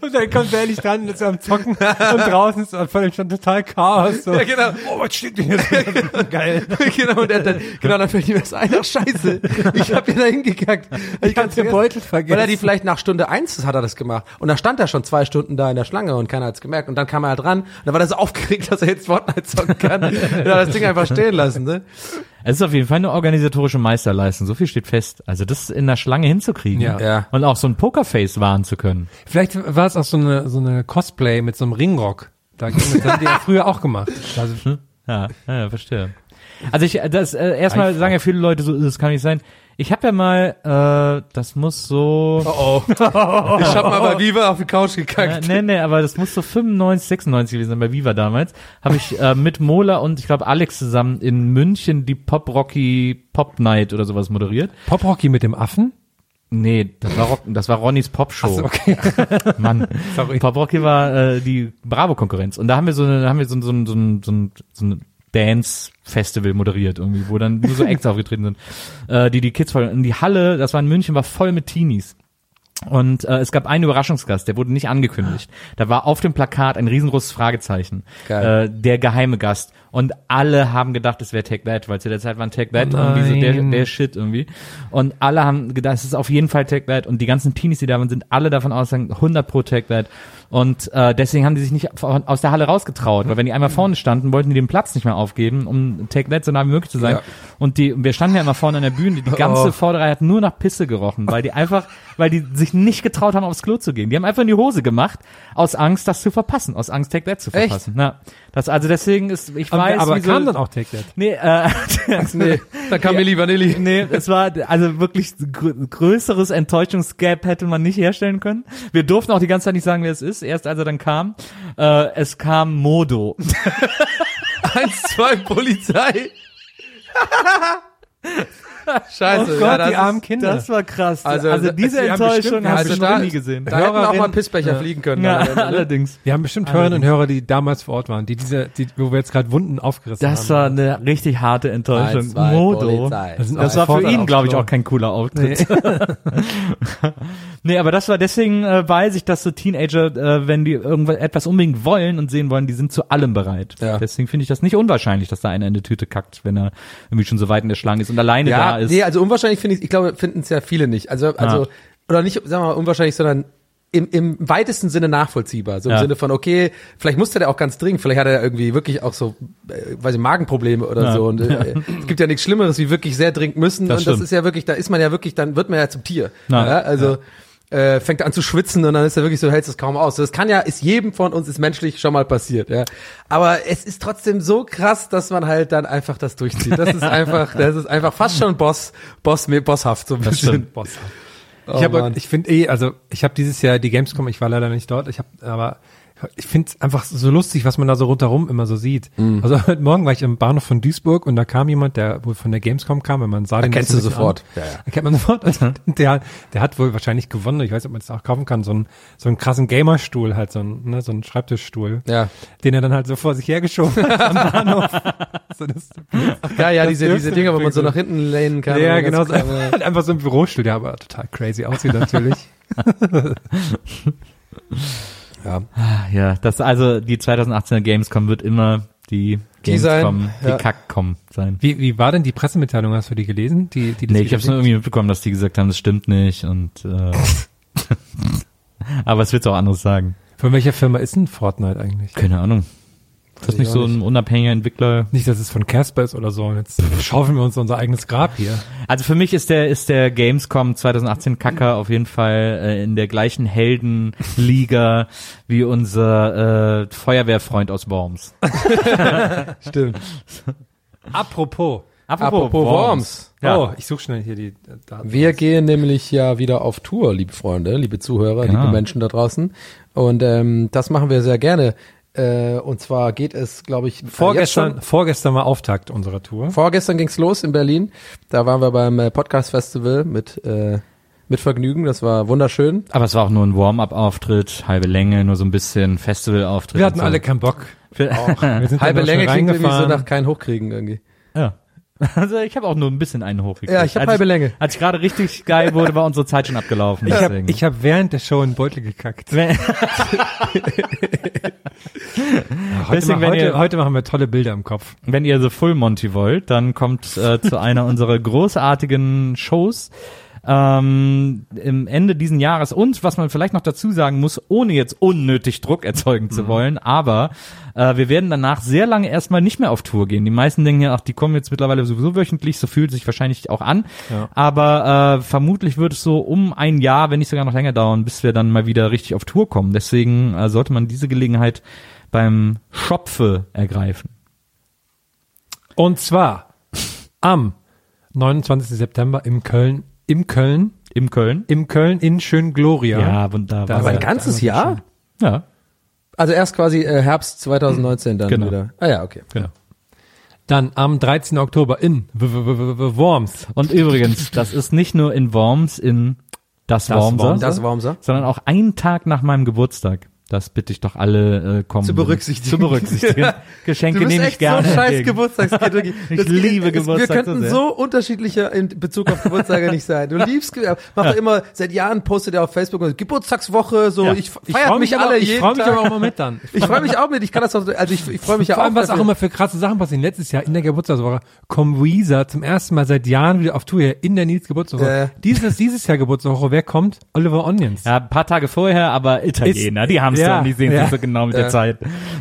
Speaker 3: Und dann kommt er endlich dran, ist am Zocken und draußen ist vor dem schon total Chaos. So.
Speaker 1: Ja, genau.
Speaker 3: Oh, was steht denn jetzt? Geil.
Speaker 1: genau, und er dann, genau, dann fällt ihm das ein, ach scheiße, ich hab hier da hingekackt. Ich
Speaker 3: hab den Beutel vergessen.
Speaker 1: Weil er die vielleicht nach Stunde eins hat er das gemacht. Und dann stand er schon zwei Stunden da in der Schlange und keiner hat's gemerkt. Und dann kam er halt ran und dann war er so aufgeregt, dass er jetzt Fortnite zocken kann, ja, das Ding einfach stehen lassen, ne?
Speaker 2: Es ist auf jeden Fall eine organisatorische Meisterleistung. So viel steht fest. Also das in der Schlange hinzukriegen
Speaker 3: Ja.
Speaker 1: Ja.
Speaker 2: und auch so ein Pokerface wahren zu können.
Speaker 3: Vielleicht war es auch so eine, so eine Cosplay mit so einem Ringrock. Da, das haben die ja früher auch gemacht. Also,
Speaker 2: Ja, ja, ja verstehe. Also ich, das äh, erstmal sagen ja viele Leute so, das kann nicht sein. Ich habe ja mal, äh, das muss so,
Speaker 1: Oh, oh. Ich hab mal bei Viva auf die Couch
Speaker 2: äh,
Speaker 1: gekackt.
Speaker 2: nee, nee, aber das muss so 95, 96 gewesen sein bei Viva damals. Habe ich äh, mit Mola und ich glaube Alex zusammen in München die Pop Rocky Pop Night oder sowas moderiert.
Speaker 3: Pop Rocky mit dem Affen?
Speaker 2: Nee, das war Rock, das war Ronnys Pop Show.
Speaker 3: Achso, okay.
Speaker 2: Mann.
Speaker 3: Sorry.
Speaker 2: Pop Rocky war äh, die Bravo-Konkurrenz. Und da haben wir so eine, da haben wir so, ein- so, ein- so, ein- so, ein- so ein Dance-Festival moderiert irgendwie, wo dann nur so Acts aufgetreten sind, äh, die die Kids voll, in die Halle, das war in München, war voll mit Teenies. Und äh, es gab einen Überraschungsgast, der wurde nicht angekündigt. Da war auf dem Plakat ein riesengroßes Fragezeichen.
Speaker 1: Geil.
Speaker 2: Äh, der geheime Gast. Und alle haben gedacht, es wäre Take That, weil zu der Zeit war Take That
Speaker 3: Oh
Speaker 2: irgendwie so der, der Shit irgendwie. Und alle haben gedacht, es ist auf jeden Fall Take That. Und die ganzen Teenies, die da waren, sind alle davon ausgegangen, 100 pro Take That. Und äh, deswegen haben die sich nicht aus der Halle rausgetraut, weil wenn die einmal vorne standen, wollten die den Platz nicht mehr aufgeben, um Take That so nah wie möglich zu sein.
Speaker 1: Ja.
Speaker 2: Und die, wir standen ja immer vorne an der Bühne, die ganze
Speaker 1: Oh.
Speaker 2: Vorderreihe hat nur nach Pisse gerochen, weil die einfach, weil die sich nicht getraut haben, aufs Klo zu gehen. Die haben einfach in die Hose gemacht, aus Angst, das zu verpassen, aus Angst, Take That zu
Speaker 1: Echt?
Speaker 2: verpassen. Das, also deswegen ist, ich
Speaker 3: Aber,
Speaker 2: weiß,
Speaker 3: aber
Speaker 2: wieso-
Speaker 3: kam dann auch Take That.
Speaker 2: Nee, äh,
Speaker 1: Nee, da kam Milli Vanilli.
Speaker 2: nee, es war also wirklich grö größeres Enttäuschungsgap hätte man nicht herstellen können. Wir durften auch die ganze Zeit nicht sagen, wer es ist. Erst als er dann kam, äh, es kam Modo.
Speaker 1: Eins, zwei, Polizei. Scheiße.
Speaker 3: Oh Gott,
Speaker 1: ja, das
Speaker 3: die
Speaker 1: ist-
Speaker 3: armen Kinder.
Speaker 2: Das war krass.
Speaker 1: Also,
Speaker 2: Also,
Speaker 1: das-
Speaker 2: diese
Speaker 3: die haben
Speaker 2: Enttäuschung hast
Speaker 1: also
Speaker 2: du noch nie gesehen.
Speaker 1: Da hätten auch mal
Speaker 3: Hörerin-
Speaker 1: Pissbecher fliegen können.
Speaker 2: Ja,
Speaker 1: dann ne?
Speaker 2: allerdings.
Speaker 3: Wir haben bestimmt Hörerinnen und Hörer, die damals vor Ort waren, die diese, die, wo wir jetzt gerade Wunden aufgerissen
Speaker 2: Das
Speaker 3: haben.
Speaker 2: war eine richtig harte Enttäuschung.
Speaker 1: Eins, zwei,
Speaker 2: Modo.
Speaker 1: Polizei.
Speaker 3: Das
Speaker 2: Das war für ihn, glaube ich, auch kein cooler Auftritt. Nee. aber das war deswegen äh, weiß ich, dass so Teenager, äh, wenn die irgendwas etwas unbedingt wollen und sehen wollen, die sind zu allem bereit.
Speaker 1: Ja.
Speaker 2: Deswegen finde ich das nicht unwahrscheinlich, dass da einer in die Tüte kackt, wenn er irgendwie schon so weit in der Schlange ist und alleine da
Speaker 1: Ja,
Speaker 2: ist.
Speaker 1: nee, also unwahrscheinlich finde ich, ich glaube, finden es ja viele nicht. Also, also, oder nicht, sagen wir mal, unwahrscheinlich, sondern im, im weitesten Sinne nachvollziehbar. So im
Speaker 2: Ja.
Speaker 1: Sinne von, okay, vielleicht musste der auch ganz dringend, vielleicht hat er irgendwie wirklich auch so, äh, weiß ich, Magenprobleme oder
Speaker 2: Ja.
Speaker 1: so. Und äh, es gibt ja nichts Schlimmeres, wie wirklich sehr dringend müssen.
Speaker 2: Das
Speaker 1: und das
Speaker 2: stimmt.
Speaker 1: ist ja wirklich, da ist man ja wirklich, dann wird man ja zum Tier.
Speaker 2: Ja.
Speaker 1: Ja, also, äh, fängt an zu schwitzen und dann ist er wirklich so, hältst es kaum aus. Das kann ja, ist jedem von uns, ist menschlich schon mal passiert, ja. Aber es ist trotzdem so krass, dass man halt dann einfach das durchzieht. Das ist einfach, das ist einfach fast schon Boss, Boss, bosshaft so ein bisschen.
Speaker 3: Bosshaft.
Speaker 1: Oh,
Speaker 3: ich habe,
Speaker 1: Mann.
Speaker 3: ich finde eh, also ich habe dieses Jahr die Gamescom, ich war leider nicht dort, ich habe, aber ich finde es einfach so lustig, was man da so rundherum immer so sieht.
Speaker 1: Mhm.
Speaker 3: Also heute Morgen war ich im Bahnhof von Duisburg und da kam jemand, der wohl von der Gamescom kam, wenn man sah den
Speaker 1: Erkennst
Speaker 3: ein
Speaker 1: du sofort.
Speaker 3: An.
Speaker 1: Ja, ja.
Speaker 3: Erkennt man sofort. Und der, der hat wohl wahrscheinlich gewonnen. Ich weiß nicht, ob man das auch kaufen kann. So einen, so einen krassen Gamerstuhl, halt so einen, ne, so einen Schreibtischstuhl,
Speaker 1: Ja.
Speaker 3: den er dann halt so vor sich hergeschoben hat am Bahnhof. so, das,
Speaker 1: Ja, ja,
Speaker 3: Das
Speaker 1: diese, diese Dinger, wo man so nach hinten lehnen kann.
Speaker 3: ja, genau. So, einfach, einfach so ein Bürostuhl, der aber total crazy aussieht natürlich. Ja.
Speaker 2: Ja, das also die 2018er Gamescom wird immer die
Speaker 1: sein,
Speaker 2: Gamescom, die
Speaker 1: ja.
Speaker 2: Kackcom sein.
Speaker 3: Wie, wie war denn die Pressemitteilung? Hast du die gelesen? Die, die
Speaker 2: Nee, ich habe es nur irgendwie mitbekommen, dass die gesagt haben, das stimmt nicht und äh, aber es wird auch anderes sagen.
Speaker 3: Von welcher Firma ist denn Fortnite eigentlich?
Speaker 2: Keine Ahnung. Ist das
Speaker 1: ich
Speaker 2: nicht so ein unabhängiger Entwickler?
Speaker 3: Nicht, dass es von Casper ist oder so. Jetzt schaufeln wir uns unser eigenes Grab hier.
Speaker 2: Also für mich ist der ist der Gamescom 2018 Kacker auf jeden Fall äh, in der gleichen Heldenliga wie unser äh, Feuerwehrfreund aus Worms.
Speaker 1: Stimmt.
Speaker 3: Apropos.
Speaker 1: Apropos Worms.
Speaker 2: Ja.
Speaker 3: Oh, ich suche schnell hier die Daten.
Speaker 1: Wir gehen nämlich ja wieder auf Tour, liebe Freunde, liebe Zuhörer,
Speaker 2: Genau.
Speaker 1: liebe Menschen da draußen. Und ähm, das machen wir sehr gerne. Äh, und zwar geht es, glaube ich,
Speaker 3: Vorgestern,
Speaker 1: jetzt schon-
Speaker 3: vorgestern war Auftakt unserer Tour.
Speaker 1: Vorgestern ging's los in Berlin. Da waren wir beim äh, Podcast Festival mit äh, mit Vergnügen. Das war wunderschön.
Speaker 2: Aber es war auch nur ein Warm-up-Auftritt, halbe Länge, nur so ein bisschen Festival-Auftritt.
Speaker 3: Wir hatten
Speaker 2: so.
Speaker 3: alle keinen Bock.
Speaker 2: Für,
Speaker 3: Wir sind
Speaker 1: Halbe Länge klingt irgendwie so
Speaker 3: reingefahren.
Speaker 1: nach kein Hochkriegen irgendwie.
Speaker 2: ja. Also ich habe auch nur ein bisschen einen hochgekriegt.
Speaker 1: Ja, ich habe halbe Länge.
Speaker 2: Als ich gerade richtig geil wurde, war unsere Zeit schon abgelaufen.
Speaker 3: Ich habe ich hab während der Show einen Beutel gekackt.
Speaker 2: Wenn-
Speaker 3: Heute,
Speaker 2: Deswegen,
Speaker 3: ma-
Speaker 2: wenn
Speaker 3: heute,
Speaker 2: ihr-
Speaker 3: heute machen wir tolle Bilder im Kopf.
Speaker 2: Wenn ihr The Full Monty wollt, dann kommt äh, zu einer unserer großartigen Shows ähm, im Ende diesen Jahres und was man vielleicht noch dazu sagen muss, ohne jetzt unnötig Druck erzeugen zu wollen, aber äh, wir werden danach sehr lange erstmal nicht mehr auf Tour gehen. Die meisten denken ja, ach, die kommen jetzt mittlerweile sowieso wöchentlich, so fühlt sich wahrscheinlich auch an, aber äh, vermutlich wird es so um ein Jahr, wenn nicht sogar noch länger dauern, bis wir dann mal wieder richtig auf Tour kommen. Deswegen äh, sollte man diese Gelegenheit beim Schopfe ergreifen.
Speaker 3: Und zwar am 29. September im Köln, im Köln,
Speaker 2: Im Köln?
Speaker 3: im Köln in Schön Gloria.
Speaker 2: Ja, wunderbar.
Speaker 1: Aber
Speaker 3: war
Speaker 1: ein ganzes Jahr?
Speaker 2: ja,
Speaker 1: Also erst quasi äh, Herbst 2019 dann
Speaker 2: Genau.
Speaker 1: wieder. Ah ja, okay.
Speaker 2: genau.
Speaker 3: Dann am 13. Oktober in W- W- W- Worms.
Speaker 2: Und übrigens, das ist nicht nur in Worms, in das,
Speaker 3: Das
Speaker 2: Wormser,
Speaker 3: Wormser.
Speaker 1: Das Wormser.
Speaker 2: sondern auch einen Tag nach meinem Geburtstag. Das bitte ich doch alle äh, kommen.
Speaker 1: Zu berücksichtigen.
Speaker 2: Zu berücksichtigen. Geschenke
Speaker 1: Du bist
Speaker 2: nehme ich
Speaker 1: echt
Speaker 2: gerne.
Speaker 1: so scheiß. Geburtstagskind.
Speaker 2: Ich
Speaker 1: Das-
Speaker 2: liebe
Speaker 1: es-
Speaker 2: Geburtstag
Speaker 1: Wir könnten
Speaker 2: so
Speaker 1: unterschiedlicher in Bezug auf Geburtstage nicht sein. Du liebst, macht doch immer, seit Jahren postet er auf Facebook und Geburtstagswoche, so,
Speaker 2: Ja.
Speaker 1: ich
Speaker 3: Ich
Speaker 1: feiert
Speaker 3: freu
Speaker 1: mich
Speaker 3: aber-
Speaker 1: alle
Speaker 3: Ich
Speaker 1: jeden
Speaker 3: freue mich
Speaker 1: Tag.
Speaker 3: aber auch mal mit dann.
Speaker 1: Ich freue mich auch mit, ich kann das auch, also ich, ich freue mich ja
Speaker 3: Vor
Speaker 1: auch.
Speaker 3: allem, was auch immer für krasse Sachen passieren. Letztes Jahr in der Geburtstagswoche kommt Weezer zum ersten Mal seit Jahren wieder auf Tour hier in der Nils Geburtstagswoche.
Speaker 1: Ja.
Speaker 3: Dieses, dieses Jahr Geburtstagswoche, wer kommt? Oliver Onions.
Speaker 2: Ja, ein paar Tage vorher, aber Italiener,
Speaker 3: Ist-
Speaker 2: die haben es
Speaker 3: ja,
Speaker 2: dann, die sehen
Speaker 3: ja.
Speaker 2: sich so genau mit
Speaker 1: Ja.
Speaker 2: der Zeit.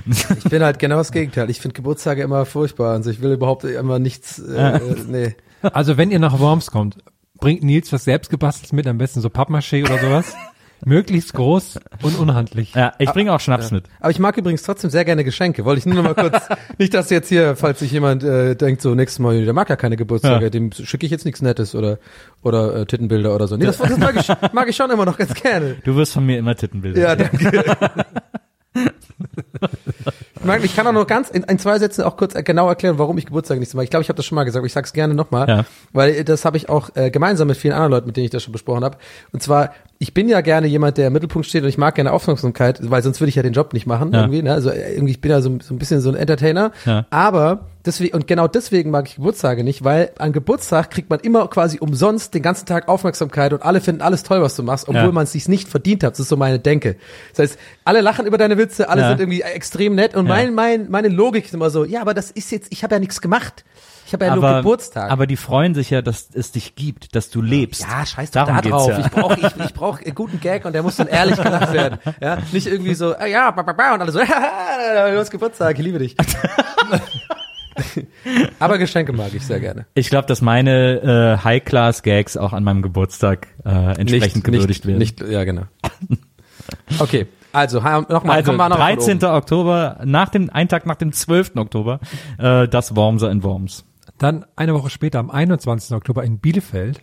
Speaker 1: Ich bin halt genau das Gegenteil. Ich finde Geburtstage immer furchtbar. Also ich will überhaupt immer nichts, äh, äh, nee.
Speaker 3: Also wenn ihr nach Worms kommt, bringt Nils was selbstgebasteltes mit, am besten so Pappmaché oder sowas. Möglichst groß und unhandlich.
Speaker 2: Ja, ich bringe auch Schnaps mit.
Speaker 1: Aber ich mag übrigens trotzdem sehr gerne Geschenke. Wollte ich nur noch mal kurz, nicht, dass jetzt hier, falls sich jemand äh, denkt, so nächstes Mal, der mag ja keine Geburtstage,
Speaker 2: Ja.
Speaker 1: dem schicke ich jetzt nichts Nettes oder oder äh, Tittenbilder oder so. Nee, das, das mag, ich, mag ich schon immer noch ganz gerne.
Speaker 2: Du wirst von mir immer Tittenbilder.
Speaker 1: Ja, danke. Ich kann auch noch ganz in, in zwei Sätzen auch kurz genau erklären, warum ich Geburtstag nicht so mag. Ich glaube, ich habe das schon mal gesagt, aber ich sage es gerne nochmal,
Speaker 2: Ja.
Speaker 1: weil das habe ich auch äh, gemeinsam mit vielen anderen Leuten, mit denen ich das schon besprochen habe. Und zwar, ich bin ja gerne jemand, der im Mittelpunkt steht und ich mag gerne Aufmerksamkeit, weil sonst würde ich ja den Job nicht machen
Speaker 2: Ja.
Speaker 1: irgendwie. Ne? Also äh, irgendwie, ich bin ja so, so ein bisschen so ein Entertainer.
Speaker 2: Ja.
Speaker 1: Aber deswegen und genau deswegen mag ich Geburtstage nicht, weil an Geburtstag kriegt man immer quasi umsonst den ganzen Tag Aufmerksamkeit und alle finden alles toll, was du machst, obwohl
Speaker 2: Ja.
Speaker 1: man es sich nicht verdient hat. Das ist so meine Denke. Das heißt, alle lachen über deine Witze, alle
Speaker 2: Ja.
Speaker 1: sind irgendwie extrem nett und
Speaker 2: Ja.
Speaker 1: mein, mein, meine Logik ist immer so, ja, aber das ist jetzt, ich habe ja nichts gemacht. Ich habe ja nur
Speaker 2: aber,
Speaker 1: Geburtstag.
Speaker 2: aber die freuen sich ja, dass es dich gibt, dass du lebst.
Speaker 1: ja, scheiß doch
Speaker 2: Darum
Speaker 1: da drauf.
Speaker 2: ja.
Speaker 1: Ich brauche ich, ich brauch einen guten Gag und der muss dann ehrlich gemacht werden. Ja, nicht irgendwie so, ah, ja, und alle so, du hast Geburtstag, ich liebe dich. aber Geschenke mag ich sehr gerne.
Speaker 2: Ich glaube, dass meine äh, High-Class-Gags auch an meinem Geburtstag äh, entsprechend gewürdigt
Speaker 1: nicht,
Speaker 2: werden.
Speaker 1: Nicht, ja, genau. Okay, also nochmal,
Speaker 2: also
Speaker 1: kommen wir noch von
Speaker 2: 13.
Speaker 1: oben.
Speaker 2: Oktober, nach dem, ein Tag nach dem 12. Oktober, äh, das Wormser in Worms.
Speaker 3: Dann eine Woche später, am 21. Oktober in Bielefeld,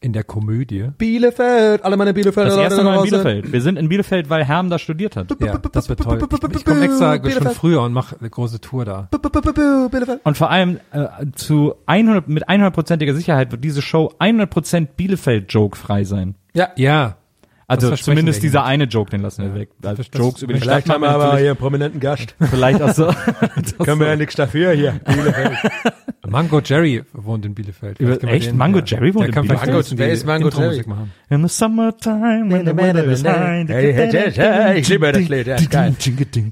Speaker 3: in der Komödie.
Speaker 1: Bielefeld, alle meine Bielefelder
Speaker 2: Das erste Mal in. Bielefeld. Wir sind in Bielefeld, weil Herm da studiert hat.
Speaker 3: Ja, das wird toll. Ich, ich komme extra schon
Speaker 1: Bielefeld.
Speaker 3: früher und mache eine große Tour da.
Speaker 1: Bielefeld.
Speaker 2: Und vor allem äh, zu 100, mit 100%iger Sicherheit wird diese Show 100% Bielefeld-Joke frei sein.
Speaker 1: Ja,
Speaker 3: Ja.
Speaker 2: Also zumindest dieser eine Joke, den lassen wir weg. Also
Speaker 3: das- das-
Speaker 2: Jokes über die
Speaker 3: vielleicht
Speaker 2: Stadt haben wir natürlich,
Speaker 6: hier einen prominenten Gast.
Speaker 2: vielleicht auch so.
Speaker 6: Können wir ja nichts dafür hier.
Speaker 3: Mango Jerry wohnt in Bielefeld.
Speaker 2: Über- echt? Mango Jerry wohnt
Speaker 3: der
Speaker 2: in
Speaker 3: kann vielleicht
Speaker 2: Bielefeld?
Speaker 1: Wer
Speaker 3: die
Speaker 1: ist Mango Jerry?
Speaker 3: machen.
Speaker 2: In the summertime when the weather is high.
Speaker 6: Hey, hey, hey, hey, ich liebe das Lied, ja, geil.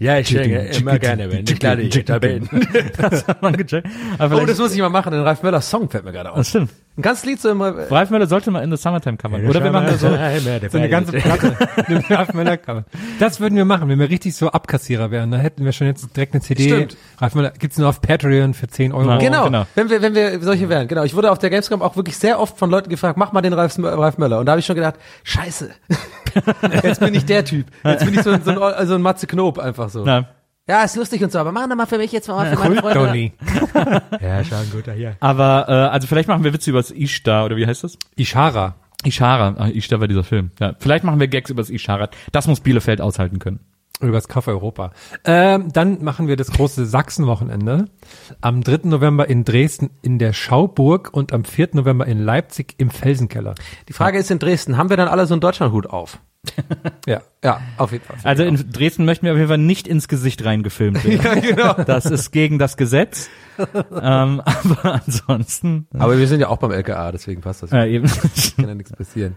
Speaker 6: Ja, ich singe immer gerne, wenn ich lade ich da bin.
Speaker 2: Das hat Mango Jerry.
Speaker 1: Oh, das muss ich mal machen. Den Ralf Möller Song fällt mir gerade auf.
Speaker 2: das stimmt.
Speaker 1: Ein ganzes Lied so immer.
Speaker 2: Ralf Möller sollte mal in the Summertime covern. Oder wir machen so,
Speaker 3: So eine ganze Platte. Mit Ralf Möller Cover. Das würden wir machen, wenn wir richtig so Abkassierer wären. Da hätten wir schon jetzt direkt eine CD.
Speaker 1: Stimmt.
Speaker 3: Ralf Möller gibt's nur auf Patreon für 10 Euro.
Speaker 2: Na,
Speaker 1: Genau, wenn wir wenn wir solche wären. Genau, ich wurde auf der Gamescom auch wirklich sehr oft von Leuten gefragt, mach mal den Ralf, Ralf Möller. Und da habe ich schon gedacht, Scheiße, jetzt bin ich der Typ. Jetzt bin ich so, ein- so ein, also ein Matze Knob einfach so.
Speaker 2: na,
Speaker 1: Ja, ist lustig und so, aber mach doch mal für mich jetzt mal für meine Freunde.
Speaker 3: Tony.
Speaker 6: Ja, schon ein guter hier.
Speaker 2: aber, äh, also vielleicht machen wir Witze über das Ishtar, oder wie heißt das?
Speaker 3: Ishara.
Speaker 2: Ishara. Ah, Ishtar war dieser Film. Ja. Vielleicht machen wir Gags über das Ishara. Das muss Bielefeld aushalten können.
Speaker 3: Übers Kaffee Europa. Ähm, dann machen wir das große Sachsenwochenende. Am 3. November in Dresden in der Schauburg und am 4. November in Leipzig im Felsenkeller.
Speaker 1: Die Frage ist in Dresden, haben wir dann alle so einen Deutschlandhut auf?
Speaker 3: Ja.
Speaker 1: Ja, auf jeden Fall.
Speaker 2: Also in Dresden möchten wir auf jeden Fall nicht ins Gesicht reingefilmt werden. ja, genau. Das ist gegen das Gesetz. ähm, aber ansonsten.
Speaker 1: Aber wir sind ja auch beim LKA, deswegen passt das.
Speaker 2: Äh, eben.
Speaker 1: Kann ja nichts passieren.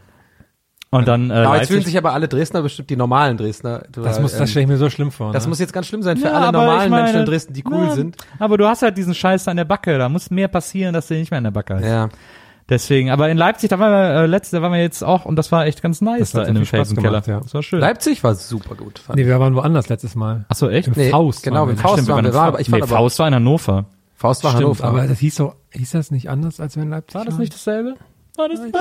Speaker 2: Und dann äh,
Speaker 1: Aber jetzt fühlen sich aber alle Dresdner bestimmt die normalen Dresdner.
Speaker 3: Das muss,
Speaker 1: ähm,
Speaker 3: das stelle ich mir so schlimm vor.
Speaker 1: das
Speaker 3: ne?
Speaker 1: muss jetzt ganz schlimm sein für
Speaker 2: Ja,
Speaker 1: alle normalen
Speaker 2: ich meine,
Speaker 1: Menschen in Dresden, die cool
Speaker 2: na,
Speaker 1: sind.
Speaker 2: Aber du hast halt diesen Scheiß an der Backe. Da muss mehr passieren, dass der nicht mehr an der Backe ist.
Speaker 1: Ja.
Speaker 2: Deswegen, aber in Leipzig, da waren wir, äh, letzte, da waren wir jetzt auch und das war echt ganz nice
Speaker 3: Das
Speaker 2: da in dem Felsenkeller.
Speaker 3: gemacht, ja.
Speaker 2: Das war schön.
Speaker 1: Leipzig war super gut. Fand
Speaker 3: Nee, wir waren woanders letztes Mal.
Speaker 2: Ach so, echt?
Speaker 3: Im
Speaker 1: Nee,
Speaker 3: Faust.
Speaker 1: genau,
Speaker 3: waren
Speaker 1: im
Speaker 3: wir.
Speaker 1: Faust
Speaker 2: Stimmt,
Speaker 1: waren wir.
Speaker 2: in
Speaker 1: War, aber ich
Speaker 2: nee,
Speaker 1: fand aber,
Speaker 2: Faust war in Hannover.
Speaker 1: Faust war
Speaker 3: Stimmt,
Speaker 1: Hannover.
Speaker 3: aber das hieß so, hieß das nicht anders, als wir in Leipzig waren?
Speaker 2: dasselbe? War das nicht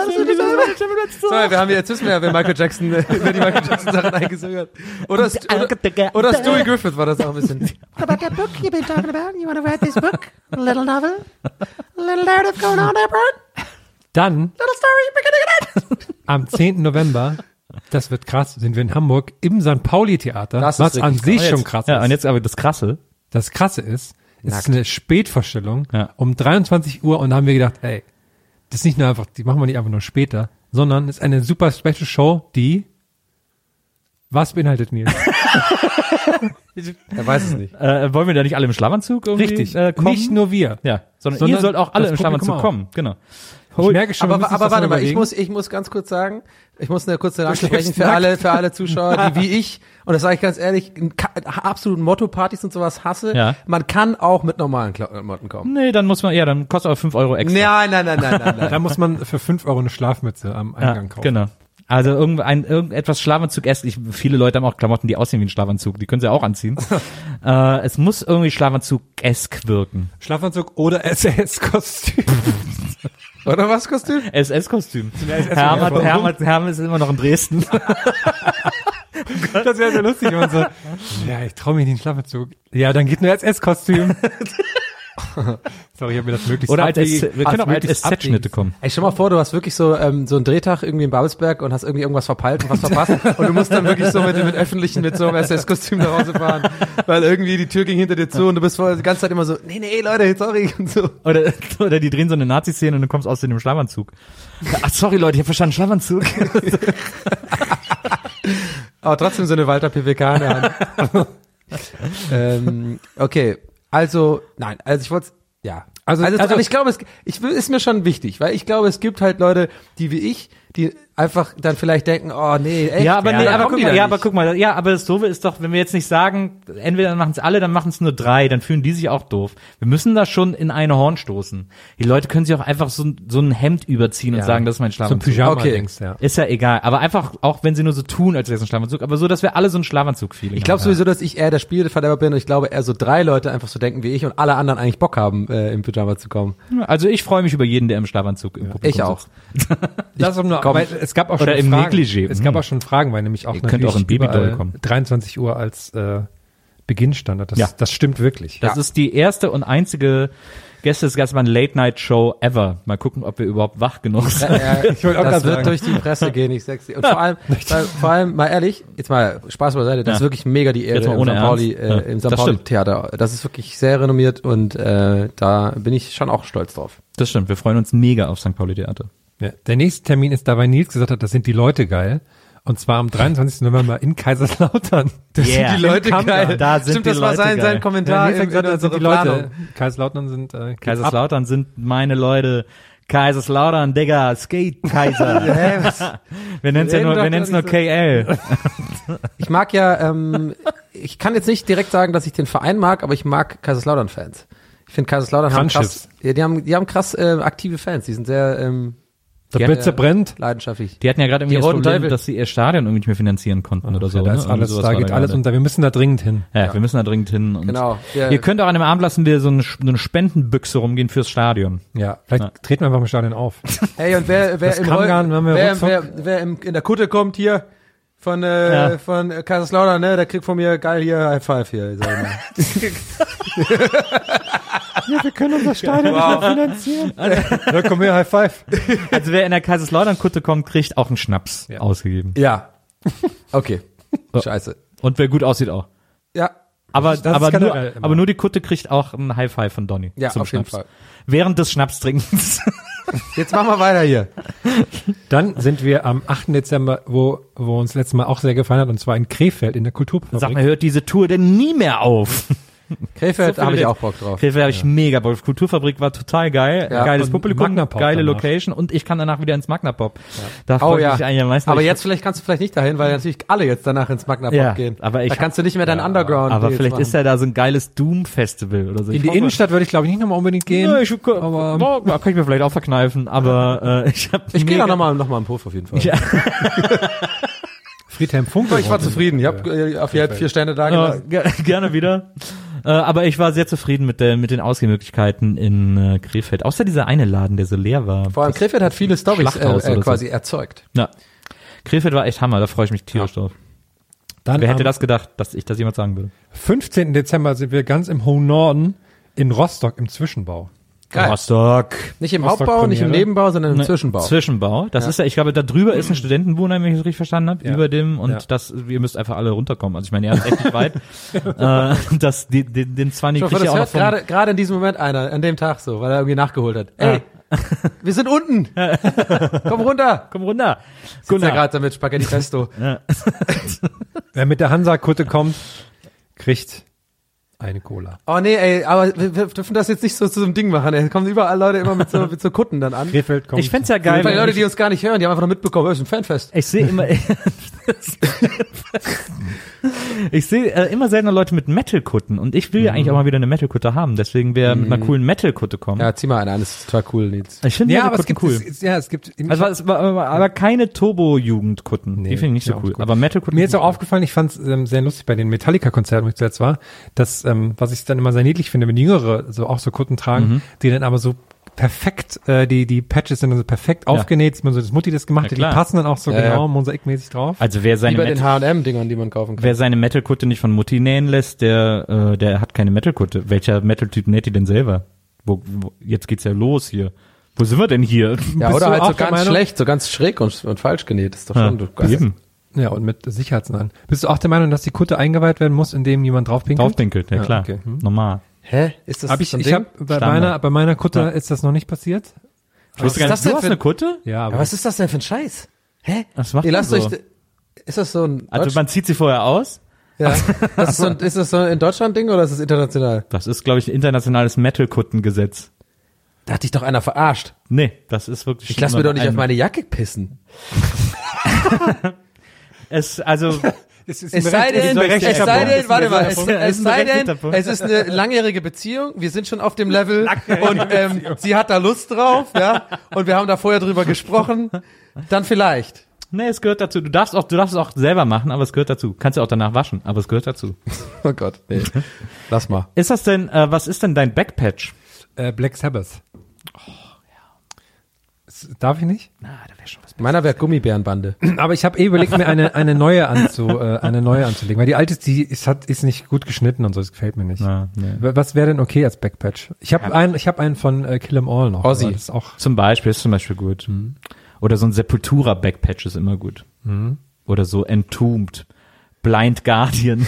Speaker 1: Sorry, wir haben jetzt wissen wir ja, wer Michael Jackson, äh, wer die Michael Jackson Sachen eingesungen hat. Oder, St- oder, oder Stewie Griffith war das auch ein bisschen.
Speaker 5: What about that book you've been talking about? You want to write this book? A little novel? A little narrative going on there, Bert?
Speaker 3: Dann,
Speaker 5: Little story? Big
Speaker 3: am 10. November, das wird krass, sind wir in Hamburg im St. Pauli-Theater,
Speaker 1: Das ist
Speaker 3: was an sich
Speaker 2: jetzt,
Speaker 3: schon krass
Speaker 2: Ja,
Speaker 3: ist.
Speaker 2: und jetzt aber das Krasse.
Speaker 3: Das Krasse ist, es ist eine Spätvorstellung
Speaker 2: Ja.
Speaker 3: um 23 Uhr und da haben wir gedacht, ey, das ist nicht nur einfach, die machen wir nicht einfach nur später, sondern es ist eine super Special Show, die was beinhaltet Nils?
Speaker 1: Er weiß es nicht.
Speaker 2: Äh, wollen wir da nicht alle im Schlafanzug irgendwie
Speaker 3: Richtig,
Speaker 2: äh, kommen?
Speaker 3: nicht nur wir.
Speaker 2: ja, sondern,
Speaker 3: sondern
Speaker 2: ihr sollt auch alle im Schlafanzug
Speaker 3: auch.
Speaker 2: kommen. Genau.
Speaker 3: Ich merke schon,
Speaker 1: Aber, aber warte mal, ich muss, ich muss ganz kurz sagen, ich muss eine kurze
Speaker 3: schläfst
Speaker 1: sprechen für
Speaker 3: nackt.
Speaker 1: alle, für alle Zuschauer, die wie ich, und das sage ich ganz ehrlich, absoluten Motto-Partys und sowas hasse.
Speaker 2: Ja.
Speaker 1: Man kann auch mit normalen Klamotten kommen.
Speaker 2: Nee, dann muss man, ja, dann kostet aber 5 Euro extra.
Speaker 1: Nein, nein, nein, nein, nein,
Speaker 3: Da
Speaker 1: nein.
Speaker 3: muss man für 5 Euro eine Schlafmütze am
Speaker 2: ja,
Speaker 3: Eingang kaufen.
Speaker 2: genau. Also irgendein, irgendetwas Schlafanzug esk ich, Viele Leute haben auch Klamotten, die aussehen wie ein Schlafanzug. Die können sie auch anziehen. äh, es muss irgendwie Schlafanzug-esk wirken.
Speaker 3: Schlafanzug oder SS-Kostüm.
Speaker 1: Oder was, Kostüm?
Speaker 2: SS-Kostüm. Herm, hat, Herm, hat, Herm ist immer noch in Dresden.
Speaker 3: Das wäre sehr lustig, wenn man so, ja, ich traue mich nicht in den Schlafanzug. Ja, dann geht nur SS-Kostüm. Sorry, ich habe mir das möglichst
Speaker 2: Oder als wir können auch als SZ-Schnitte kommen.
Speaker 1: Ey, stell mal vor, du hast wirklich so ähm, so einen Drehtag irgendwie in Babelsberg und hast irgendwie irgendwas verpeilt und was verpasst und du musst dann wirklich so mit, mit öffentlichen mit so einem SS-Kostüm nach Hause fahren, weil irgendwie die Tür ging hinter dir zu und du bist voll die ganze Zeit immer so, nee, nee, Leute, sorry und so.
Speaker 2: Oder, oder die drehen so eine Nazi-Szene und du kommst aus dem Schlafanzug. Ach, sorry Leute, ich hab verstanden, Schlafanzug.
Speaker 1: Aber trotzdem so eine Walter PWK in der Hand. ähm, okay, also, nein, also ich wollte, ja.
Speaker 3: Also-
Speaker 1: Also, also, aber ich glaube, es ich, will- ist mir schon wichtig, weil ich glaube, es gibt halt Leute, die wie ich, die einfach dann vielleicht denken, oh nee, echt?
Speaker 2: Ja, aber nee,
Speaker 1: dann
Speaker 2: aber guck mal,
Speaker 1: da
Speaker 2: ja, aber guck mal, ja, aber das Doofe ist doch, wenn wir jetzt nicht sagen, entweder dann machen es alle, dann machen es nur drei, dann fühlen die sich auch doof. Wir müssen da schon in eine Horn stoßen. Die Leute können sich auch einfach so, ein- so ein Hemd überziehen und
Speaker 1: Ja.
Speaker 2: sagen, das ist mein
Speaker 3: So ein
Speaker 2: Schlafanzug.
Speaker 3: Pyjama-Dings, ja.
Speaker 2: Ist ja egal, aber einfach, auch wenn sie nur so tun, als wäre es ein Schlafanzug, aber so, dass wir alle so ein Schlafanzug-Feeling
Speaker 1: Ich glaube sowieso, dass ich eher der Spielverderber bin und ich glaube eher so drei Leute einfach so denken wie ich und alle anderen eigentlich Bock haben, äh, im Pyjama zu kommen.
Speaker 2: Also ich freue mich über jeden, der im Schlafanzug im Publikum
Speaker 1: Ich auch.
Speaker 2: sitzt.
Speaker 3: Das ist nur, es gab auch
Speaker 2: Oder
Speaker 3: schon
Speaker 2: im
Speaker 3: Fragen.
Speaker 2: Negligé.
Speaker 3: Es gab
Speaker 2: Hm.
Speaker 3: auch schon Fragen, weil nämlich auch
Speaker 2: Ihr könnt
Speaker 3: natürlich
Speaker 2: auch in Babydoll kommen.
Speaker 3: 23 Uhr als äh, Beginn stand. Das,
Speaker 2: Ja.
Speaker 3: das stimmt wirklich.
Speaker 2: Das ist die erste und einzige Gästesgastmann Late Night Show ever. Mal gucken, ob wir überhaupt wach genug sind.
Speaker 1: Äh,
Speaker 3: Ich wollte auch
Speaker 1: das wird
Speaker 3: sagen.
Speaker 1: durch die Presse gehen, ich dir. Und vor allem, weil, vor allem, mal ehrlich, jetzt mal Spaß beiseite, das
Speaker 2: Ja.
Speaker 1: ist wirklich mega die Ehre
Speaker 2: mal
Speaker 1: im
Speaker 2: ohne
Speaker 1: St. Pauli.
Speaker 2: Ja,
Speaker 1: äh, im St.
Speaker 2: das
Speaker 1: Pauli. Theater. Das ist wirklich sehr renommiert und äh, da bin ich schon auch stolz drauf.
Speaker 2: Das stimmt, wir freuen uns mega auf St. Pauli Theater.
Speaker 3: Ja. Der nächste Termin ist dabei Nils gesagt hat, das sind die Leute geil. Und zwar am 23. November in Kaiserslautern. Das
Speaker 2: Yeah.
Speaker 3: sind die Leute geil.
Speaker 2: Da sind
Speaker 1: Stimmt,
Speaker 2: die
Speaker 1: das war
Speaker 2: Leute
Speaker 1: sein,
Speaker 2: geil.
Speaker 1: sein
Speaker 3: Ja,
Speaker 1: Kommentar
Speaker 3: Nils hat gesagt, sind die Leute.
Speaker 1: Planung.
Speaker 3: Kaiserslautern sind äh, geht ab.
Speaker 2: Kaiserslautern sind meine Leute. Kaiserslautern, Digga, Skate Kaiser. wir nennen ja nur, wir nennen es nur KL.
Speaker 1: Ich mag ja, ähm, ich kann jetzt nicht direkt sagen, dass ich den Verein mag, aber ich mag Kaiserslautern-Fans. Ich finde Kaiserslautern haben krass, ja, die haben, die haben krass äh, aktive Fans. Die sind sehr ähm,
Speaker 3: Der
Speaker 2: Ja,
Speaker 3: Blitzer brennt.
Speaker 1: leidenschaftlich.
Speaker 2: Die hatten ja gerade irgendwie
Speaker 1: Die
Speaker 2: das
Speaker 1: Roten
Speaker 2: Problem,
Speaker 1: Teufel.
Speaker 2: dass sie ihr Stadion irgendwie nicht mehr finanzieren konnten oder so.
Speaker 3: ja, da
Speaker 2: ne?
Speaker 3: ist alles, da geht alles unter. Wir müssen da dringend hin.
Speaker 2: Ja, wir müssen da dringend hin. Und
Speaker 1: Genau. Ja.
Speaker 2: Ihr könnt auch an dem Abend lassen wir so eine, so eine Spendenbüchse rumgehen fürs Stadion.
Speaker 3: Ja, vielleicht
Speaker 2: Ja.
Speaker 3: treten wir einfach im Stadion auf.
Speaker 1: Ey, und wer, wer,
Speaker 3: Das
Speaker 1: im Roll-
Speaker 3: gar
Speaker 1: wer,
Speaker 3: ruckzuck-
Speaker 1: wer, wer im, in der Kutte kommt hier von, äh,
Speaker 2: Ja.
Speaker 1: von äh, Kaiserslautern, ne, der kriegt von mir geil hier High Five hier. Sag ich mal.
Speaker 3: ja, wir können unser Stadion
Speaker 1: Wow.
Speaker 3: finanzieren. ja, komm her, High Five.
Speaker 2: Also wer in der Kaiserslautern-Kutte kommt, kriegt auch einen Schnaps
Speaker 3: Ja.
Speaker 2: ausgegeben.
Speaker 1: ja. Okay. Scheiße.
Speaker 2: Und wer gut aussieht auch.
Speaker 1: Ja.
Speaker 2: Aber,
Speaker 3: Das
Speaker 2: aber, nur, aber nur die Kutte kriegt auch ein High Five von Donny.
Speaker 1: Ja,
Speaker 2: zum
Speaker 1: auf jeden
Speaker 2: Schnaps.
Speaker 1: Fall.
Speaker 2: Während des Schnapstrinkens.
Speaker 1: Jetzt machen wir weiter hier.
Speaker 3: Dann sind wir am 8. Dezember, wo, wo uns letztes Mal auch sehr gefallen hat, und zwar in Krefeld in der Kulturfabrik.
Speaker 2: Sag mal, hört diese Tour denn nie mehr auf?
Speaker 1: Krefeld
Speaker 2: So
Speaker 1: habe ich auch Bock drauf.
Speaker 2: Krefeld habe ich mega Bock. Kulturfabrik war total geil.
Speaker 1: Ja,
Speaker 2: Geiles
Speaker 3: und
Speaker 2: Publikum, geile
Speaker 3: danach.
Speaker 2: Location und ich kann danach wieder ins Magnapop. Da
Speaker 1: Oh
Speaker 2: freue ich
Speaker 1: ja,
Speaker 2: mich eigentlich am meisten.
Speaker 1: aber
Speaker 2: Ich-
Speaker 1: jetzt vielleicht kannst du vielleicht nicht dahin, weil natürlich alle jetzt danach ins Magna Pop
Speaker 2: Ja,
Speaker 1: gehen.
Speaker 2: aber ich-
Speaker 1: da kannst du nicht mehr dein Underground.
Speaker 2: aber vielleicht
Speaker 1: machen.
Speaker 2: ist ja da so ein geiles Doom-Festival oder so.
Speaker 3: In
Speaker 2: Ich
Speaker 3: die
Speaker 2: hoffe-
Speaker 3: Innenstadt würde ich, glaube ich, nicht nochmal unbedingt gehen.
Speaker 2: Ja, ich,
Speaker 3: aber
Speaker 2: aber, kann ich mir vielleicht auch verkneifen, aber äh, ich habe
Speaker 1: Ich gehe da nochmal noch mal im Puff auf jeden Fall.
Speaker 2: Ja.
Speaker 3: Friedhelm Funkel.
Speaker 1: Ich war zufrieden. Ich habe äh, auf jeden Fall vier Sterne da
Speaker 2: Ja,
Speaker 1: gelassen.
Speaker 2: ge- gerne wieder. Äh, aber ich war sehr zufrieden mit, der, mit den Ausgehmöglichkeiten in äh, Krefeld. Außer dieser eine Laden, der so leer war.
Speaker 1: Vor allem Krefeld hat viele Storys äh, äh,
Speaker 2: oder so.
Speaker 1: quasi erzeugt.
Speaker 2: Ja. Krefeld war echt Hammer, da freue ich mich tierisch drauf.
Speaker 3: Dann
Speaker 2: Wer hätte das gedacht, dass ich das jemand sagen würde?
Speaker 3: 15. Dezember sind wir ganz im hohen Norden in Rostock im Zwischenbau.
Speaker 1: Geil.
Speaker 2: Rostock.
Speaker 1: Nicht im
Speaker 3: Rostock
Speaker 1: Hauptbau, nicht im. Nebenbau, sondern im
Speaker 2: Ne,
Speaker 1: Zwischenbau.
Speaker 2: Zwischenbau. Das ist ja, ich glaube, da drüber ist ein Studentenwohnheim, wenn ich das richtig verstanden habe,
Speaker 3: Ja.
Speaker 2: über dem und
Speaker 3: Ja.
Speaker 2: das, ihr müsst einfach alle runterkommen. Also ich meine, ihr habt echt nicht weit. äh, das, die, den, den Zwanni
Speaker 1: Ich hoffe,
Speaker 2: kriegt
Speaker 1: das
Speaker 2: auch noch
Speaker 1: hört gerade gerade in diesem Moment einer, an dem Tag so, weil er irgendwie nachgeholt hat. Ey, wir sind unten. Komm runter.
Speaker 2: komm runter.
Speaker 1: Sitzt ja gerade damit Spaghetti Pesto.
Speaker 3: Wer mit der Hansa-Kutte kommt, kriegt eine Cola.
Speaker 1: Oh nee, ey, aber wir, wir dürfen das jetzt nicht so zu so einem Ding machen. Es kommen überall Leute immer mit so, mit so Kutten dann an.
Speaker 3: Krefeld kommt.
Speaker 2: Ich fänd's ja geil, wenn
Speaker 1: Leute,
Speaker 2: ich,
Speaker 1: die uns gar nicht hören, die haben einfach nur mitbekommen, es ist ein Fanfest.
Speaker 2: ich sehe immer, ich sehe äh, immer seltener Leute mit Metal-Kutten und ich will ja eigentlich auch mal wieder eine Metal-Kutte haben. Deswegen wäre mit einer coolen Metal-Kutte kommen.
Speaker 1: Ja, zieh mal eine an, das ist total cool, Nils.
Speaker 2: Ich finde
Speaker 3: ja, aber es
Speaker 2: Metal-Kutten
Speaker 3: gibt,
Speaker 2: cool.
Speaker 3: es, ja, es gibt,
Speaker 2: Also es war, aber, keine Turbo-Jugendkutten.
Speaker 3: Nee,
Speaker 2: die finde ich nicht so cool.
Speaker 3: gut.
Speaker 2: Aber Metal-Kutten.
Speaker 3: Mir ist auch aufgefallen, ich fand es ähm, sehr lustig bei den Metallica-Konzerten, wo ich zuletzt war, dass, ähm, was ich dann immer sehr niedlich finde, wenn Jüngere so auch so Kutten tragen,
Speaker 2: Mhm.
Speaker 3: die dann aber so perfekt, äh, die, die Patches sind dann so perfekt aufgenäht, sieht man so, das Mutti das gemacht
Speaker 2: Ja,
Speaker 3: hat, die passen dann auch so
Speaker 1: Ja,
Speaker 3: genau
Speaker 1: ja.
Speaker 3: mosaikmäßig drauf.
Speaker 2: Also wer
Speaker 1: Wie
Speaker 2: seine,
Speaker 1: bei den
Speaker 2: Metal,
Speaker 1: H&M-Dingern, die man kaufen kann.
Speaker 2: wer seine Metal-Kutte nicht von Mutti nähen lässt, der, äh, der hat keine Metal-Kutte. Welcher Metal-Typ näht die denn selber? Wo, wo, jetzt geht's ja los hier. Wo sind wir denn hier?
Speaker 1: Ja,
Speaker 3: Bist
Speaker 1: oder
Speaker 3: du
Speaker 1: halt
Speaker 3: auch
Speaker 1: so ganz
Speaker 3: Meinung?
Speaker 1: schlecht, so ganz schräg und, und falsch genäht. Das ist doch
Speaker 2: Ja,
Speaker 1: schon geil.
Speaker 2: eben.
Speaker 3: Ja, und mit Sicherheitsnahen. Bist du auch der Meinung, dass die Kutte eingeweiht werden muss, indem jemand draufpinkelt?
Speaker 2: Draufpinkelt, ja
Speaker 3: Ja,
Speaker 2: klar.
Speaker 3: okay. Hm.
Speaker 2: Normal.
Speaker 1: Hä? Ist das
Speaker 3: Hab ich,
Speaker 1: so ein
Speaker 3: ich
Speaker 1: Ding?
Speaker 3: hab, bei
Speaker 2: Standard.
Speaker 3: meiner, bei meiner Kutte
Speaker 2: Ja.
Speaker 3: ist das noch nicht passiert.
Speaker 2: Was
Speaker 1: ist das
Speaker 2: du
Speaker 1: denn
Speaker 2: hast
Speaker 1: für-
Speaker 2: eine Kutte?
Speaker 3: Ja,
Speaker 1: Aber was ist das denn für ein Scheiß? Hä?
Speaker 2: Was macht
Speaker 1: Ihr
Speaker 2: man
Speaker 1: lasst
Speaker 2: so?
Speaker 1: euch, ist das so ein,
Speaker 2: Also man zieht sie vorher aus.
Speaker 1: ja, das ist, so ein, ist das so ein Deutschland-Ding oder ist das international?
Speaker 2: Das ist, glaube ich, ein internationales Metal-Kuttengesetz.
Speaker 1: Da hat dich doch einer verarscht.
Speaker 2: Nee, das ist wirklich.
Speaker 1: Ich lass mir doch nicht auf meine Jacke pissen.
Speaker 2: Es, also,
Speaker 3: Es, ist
Speaker 1: Es
Speaker 3: ein
Speaker 1: sei denn, es sei
Speaker 3: Punkt.
Speaker 1: denn, warte mal, es, es
Speaker 2: Ist ein
Speaker 1: sei denn, es ist eine langjährige Beziehung, wir sind schon auf dem Level und ähm, sie hat da Lust drauf, ja, und wir haben da vorher drüber gesprochen, dann vielleicht.
Speaker 2: nee, es gehört dazu. Du darfst auch, du darfst es auch selber machen, aber es gehört dazu. Kannst ja auch danach waschen, aber es gehört dazu.
Speaker 1: Oh Gott, nee. Lass mal.
Speaker 2: Ist das denn, äh, was ist denn dein Backpatch?
Speaker 3: Äh, Black Sabbath. Ja. Darf ich nicht?
Speaker 2: Na, da wäre schon was.
Speaker 1: Meiner wäre Gummibärenbande.
Speaker 3: Aber ich habe eh überlegt, mir eine, eine neue anzu, äh, eine neue anzulegen, weil die alte, die ist, hat, ist nicht gut geschnitten und so, das gefällt mir nicht.
Speaker 2: Na, nee.
Speaker 3: Was wäre denn okay als Backpatch? Ich habe einen, ich habe einen von äh, Kill 'Em All noch.
Speaker 1: Ozzy.
Speaker 3: Das ist auch
Speaker 2: Zum Beispiel ist zum Beispiel gut. Oder so ein Sepultura Backpatch ist immer gut. Oder so Entombed. Blind Guardian.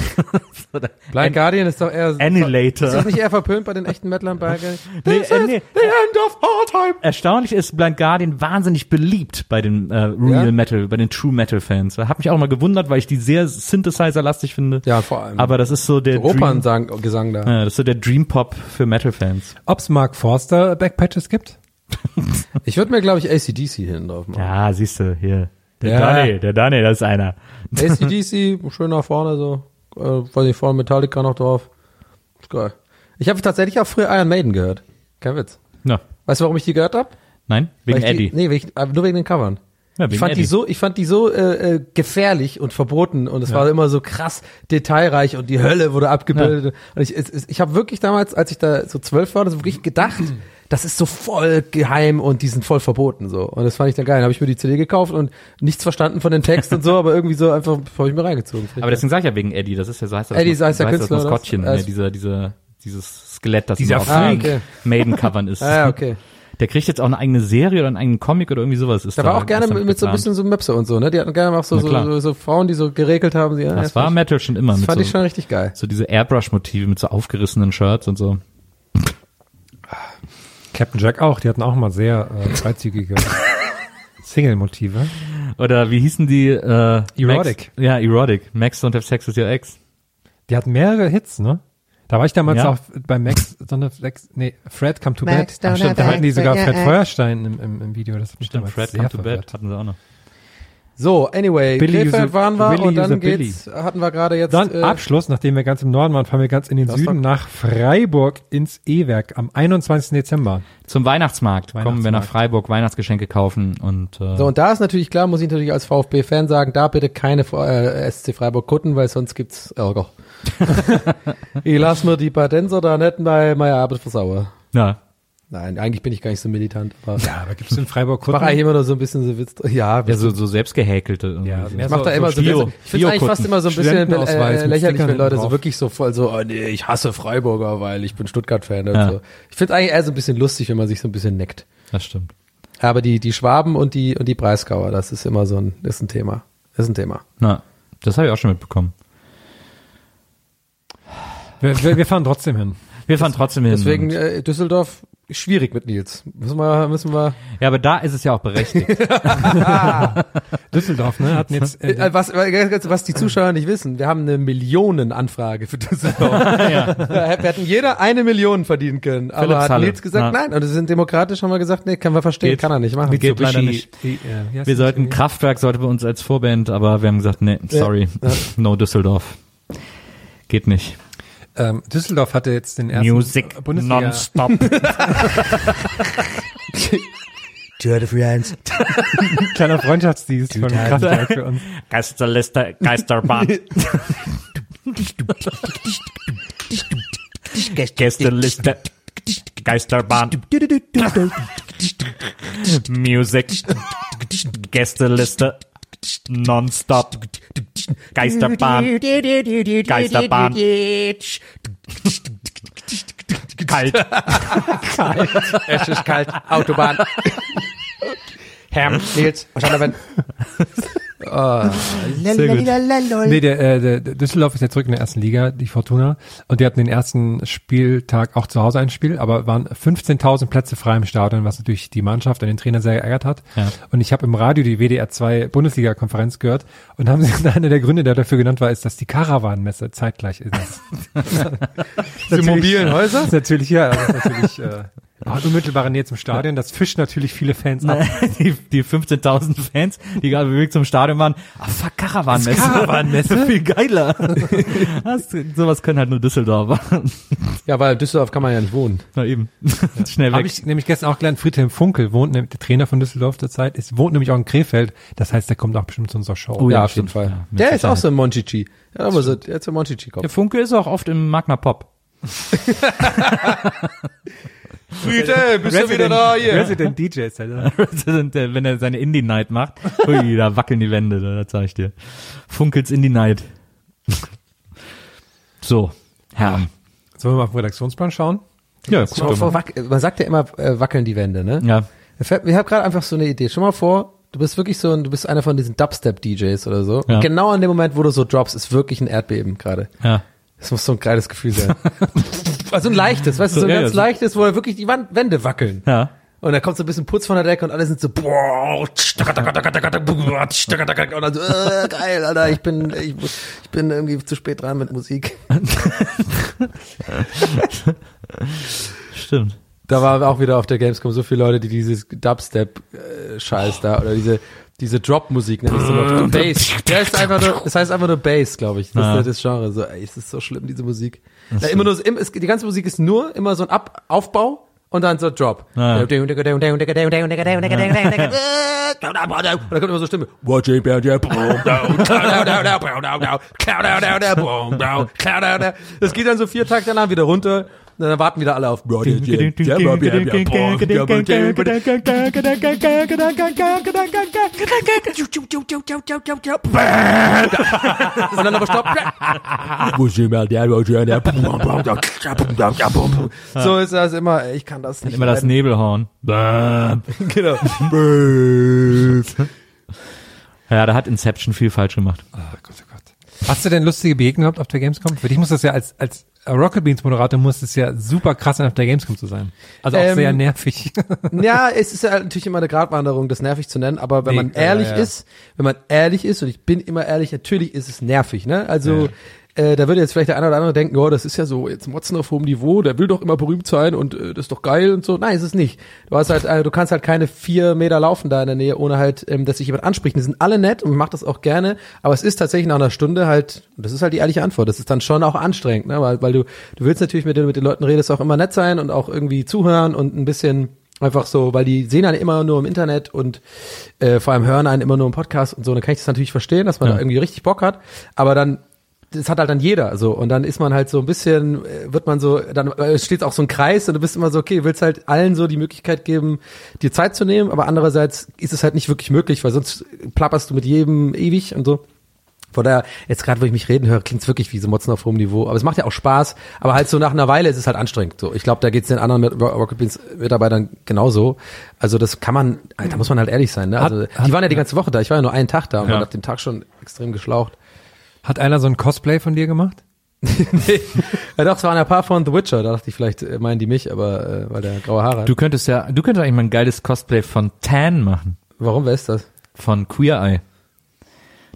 Speaker 1: Blind Guardian ist doch eher.
Speaker 2: Annihilator.
Speaker 1: Ist das nicht eher verpönt bei den echten Metlern bei
Speaker 2: Nee, äh, nee.
Speaker 1: The end of all time.
Speaker 2: Erstaunlich ist Blind Guardian wahnsinnig beliebt bei den äh, Real
Speaker 1: Ja?
Speaker 2: Metal, bei den True Metal Fans. Da hat mich auch mal gewundert, weil ich die sehr Synthesizer-lastig finde.
Speaker 1: Ja, vor allem.
Speaker 2: Aber das ist so der Dream,
Speaker 1: Operngesang Gesang da.
Speaker 2: ja, das ist so der Dream Pop für Metal Fans.
Speaker 3: Ob's Mark Forster Backpatches gibt?
Speaker 1: Ich würde mir, glaube ich, ACDC hinten drauf machen.
Speaker 2: Ja, siehst du, hier. Der
Speaker 1: Ja.
Speaker 2: Danny, der Danny, das ist einer.
Speaker 1: ACDC, schön nach vorne so. Äh, weiß nicht, vorne Metallica noch drauf. Ist geil. Ich habe tatsächlich auch früher Iron Maiden gehört. Kein Witz.
Speaker 2: Ja.
Speaker 1: Weißt du, warum ich die gehört habe?
Speaker 2: Nein, wegen Eddie.
Speaker 1: Nee, wegen, äh, nur wegen den Covern.
Speaker 2: Ja, wegen
Speaker 1: Ich fand
Speaker 2: Eddie.
Speaker 1: die so, ich fand die so äh, äh, gefährlich und verboten und es war immer so krass detailreich und die Hölle wurde abgebildet. Und ich, es, es, ich habe wirklich damals, als ich da so zwölf war, das wirklich gedacht, das ist so voll geheim und die sind voll verboten so. Und das fand ich dann geil. Dann habe ich mir die CD gekauft und nichts verstanden von den Texten und so, aber irgendwie so einfach habe ich mir reingezogen.
Speaker 2: Aber deswegen sag ich ja wegen Eddie, das ist ja so heißt das,
Speaker 1: Eddie, so heißt der
Speaker 2: so das
Speaker 1: Künstler, oder was?
Speaker 2: Maskottchen,
Speaker 1: Äh,
Speaker 2: ja, dieser, dieser, dieses Skelett, das
Speaker 3: Dieser
Speaker 2: auf
Speaker 1: Ah, okay.
Speaker 2: Maiden-Covern ist.
Speaker 1: Ah, ja, okay.
Speaker 2: Der kriegt jetzt auch eine eigene Serie oder einen eigenen Comic oder irgendwie sowas. Ist
Speaker 1: Da war auch gerne
Speaker 2: ist
Speaker 1: mit, mit so ein bisschen so Möpse und so, ne? Die hatten gerne auch so, so, so, so Frauen, die so geregelt haben. Die, ja,
Speaker 2: Das
Speaker 1: das
Speaker 2: war Metal schon immer
Speaker 1: Das
Speaker 2: mit
Speaker 1: fand
Speaker 2: so,
Speaker 1: ich schon richtig geil.
Speaker 2: so diese Airbrush-Motive mit so aufgerissenen Shirts und so.
Speaker 3: Captain Jack auch, die hatten auch mal sehr äh, freizügige Single-Motive.
Speaker 2: Oder wie hießen die? Äh,
Speaker 3: Erotic.
Speaker 2: Max, ja, Erotic. Max don't have sex with your ex.
Speaker 3: Die hatten mehrere Hits, ne? Da war ich damals
Speaker 2: Ja.
Speaker 3: auch bei Max, sondern Max, nee, Fred Come to
Speaker 5: Max,
Speaker 3: Bed. Ach,
Speaker 5: don't
Speaker 3: stimmt, da
Speaker 5: have
Speaker 3: hatten die sogar Fred. Feuerstein im, im, im Video. Das hat mich
Speaker 2: Stimmt,
Speaker 3: damals
Speaker 2: Fred Come to Bed
Speaker 3: verwirrt.
Speaker 2: hatten sie auch noch.
Speaker 1: So, anyway,
Speaker 3: Billy
Speaker 1: Krefeld
Speaker 3: use-
Speaker 1: waren wir
Speaker 3: Willy
Speaker 1: und dann geht's, hatten wir gerade jetzt,
Speaker 3: Dann
Speaker 1: äh,
Speaker 3: Abschluss, nachdem wir ganz im Norden waren, fahren wir ganz in den Süden nach Freiburg ins E-Werk am 21. Dezember.
Speaker 2: Zum Weihnachtsmarkt, kommen wir nach
Speaker 3: Weihnachtsmarkt.
Speaker 2: Freiburg Weihnachtsgeschenke kaufen und äh,
Speaker 1: So, und da ist natürlich klar, muss ich natürlich als VfB-Fan sagen, da bitte keine äh, SC Freiburg kutten, weil sonst gibt's Ärger. ich lass mir die Patenser da nicht bei meiner Arbeit versauern.
Speaker 2: ja,
Speaker 1: Nein, eigentlich bin ich gar nicht so militant, aber
Speaker 3: Ja, aber gibt's in Freiburg
Speaker 1: ich mache eigentlich immer nur so ein bisschen so Witz. Ja,
Speaker 2: ja so, so selbstgehäkelte.
Speaker 3: Ja,
Speaker 2: so.
Speaker 1: ich mach da immer so,
Speaker 2: Bio-
Speaker 1: ich finde eigentlich fast immer so ein bisschen äh, lächerlich, wenn Leute so
Speaker 3: drauf.
Speaker 1: wirklich so voll so, oh nee, ich hasse Freiburger, weil ich bin Stuttgart-Fan
Speaker 2: Ja.
Speaker 1: so. Ich finde eigentlich eher so ein bisschen lustig, wenn man sich so ein bisschen neckt.
Speaker 2: Das stimmt.
Speaker 1: Aber die, die Schwaben und die, und die Breisgauer, das ist immer so ein, ist ein Thema. Ist ein Thema.
Speaker 2: Na, das habe ich auch schon mitbekommen.
Speaker 3: Wir, wir, wir fahren trotzdem hin.
Speaker 2: Wir fahren trotzdem hin.
Speaker 1: Deswegen äh, Düsseldorf schwierig mit Nils. Müssen wir, müssen wir.
Speaker 2: ja, aber da ist es ja auch berechtigt.
Speaker 3: Düsseldorf, ne, hatten jetzt, äh,
Speaker 1: Äh, was, was die Zuschauer nicht wissen, wir haben eine Millionenanfrage für Düsseldorf. Wir hätten jeder eine Million verdienen können. Aber hat
Speaker 2: Philippshalle.
Speaker 1: Nils gesagt,
Speaker 2: Ja.
Speaker 1: nein. Und es sind demokratisch, haben wir gesagt, nee, kann man verstehen,
Speaker 2: Geht.
Speaker 1: kann er nicht machen.
Speaker 2: Geht leider nicht.
Speaker 3: äh,
Speaker 2: Wir sollten, Kraftwerk sollte bei uns als Vorband, aber wir haben gesagt, nee, sorry, no Düsseldorf. Geht nicht.
Speaker 3: Ähm, Düsseldorf hatte jetzt den ersten
Speaker 2: Music
Speaker 3: Bundesliga
Speaker 2: nonstop.
Speaker 6: Tour de France.
Speaker 3: kleiner Freundschaftsdienst von Kraftwerk für uns.
Speaker 2: Geisterliste, Geisterbahn. Gästeliste, Geisterbahn. Music, Gästeliste, nonstop. Geisterbahn, Geisterbahn. Kalt.
Speaker 1: Es ist kalt, Autobahn. Herm, Nils, wahrscheinlich
Speaker 3: Nee, der, äh, der, der Düsseldorf ist ja zurück in der ersten Liga, die Fortuna. Und die hatten den ersten Spieltag auch zu Hause ein Spiel, aber waren 15.000 Plätze frei im Stadion, was natürlich die Mannschaft und den Trainer sehr geärgert hat.
Speaker 2: Ja.
Speaker 3: Und ich habe im Radio die WDR 2 Bundesliga-Konferenz gehört und haben sie einer der Gründe, der dafür genannt war, ist, dass die Karawanmesse zeitgleich ist.
Speaker 1: Die mobilen Häuser?
Speaker 3: Natürlich, ja, ist natürlich äh, hat unmittelbare Nähe zum Stadion. Das fischt natürlich viele Fans ab.
Speaker 2: Die, die 15.000 Fans, die gerade bewegt zum Stadion waren, ah fuck, Karawanmesse.
Speaker 3: Karawanmesse?
Speaker 2: Viel geiler. Das, sowas können halt nur Düsseldorfer.
Speaker 1: Ja, weil Düsseldorf kann man ja nicht wohnen.
Speaker 2: Na eben. Schnell
Speaker 3: Habe
Speaker 2: weg.
Speaker 3: ich nämlich gestern auch gelernt, Friedhelm Funkel wohnt, nämlich der Trainer von Düsseldorf zurzeit, ist, wohnt nämlich auch in Krefeld. Das heißt, der kommt auch bestimmt zu unserer Show.
Speaker 2: Oh
Speaker 1: ja, auf jeden. Fall.
Speaker 2: Ja,
Speaker 1: der ist auch so ein Monchichi. Ja, aber so, der ist ein Monchichi-Kopf.
Speaker 2: Der Funke ist auch oft im Magna Pop.
Speaker 1: Friede, bist du wieder da hier?
Speaker 3: Resident DJ ist halt.
Speaker 2: Resident, äh, Wenn er seine Indie Night macht, ui, da wackeln die Wände, da zeig ich dir. Funkels Indie Night. So, Herren.
Speaker 3: Sollen wir mal auf den Redaktionsplan schauen?
Speaker 2: Ja,
Speaker 1: Schau mal vor, wac man sagt ja immer, äh, wackeln die Wände, ne?
Speaker 2: Ja,
Speaker 1: Ich habe gerade einfach so eine Idee. Schau mal vor, du bist wirklich so ein, du bist einer von diesen Dubstep-DJs oder so.
Speaker 2: Ja.
Speaker 1: Und genau an dem Moment, wo du so droppst, ist wirklich ein Erdbeben gerade.
Speaker 2: ja.
Speaker 1: Das muss so ein geiles Gefühl sein. also ein leichtes, weißt du, so ein
Speaker 2: Ja,
Speaker 1: ganz
Speaker 2: ja, so-
Speaker 1: leichtes, wo wirklich die Wand, Wände wackeln.
Speaker 2: Ja.
Speaker 1: Und da kommt so ein bisschen Putz von der Decke und alle sind so, boah, und dann so, äh, geil, Alter, ich bin, ich, ich bin irgendwie zu spät dran mit Musik.
Speaker 2: Stimmt.
Speaker 1: Da war auch wieder auf der Gamescom so viele Leute, die dieses Dubstep-Scheiß da oder diese diese Drop-Musik nenne ich so noch. Bass. Der ist einfach nur, das heißt einfach nur Bass, glaube ich. Das
Speaker 2: Ja.
Speaker 1: ist das Genre. So, ey, es ist so schlimm, diese Musik. Na, immer nur, so- es, die ganze Musik ist nur immer so ein Ab Aufbau und dann so Drop.
Speaker 2: Ja.
Speaker 1: Und dann kommt immer so Stimme. Das geht dann so vier Takte lang wieder runter. Und dann warten wieder alle auf. Und dann aber Stopp. So ist das immer. Ich kann das nicht.
Speaker 2: Immer das. Nebelhorn.
Speaker 1: Genau.
Speaker 2: Ja, da hat Inception viel falsch gemacht.
Speaker 3: Oh Gott, oh Gott. Hast du denn lustige Begegnungen gehabt auf der Gamescom? Für dich muss das ja als, als Rocket Beans Moderator muss es ja super krass sein, auf der Gamescom zu sein. Also auch
Speaker 1: Ähm,
Speaker 3: sehr nervig.
Speaker 1: Ja, es ist ja natürlich immer eine Gratwanderung, das nervig zu nennen, aber wenn
Speaker 3: Nee,
Speaker 1: man
Speaker 3: ja,
Speaker 1: ehrlich
Speaker 3: ja.
Speaker 1: ist, wenn man ehrlich ist, und ich bin immer ehrlich, natürlich ist es nervig, ne? Also, äh, da würde jetzt vielleicht der eine oder andere denken, oh, das ist ja so jetzt Motzen auf hohem Niveau, der will doch immer berühmt sein und äh, das ist doch geil und so. Nein, ist es nicht. Du hast halt, äh, du kannst halt keine vier Meter laufen da in der Nähe, ohne halt, ähm, dass sich jemand anspricht. Die sind alle nett und macht das auch gerne, aber es ist tatsächlich nach einer Stunde halt, und das ist halt die ehrliche Antwort, das ist dann schon auch anstrengend, ne? weil, weil du, du willst natürlich mit den, mit den Leuten redest auch immer nett sein und auch irgendwie zuhören und ein bisschen Einfach so, weil die sehen einen immer nur im Internet und äh, vor allem hören einen immer nur im Podcast und so. Dann kann ich das natürlich verstehen, dass man
Speaker 2: Ja.
Speaker 1: da irgendwie richtig Bock hat. Aber dann, das hat halt dann jeder so. Und dann ist man halt so ein bisschen, äh, wird man so, dann äh, steht auch so ein Kreis und du bist immer so, okay, willst halt allen so die Möglichkeit geben, dir Zeit zu nehmen. Aber andererseits ist es halt nicht wirklich möglich, weil sonst plapperst du mit jedem ewig und so. Von daher, jetzt gerade, wo ich mich reden höre, klingt's wirklich wie so Motzen auf hohem Niveau. Aber es macht ja auch Spaß. Aber halt so nach einer Weile ist es halt anstrengend. So, ich glaube, da geht's den anderen Rocket Beans Mitarbeitern genauso. Also das kann man, da muss man halt ehrlich sein. Ne? Also
Speaker 3: Hat-
Speaker 1: die waren ja die ganze Woche da. Ich war ja nur einen Tag da und
Speaker 2: Ja.
Speaker 1: man hat den Tag schon extrem geschlaucht.
Speaker 3: Hat einer so ein Cosplay von dir gemacht?
Speaker 1: nee. Ja doch, es waren ein paar von The Witcher. Da dachte ich, vielleicht äh, meinen die mich, aber äh, weil der graue Haare hat.
Speaker 2: Du könntest ja, du könntest eigentlich mal ein geiles Cosplay von Tan machen.
Speaker 1: Warum, wer ist das?
Speaker 2: Von Queer Eye.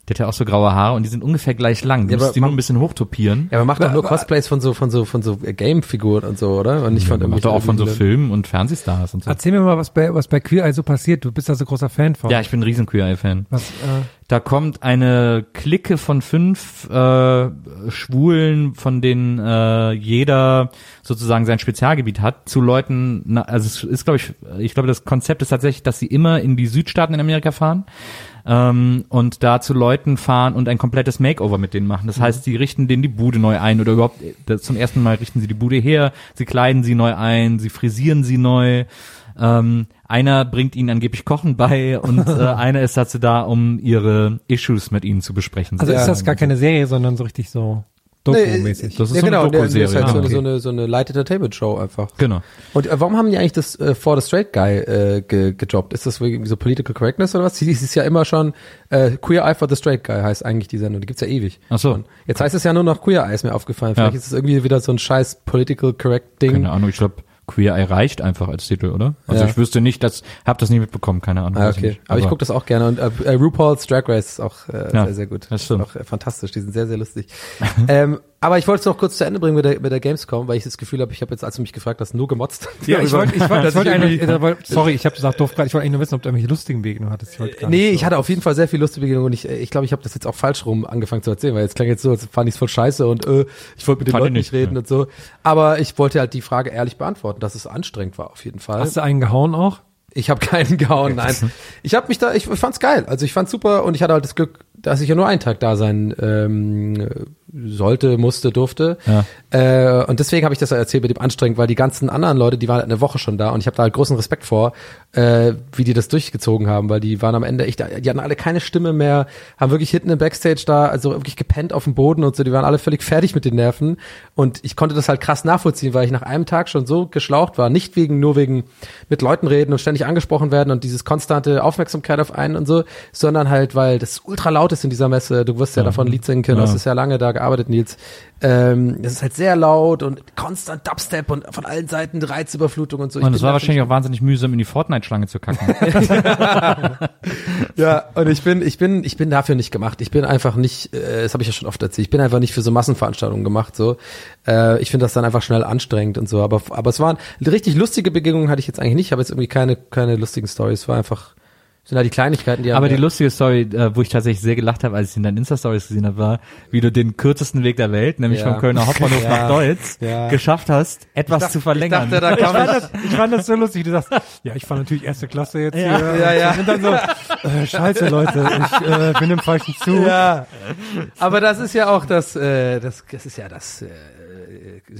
Speaker 2: Der hat ja auch so graue Haare und die sind ungefähr gleich lang. Du
Speaker 1: Ja,
Speaker 2: musst die nur ein bisschen hochtopieren.
Speaker 1: Ja, aber macht doch nur Cosplays von so, von so, von so äh, Game-Figuren und so, oder? Und nicht von
Speaker 2: Macht
Speaker 1: irgendwelchen
Speaker 2: doch auch von so Filmen und Fernsehstars und so.
Speaker 3: Erzähl mir mal, was bei, was bei Queer Eye so passiert. Du bist da so großer Fan von.
Speaker 2: Ja, ich bin ein riesen Queer Eye Fan.
Speaker 3: Was, äh,
Speaker 2: Da kommt eine Clique von fünf äh, Schwulen, von denen äh, jeder sozusagen sein Spezialgebiet hat, zu Leuten, na, also es ist, glaube ich, ich glaube, das Konzept ist tatsächlich, dass sie immer in die Südstaaten in Amerika fahren ähm, und da zu Leuten fahren und ein komplettes Makeover mit denen machen. Das heißt, sie richten denen die Bude neu ein oder überhaupt äh, das, zum ersten Mal richten sie die Bude her, sie kleiden sie neu ein, sie frisieren sie neu. Ähm, einer bringt ihnen angeblich Kochen bei und äh, einer ist dazu da, um ihre Issues mit ihnen zu besprechen.
Speaker 3: also ist das gar keine Serie, sondern so richtig so Doku-mäßig.
Speaker 2: Das ist
Speaker 1: ja,
Speaker 2: so eine
Speaker 1: genau, der
Speaker 2: Doku-Serie,
Speaker 1: ist halt
Speaker 2: ja.
Speaker 1: so, eine,
Speaker 3: Okay.
Speaker 1: so eine, so eine Light Entertainment Show einfach.
Speaker 2: Genau.
Speaker 1: Und äh, warum haben die eigentlich das äh, For the Straight Guy äh, ge gedroppt? Ist das wegen so Political Correctness oder was? Die ist ja immer schon äh, Queer Eye for the Straight Guy heißt eigentlich die Sendung. Die gibt's ja ewig.
Speaker 2: Ach so.
Speaker 1: Und jetzt heißt es ja nur noch Queer Eye, ist mir aufgefallen. Vielleicht
Speaker 2: Ja.
Speaker 1: ist es irgendwie wieder so ein scheiß Political Correct Ding.
Speaker 2: Keine Ahnung, ich glaube, Queer Eye reicht einfach als Titel, oder? Also
Speaker 1: Ja.
Speaker 2: ich wüsste nicht, dass, hab das nicht mitbekommen, keine Ahnung.
Speaker 1: Ah, okay.
Speaker 2: nicht.
Speaker 1: Aber, ich gucke das auch gerne. Und äh, äh, RuPaul's Drag Race ist auch äh,
Speaker 2: Ja,
Speaker 1: sehr, sehr gut.
Speaker 2: das stimmt.
Speaker 1: Auch äh, fantastisch. Die sind sehr, sehr lustig. ähm, aber ich wollte es noch kurz zu Ende bringen mit der, mit der Gamescom, weil ich das Gefühl habe, ich habe jetzt, als du mich gefragt hast, nur gemotzt.
Speaker 3: Ja, ich wollte, ich wollte, ich wollte
Speaker 1: ich
Speaker 3: eigentlich, sorry, ich habe gesagt doof gerade, ich wollte eigentlich nur wissen, ob du irgendwelche lustigen Begegnungen hattest. Ich wollte
Speaker 1: Nee,
Speaker 3: nicht
Speaker 1: ich
Speaker 3: so.
Speaker 1: hatte auf jeden Fall sehr viel lustige Begegnungen und ich ich, glaube, ich habe das jetzt auch falsch rum angefangen zu erzählen, weil jetzt klang jetzt so, als fand ich es voll scheiße und äh, ich wollte mit den
Speaker 2: Fand
Speaker 1: Leuten nicht
Speaker 2: nicht,
Speaker 1: reden
Speaker 2: ja.
Speaker 1: und so. Aber ich wollte halt die Frage ehrlich beantworten, dass es anstrengend war auf jeden Fall.
Speaker 3: Hast du einen gehauen auch?
Speaker 1: Ich habe keinen gehauen, nein. Ich habe mich da, ich fand's geil. Also ich fand's super und ich hatte halt das Glück, dass ich ja nur einen Tag da sein ähm, sollte, musste, durfte.
Speaker 2: Ja.
Speaker 1: Äh, und deswegen habe ich das ja erzählt mit dem anstrengend, weil die ganzen anderen Leute, die waren halt eine Woche schon da und ich habe da halt großen Respekt vor, äh, wie die das durchgezogen haben, weil die waren am Ende echt, die hatten alle keine Stimme mehr, haben wirklich hinten im Backstage da, also wirklich gepennt auf dem Boden und so, die waren alle völlig fertig mit den Nerven und ich konnte das halt krass nachvollziehen, weil ich nach einem Tag schon so geschlaucht war, nicht wegen, nur wegen mit Leuten reden und ständig angesprochen werden und dieses konstante Aufmerksamkeit auf einen und so, sondern halt, weil das ultra laut ist in dieser Messe, du wirst ja, davon ein Lied singen können,
Speaker 2: Ja.
Speaker 1: du hast ja lange da gearbeitet, Nils, ähm, es ist halt sehr laut und konstant Dubstep und von allen Seiten Reizüberflutung und so.
Speaker 2: Und es war wahrscheinlich auch wahnsinnig mühsam, in die Fortnite-Schlange zu kacken.
Speaker 1: Ja, und ich bin, ich bin, ich bin dafür nicht gemacht. Ich bin einfach nicht, äh, das habe ich ja schon oft erzählt, ich bin einfach nicht für so Massenveranstaltungen gemacht. So, äh, ich finde das dann einfach schnell anstrengend und so. Aber, aber es waren richtig lustige Begegnungen hatte ich jetzt eigentlich nicht. Ich habe jetzt irgendwie keine, keine lustigen Stories. Es war einfach, sind halt die Kleinigkeiten, die
Speaker 2: Aber
Speaker 1: haben
Speaker 2: die lustige Story, äh, wo ich tatsächlich sehr gelacht habe, als ich in deinen Insta-Stories gesehen habe, war, wie du den kürzesten Weg der Welt, nämlich
Speaker 1: Ja.
Speaker 2: vom Kölner Hauptbahnhof
Speaker 1: Ja.
Speaker 2: nach Deutz,
Speaker 1: Ja.
Speaker 2: geschafft hast, etwas zu verlängern.
Speaker 1: dachte, da
Speaker 3: Ich
Speaker 1: kam
Speaker 3: fand, das, ich fand das so lustig. Du sagst, ja, ich fahre natürlich erste Klasse jetzt
Speaker 2: Ja.
Speaker 3: hier.
Speaker 1: Ja, ja.
Speaker 3: Und dann so, äh, scheiße, Leute, ich äh, bin im falschen Zug.
Speaker 1: Ja, aber das ist ja auch das, äh, das, das ist ja das äh,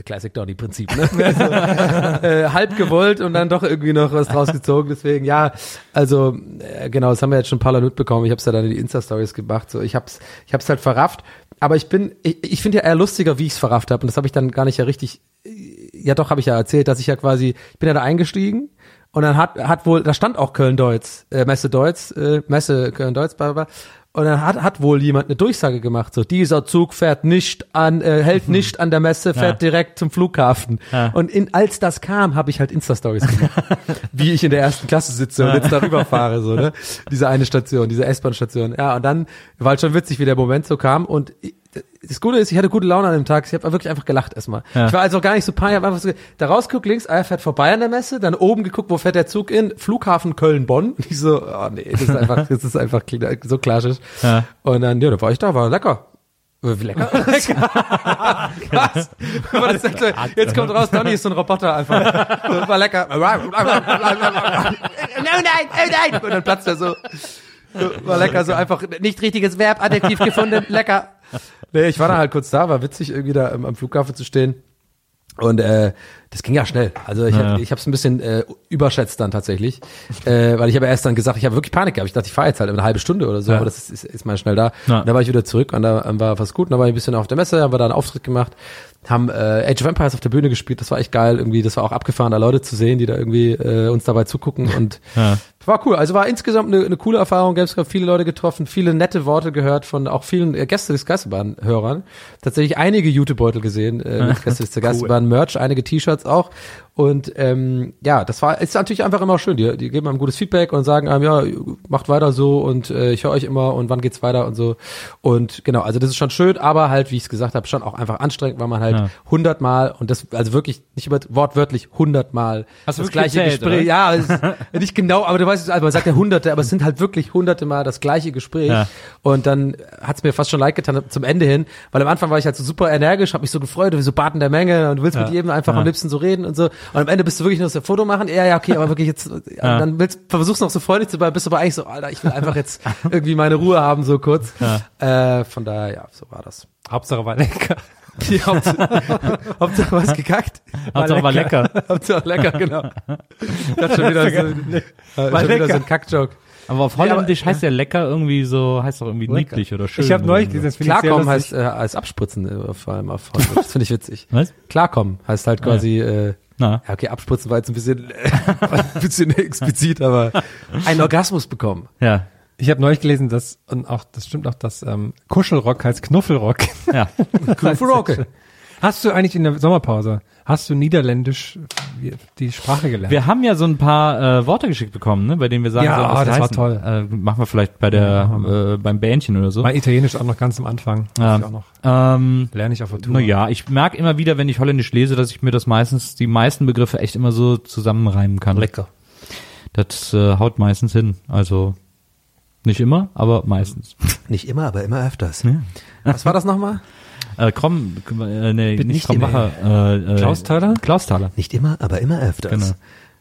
Speaker 1: Classic Donny Prinzip, ne? Also, äh, halb gewollt und dann doch irgendwie noch was draus gezogen. Deswegen, ja, also äh, genau, das haben wir jetzt schon ein paar Mal mitbekommen. Ich habe es ja dann in die Insta-Stories gemacht. So, ich hab's, ich hab's halt verrafft. Aber ich bin, ich, ich finde ja eher lustiger, wie ich es verrafft habe. Und das habe ich dann gar nicht ja richtig. Ja, doch habe ich ja erzählt, dass ich ja quasi, ich bin ja da eingestiegen. Und dann hat, hat wohl, da stand auch Köln-Deutz, äh, Messe Deutz, äh, Messe Köln-Deutz, bla, bla, bla. Und dann hat, hat wohl jemand eine Durchsage gemacht, so, dieser Zug fährt nicht an, äh, hält nicht an der Messe, fährt
Speaker 2: Ja.
Speaker 1: direkt zum Flughafen.
Speaker 2: Ja.
Speaker 1: Und in, als das kam, habe ich halt Insta-Stories gemacht. wie ich in der ersten Klasse sitze und jetzt darüber fahre, so, ne? Diese eine Station, diese S-Bahn-Station. Ja, und dann war halt schon witzig, wie der Moment so kam. Und das Gute ist, ich hatte gute Laune an dem Tag. Ich habe wirklich einfach gelacht erstmal.
Speaker 2: Ja.
Speaker 1: Ich war also gar nicht so panisch. Ich hab einfach so, da rausgeguckt, links, ah, er fährt vorbei an der Messe, dann oben geguckt, wo fährt der Zug in? Flughafen Köln-Bonn. Ich so, oh nee, das ist einfach, das ist einfach so klassisch.
Speaker 2: Ja.
Speaker 1: Und dann, ja, da war ich da, war lecker. Wie Lecker? Was? Das sagt so, Jetzt kommt raus, Donny ist so ein Roboter einfach. War lecker. Oh nein, oh nein. Und dann platzt er so. War lecker, so einfach nicht richtiges Verb, Adjektiv gefunden, lecker. Nee, ich war dann halt kurz da, war witzig irgendwie da am, am Flughafen zu stehen. Und äh, das ging ja schnell. Also ich,
Speaker 2: Ja.
Speaker 1: hab, ich habe es ein bisschen äh, überschätzt dann tatsächlich, äh, weil ich habe erst dann gesagt, ich habe wirklich Panik gehabt. Ich dachte, ich fahre jetzt halt eine halbe Stunde oder so,
Speaker 2: Ja.
Speaker 1: aber das ist, ist, ist mal schnell da.
Speaker 2: Ja.
Speaker 1: Und da war ich wieder zurück und da ähm, war was gut. Und da war ich ein bisschen auf der Messe, haben wir da einen Auftritt gemacht, haben äh, Age of Empires auf der Bühne gespielt. Das war echt geil irgendwie. Das war auch abgefahren, da Leute zu sehen, die da irgendwie äh, uns dabei zugucken und
Speaker 2: Ja.
Speaker 1: war cool. Also war insgesamt eine, eine coole Erfahrung. Gamescom viele Leute getroffen, viele nette Worte gehört von auch vielen äh, Gäste des Geisterbahn-Hörern. Tatsächlich einige Jutebeutel gesehen, äh, mit Gäste des Geisterbahn, Merch, einige T-Shirts auch. Und ähm, ja, das war ist natürlich einfach immer schön. Die, die geben einem gutes Feedback und sagen einem, ja, macht weiter so und äh, ich höre euch immer und wann geht's weiter und so. Und genau, also das ist schon schön, aber halt, wie ich es gesagt habe, schon auch einfach anstrengend, weil man halt
Speaker 2: Ja.
Speaker 1: hundertmal und das also wirklich nicht über wortwörtlich hundertmal das gleiche
Speaker 2: gezählt,
Speaker 1: Gespräch.
Speaker 2: oder?
Speaker 1: Ja, ist nicht genau, aber du weißt, also man sagt ja hunderte, aber es sind halt wirklich hunderte Mal das gleiche Gespräch.
Speaker 2: Ja.
Speaker 1: Und dann hat's mir fast schon leid getan zum Ende hin, weil am Anfang war ich halt so super energisch, habe mich so gefreut, wie so Baden der Menge und du willst
Speaker 2: Ja.
Speaker 1: mit jedem einfach
Speaker 2: Ja.
Speaker 1: am liebsten so reden und so. Und am Ende bist du wirklich nur so ein Foto machen. Ja, ja, okay, aber wirklich jetzt, und dann willst, versuchst noch so freundlich zu bleiben, bist aber eigentlich so, Alter, ich will einfach jetzt irgendwie meine Ruhe haben, so kurz. Äh, von daher, ja, so war das.
Speaker 3: Hauptsache war lecker.
Speaker 1: Die Hauptsache, Hauptsache was gekackt.
Speaker 2: Hauptsache war lecker.
Speaker 1: Hauptsache lecker, genau. Das ist schon wieder so, äh, schon wieder
Speaker 3: lecker.
Speaker 1: so ein Kackjoke.
Speaker 2: Aber auf
Speaker 1: Ja, aber-
Speaker 2: Holländisch heißt ja lecker irgendwie so, heißt doch irgendwie
Speaker 1: Lecker.
Speaker 2: niedlich oder schön.
Speaker 3: Ich habe neulich gesehen, das finde ich sehr
Speaker 1: Klarkommen
Speaker 3: lustig.
Speaker 1: heißt äh, als abspritzen, äh, vor allem auf Holländisch. Das finde ich witzig.
Speaker 2: Was?
Speaker 1: Klarkommen heißt halt quasi, äh,
Speaker 2: Na.
Speaker 1: ja okay, abspritzen war jetzt ein bisschen, äh, ein bisschen explizit, aber einen Orgasmus bekommen.
Speaker 2: Ja.
Speaker 3: Ich habe neulich gelesen, dass, und auch, das stimmt auch, dass ähm, Kuschelrock heißt Knuffelrock.
Speaker 2: Ja.
Speaker 1: Kufferocke.
Speaker 3: Hast du eigentlich in der Sommerpause, hast du Niederländisch wie- die Sprache gelernt?
Speaker 2: Wir haben ja so ein paar äh, Worte geschickt bekommen, ne, bei denen wir sagen,
Speaker 3: Ja,
Speaker 2: sollen, was die
Speaker 3: das war
Speaker 2: heißen.
Speaker 3: toll.
Speaker 2: Äh, machen wir vielleicht bei der äh, beim Bähnchen oder so.
Speaker 3: Mein Italienisch auch noch ganz am Anfang.
Speaker 2: Ja.
Speaker 3: Ich auch noch.
Speaker 2: Ähm,
Speaker 3: Lerne ich auf der Tour.
Speaker 2: naja, ich merke immer wieder, wenn ich Holländisch lese, dass ich mir das meistens, die meisten Begriffe echt immer so zusammenreimen kann.
Speaker 1: Lecker.
Speaker 2: Das äh, haut meistens hin. Also nicht immer, aber meistens.
Speaker 1: Nicht immer, aber immer öfters. Was war das nochmal?
Speaker 2: Äh, komm, äh, nee,
Speaker 3: Bin
Speaker 2: nicht
Speaker 3: nicht
Speaker 2: Krombacher. Äh, äh,
Speaker 3: Klausthaler?
Speaker 2: Klausthaler.
Speaker 1: Nicht immer, aber immer öfters.
Speaker 2: Genau.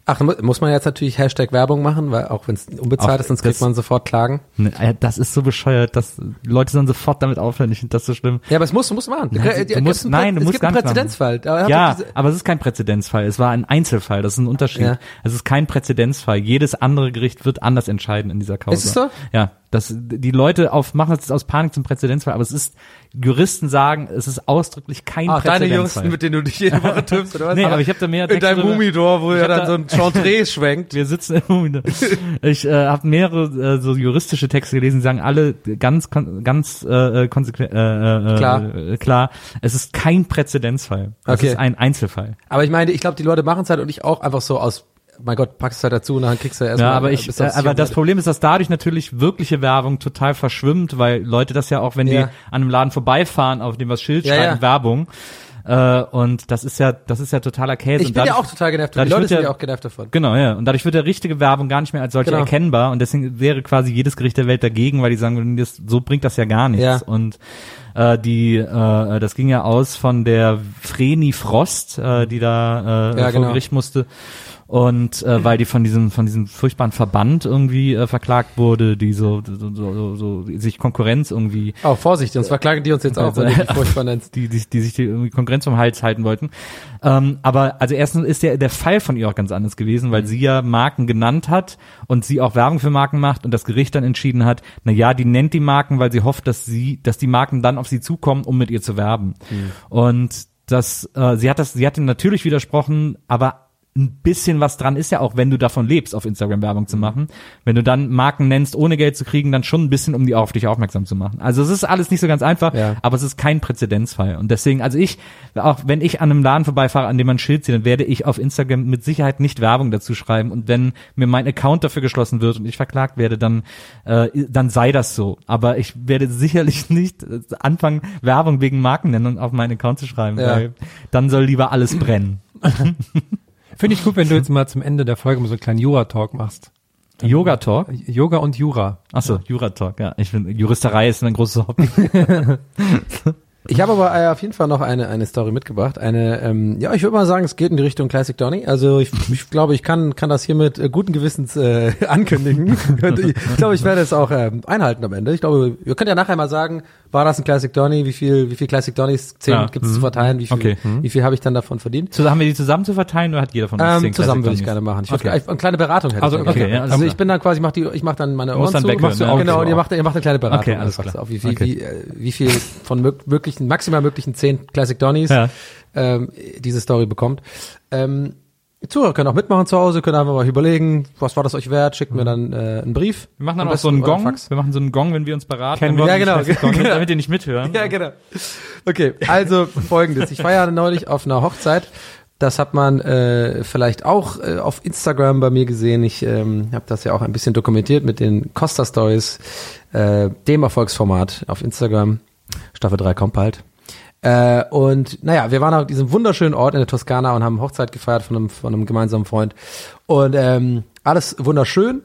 Speaker 1: Ach, mu- muss man jetzt natürlich Hashtag Werbung machen, weil auch wenn es unbezahlt
Speaker 2: Auch
Speaker 1: ist, sonst kriegt
Speaker 2: das-
Speaker 1: man sofort Klagen.
Speaker 2: Ne, äh, Das ist so bescheuert, dass Leute sollen sofort damit aufhören. Ich finde das so schlimm.
Speaker 1: Ja, aber es muss, du musst machen.
Speaker 2: Nein,
Speaker 1: Äh,
Speaker 2: du
Speaker 1: es
Speaker 2: musst- nein, du
Speaker 1: es
Speaker 2: musst
Speaker 1: gibt einen. Präzedenzfall. Hat
Speaker 2: Ja, aber es ist kein Präzedenzfall. Es war ein Einzelfall. Das ist ein Unterschied.
Speaker 1: Ja.
Speaker 2: Es ist kein Präzedenzfall. Jedes andere Gericht wird anders entscheiden in dieser Causa.
Speaker 1: Ist es so?
Speaker 2: Ja. Das, die Leute auf, machen es aus Panik zum Präzedenzfall, aber es ist, Juristen sagen, es ist ausdrücklich kein
Speaker 1: deine
Speaker 2: Präzedenzfall.
Speaker 1: Juristen, mit denen du dich jede Woche triffst, oder was?
Speaker 2: Nee, aber ich habe da mehr
Speaker 1: In
Speaker 2: Texte
Speaker 1: deinem
Speaker 2: drüber-
Speaker 1: Humidor, wo er dann
Speaker 2: da-
Speaker 1: so ein Chantre schwenkt.
Speaker 2: Wir sitzen im Moment. Ich äh, habe mehrere äh, so juristische Texte gelesen, die sagen alle ganz ganz äh, konsequent äh, äh,
Speaker 1: Klar.
Speaker 2: äh, klar. Es ist kein Präzedenzfall. Es
Speaker 1: Okay.
Speaker 2: ist ein Einzelfall.
Speaker 1: Aber ich meine, ich glaube, die Leute machen es halt und ich auch einfach so aus, mein Gott, packst es halt dazu und dann kriegst du erstmal.
Speaker 2: Ja, aber ich, äh,
Speaker 1: du auf
Speaker 2: aber das. Problem ist, dass dadurch natürlich wirkliche Werbung total verschwimmt, weil Leute das ja auch, wenn
Speaker 1: Ja.
Speaker 2: die an einem Laden vorbeifahren, auf dem was Schild
Speaker 1: Ja,
Speaker 2: schreiben,
Speaker 1: ja.
Speaker 2: Werbung. Äh, und das ist ja, das ist ja totaler Käse.
Speaker 1: Ich bin ja
Speaker 2: dadurch-
Speaker 1: auch total genervt. Die Leute sind
Speaker 2: ja-
Speaker 1: ja auch genervt davon.
Speaker 2: Genau, ja. Und dadurch wird der richtige Werbung gar nicht mehr als solche
Speaker 1: Genau.
Speaker 2: erkennbar. Und deswegen wäre quasi jedes Gericht der Welt dagegen, weil die sagen, das, so bringt das ja gar nichts.
Speaker 1: Ja.
Speaker 2: Und äh, die, äh, das ging ja aus von der Vreni Frost, äh, die da äh,
Speaker 1: Ja,
Speaker 2: vor
Speaker 1: genau.
Speaker 2: Gericht musste. Und äh, weil die von diesem von diesem furchtbaren Verband irgendwie äh, verklagt wurde, die so, so, so, so, sich Konkurrenz irgendwie
Speaker 1: Oh, Vorsicht, sonst verklagen die uns jetzt auch,
Speaker 2: Also,
Speaker 1: dich furchtbar nennst.
Speaker 2: die, die, die sich die irgendwie Konkurrenz vom Hals halten wollten. Ähm, aber also erstens ist der, der Fall von ihr auch ganz anders gewesen, weil sie ja Marken genannt hat und sie auch Werbung für Marken macht und das Gericht dann entschieden hat, na ja, die nennt die Marken, weil sie hofft, dass sie, dass die Marken dann auf sie zukommen, um mit ihr zu werben. Und das, äh, sie hat das, sie hat ihm natürlich widersprochen, aber ein bisschen was dran ist ja auch, wenn du davon lebst, auf Instagram Werbung zu machen. Wenn du dann Marken nennst, ohne Geld zu kriegen, dann schon ein bisschen, um die auf dich aufmerksam zu machen. Also es ist alles nicht so ganz einfach,
Speaker 1: Ja.
Speaker 2: aber es ist kein Präzedenzfall. Und deswegen, also ich, auch wenn ich an einem Laden vorbeifahre, an dem man ein Schild sieht, dann werde ich auf Instagram mit Sicherheit nicht Werbung dazu schreiben. Und wenn mir mein Account dafür geschlossen wird und ich verklagt werde, dann, äh, dann sei das so. Aber ich werde sicherlich nicht äh, anfangen, Werbung wegen Markennennung auf meinen Account zu schreiben,
Speaker 1: Ja.
Speaker 2: weil dann soll lieber alles brennen.
Speaker 3: Finde ich gut, wenn du jetzt mal zum Ende der Folge mal so einen kleinen Jura-Talk machst.
Speaker 2: Yoga Talk?
Speaker 3: Yoga und Jura.
Speaker 2: Achso, Jura Talk, ja. Ich finde, Juristerei ist ein großes Hobby.
Speaker 1: Ich habe aber äh, auf jeden Fall noch eine, eine Story mitgebracht. Eine, ähm, ja, ich würde mal sagen, es geht in die Richtung Classic Donny. Also ich, ich glaube, ich kann, kann das hiermit äh, guten Gewissens äh, ankündigen. Und ich glaube, ich werde es auch ähm, einhalten am Ende. Ich glaube, ihr könnt ja nachher mal sagen, war das ein Classic Donny? Wie viel, wie viel Classic Donnys zehn
Speaker 2: Ja.
Speaker 1: gibt es zu verteilen? Wie viel,
Speaker 2: Okay.
Speaker 1: wie viel habe ich dann davon verdient?
Speaker 2: So, haben wir die zusammen zu verteilen oder hat jeder von uns
Speaker 1: Ähm,
Speaker 2: zehn
Speaker 1: zusammen würde ich gerne machen. Ich würde
Speaker 2: Okay.
Speaker 1: okay. eine kleine Beratung hätte
Speaker 3: Also,
Speaker 1: ich.
Speaker 3: okay,
Speaker 2: ja,
Speaker 1: also ich bin dann quasi, ich mach die, ich mache dann meine Ohren
Speaker 2: dann
Speaker 1: zu. du
Speaker 2: ne?
Speaker 1: auch, genau, und ihr macht, ihr macht eine kleine Beratung.
Speaker 2: Okay, alles klar.
Speaker 1: Auf wie viel,
Speaker 2: Okay.
Speaker 1: wie, äh, wie viel von mög möglichen, maximal möglichen zehn Classic Donnies
Speaker 2: Ja.
Speaker 1: ähm, diese Story bekommt. Ähm, die Zuhörer können auch mitmachen zu Hause, können einfach mal überlegen, was war das euch wert, schickt mir dann äh, einen Brief.
Speaker 2: Wir machen dann auch so einen Gong.
Speaker 1: Fax.
Speaker 2: Wir machen so einen Gong, wenn wir uns beraten.
Speaker 3: Kennen wir.
Speaker 1: Ja, genau.
Speaker 2: damit, damit ihr nicht mithören.
Speaker 1: Ja, genau. Okay, also folgendes. Ich war ja neulich auf einer Hochzeit. Das hat man äh, vielleicht auch äh, auf Instagram bei mir gesehen. Ich ähm, habe das ja auch ein bisschen dokumentiert mit den Costa Stories, äh, dem Erfolgsformat auf Instagram. Staffel 3 kommt bald. Äh, und naja, wir waren auf diesem wunderschönen Ort in der Toskana und haben Hochzeit gefeiert von einem, von einem gemeinsamen Freund. Und ähm, alles wunderschön.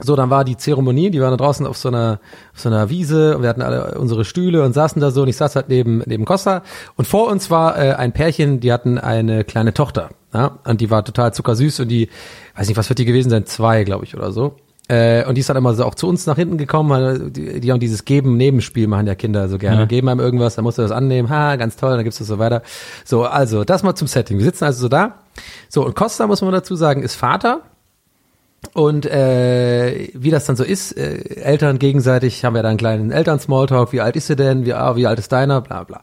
Speaker 1: So, dann war die Zeremonie, die waren da draußen auf so einer, auf so einer Wiese und wir hatten alle unsere Stühle und saßen da so und ich saß halt neben, neben Costa und vor uns war äh, ein Pärchen, die hatten eine kleine Tochter, ja, und die war total zuckersüß und die, weiß nicht, was wird die gewesen sein, zwei, glaube ich, oder so. Äh, und die ist dann immer so auch zu uns nach hinten gekommen, weil die, die haben dieses Geben-Nebenspiel machen ja Kinder so gerne.
Speaker 2: Ja.
Speaker 1: Geben einem irgendwas, dann musst du das annehmen, ha, ganz toll, dann gibst du es so weiter. So, also, das mal zum Setting. Wir sitzen also so da. So, und Costa, muss man dazu sagen, ist Vater. Und äh, wie das dann so ist, äh, Eltern gegenseitig haben wir dann einen kleinen Eltern-Smalltalk, wie alt ist sie denn, wie, ah, wie alt ist deiner, bla bla.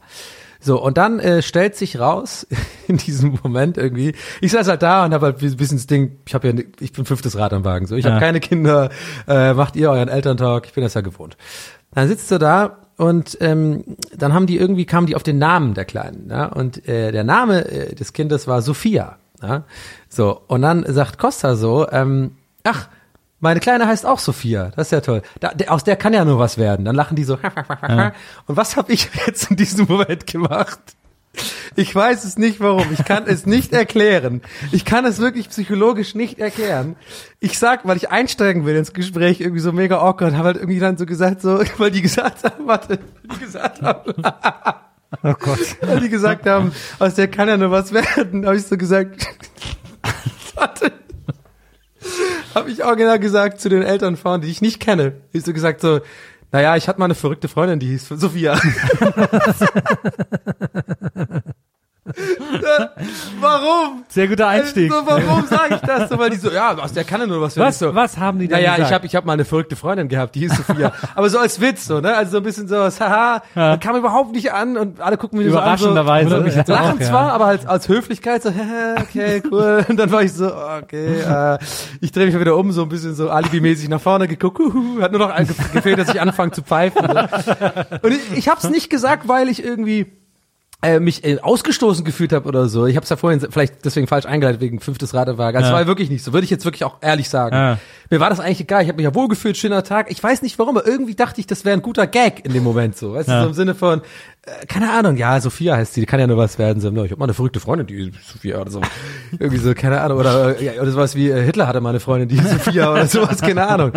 Speaker 1: So, und dann äh, stellt sich raus, in diesem Moment irgendwie, ich saß halt da und habe halt ein bisschen das Ding, ich habe ja, ich bin fünftes Rad am Wagen, so, ich
Speaker 2: Ja.
Speaker 1: habe keine Kinder, äh, macht ihr euren Elterntalk, ich bin das ja gewohnt. Dann sitzt du da und ähm, dann haben die irgendwie, kamen die auf den Namen der Kleinen, ja, und äh, der Name äh, des Kindes war Sophia, ja, so, und dann sagt Costa so, ähm, ach, meine Kleine heißt auch Sophia. Das ist ja toll. Da, der, aus der kann ja nur was werden. Dann lachen die so. Und was habe ich jetzt in diesem Moment gemacht? Ich weiß es nicht warum. Ich kann es nicht erklären. Ich kann es wirklich psychologisch nicht erklären. Ich sag, weil ich einsteigen will ins Gespräch, irgendwie so mega awkward, habe halt irgendwie dann so gesagt, so, weil die gesagt haben, warte, die gesagt haben,
Speaker 3: Oh Gott.
Speaker 1: weil die gesagt haben, aus der kann ja nur was werden, habe ich so gesagt, warte. Habe ich auch genau gesagt zu den Eltern von, die ich nicht kenne. Ich so gesagt so, naja, ich hatte mal eine verrückte Freundin, die hieß Sophia. Warum?
Speaker 2: Sehr guter Einstieg.
Speaker 1: So, warum sage ich das so? Weil die so, ja, aus der kann ja nur was.
Speaker 3: Was,
Speaker 1: so,
Speaker 3: was haben die denn
Speaker 1: naja,
Speaker 3: gesagt?
Speaker 1: ich habe ich hab mal eine verrückte Freundin gehabt, die hieß Sophia. Aber so als Witz, so, ne? Also so ein bisschen so, was, haha, das kam überhaupt nicht an und alle gucken mich so an. So,
Speaker 2: Überraschenderweise.
Speaker 3: Mich jetzt
Speaker 1: Lachen
Speaker 3: auch, ja.
Speaker 1: zwar, aber als, als Höflichkeit so, okay, cool. Und dann war ich so, okay, äh, ich drehe mich mal wieder um, so ein bisschen so alibimäßig nach vorne geguckt. Uhu, hat nur noch ge- gefehlt, dass ich anfange zu pfeifen. So. Und ich, ich habe es nicht gesagt, weil ich irgendwie äh, mich äh, ausgestoßen gefühlt habe oder so. Ich habe es ja vorhin vielleicht deswegen falsch eingeleitet wegen fünftes Radewagen. Also
Speaker 2: Ja.
Speaker 1: Es war ja wirklich nicht so. Würde ich jetzt wirklich auch ehrlich sagen.
Speaker 2: Ja.
Speaker 1: Mir war das eigentlich egal. Ich habe mich ja wohlgefühlt, schöner Tag. Ich weiß nicht warum, aber irgendwie dachte ich, das wäre ein guter Gag in dem Moment so. Weißt du,
Speaker 2: Ja.
Speaker 1: so im Sinne von, äh, keine Ahnung, ja, Sophia heißt sie, die kann ja nur was werden. So, ich habe mal eine verrückte Freundin, die ist Sophia oder so. irgendwie so, keine Ahnung. Oder, äh, ja, oder sowas wie äh, Hitler hatte mal eine Freundin, die ist Sophia oder sowas, keine Ahnung.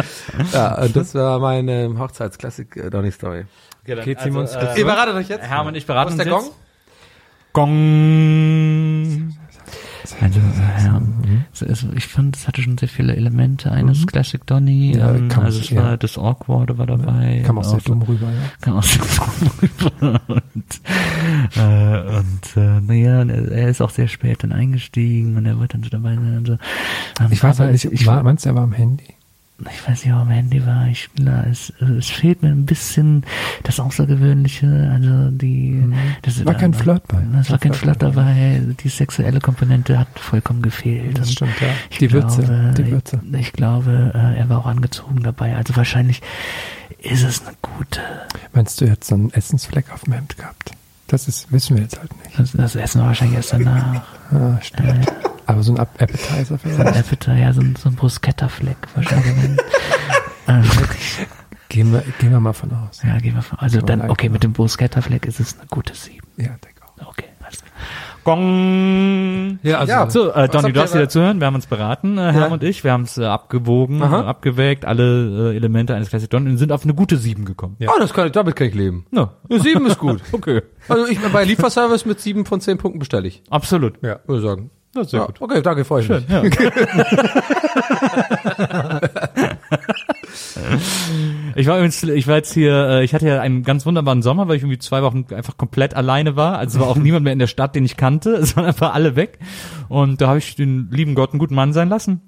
Speaker 1: Ja, und das war meine Hochzeitsklassik äh, Donny Story.
Speaker 3: Okay, ziehen wir uns
Speaker 2: äh,
Speaker 1: Ihr beratet euch jetzt?
Speaker 2: Hermann ich beraten
Speaker 1: Was
Speaker 2: uns
Speaker 1: der
Speaker 2: jetzt.
Speaker 1: Gong?
Speaker 2: Gong. Also, ja, ist- ich fand, es hatte schon sehr viele Elemente eines Classic Donny.
Speaker 3: Ja,
Speaker 2: ähm, also es war das Awkward war dabei.
Speaker 3: Kam auch sehr dumm rüber, ja.
Speaker 2: kam auch sehr dumm rüber. Und, äh, und äh, naja, er, ist auch sehr spät dann eingestiegen und er wird dann so dabei sein und so. Ähm,
Speaker 3: Ich weiß
Speaker 2: aber
Speaker 3: halt nicht,
Speaker 2: ich,
Speaker 3: war, meinst du, er war am Handy?
Speaker 2: Ich weiß nicht, ob am Handy war. Ich, na, es, es fehlt mir ein bisschen das Außergewöhnliche, also die,
Speaker 3: Mhm.
Speaker 2: das
Speaker 3: War kein Flirt bei.
Speaker 2: Es war kein Flirt dabei. Die sexuelle Komponente hat vollkommen gefehlt.
Speaker 3: Das stimmt, ja. Die Würze,
Speaker 2: glaube,
Speaker 3: die Würze.
Speaker 2: Ich, ich glaube, äh, er war auch angezogen dabei. Also wahrscheinlich ist es eine gute.
Speaker 3: Meinst du jetzt so einen Essensfleck auf dem Hemd gehabt? Das ist, wissen wir jetzt halt nicht.
Speaker 2: Das, das essen wir wahrscheinlich erst danach.
Speaker 3: Ah, stimmt. Aber so ein App- Appetizer
Speaker 2: So ein
Speaker 3: vielleicht.
Speaker 2: Appetizer, ja, so ein, so ein Bruschetta-Fleck wahrscheinlich. ähm,
Speaker 3: Gehen wir, gehen wir mal von aus.
Speaker 2: ja, gehen wir von. Also dann, okay, mit dem Bruschetta-Fleck ist es eine gute Sieben.
Speaker 3: Ja, denke auch.
Speaker 2: Okay, alles klar. Gong!
Speaker 3: Ja, also,
Speaker 1: Ja.
Speaker 2: So, äh, Donny, du hast wieder zuhören. Wir haben uns beraten, äh, Herm und ich. Wir haben es äh, abgewogen,
Speaker 1: Aha.
Speaker 2: äh, abgewägt, alle äh, Elemente eines Classic Don und sind auf eine gute sieben gekommen.
Speaker 3: Ja.
Speaker 1: Oh, das kann ich, damit kann ich leben.
Speaker 2: Ja.
Speaker 1: Ja, Sieben ist gut.
Speaker 2: Okay.
Speaker 1: Also ich bei Lieferservice mit sieben von zehn Punkten bestelle ich.
Speaker 2: Absolut.
Speaker 3: Ja.
Speaker 1: Würde ich sagen.
Speaker 2: Ja, sehr
Speaker 1: Ja,
Speaker 2: gut.
Speaker 1: Okay, danke, freue ich mich.
Speaker 2: Ja. ich war übrigens, ich war jetzt hier, äh, ich hatte ja einen ganz wunderbaren Sommer, weil ich irgendwie zwei Wochen einfach komplett alleine war. Also es war auch niemand mehr in der Stadt, den ich kannte. Es waren einfach alle weg. Und da habe ich den lieben Gott einen guten Mann sein lassen.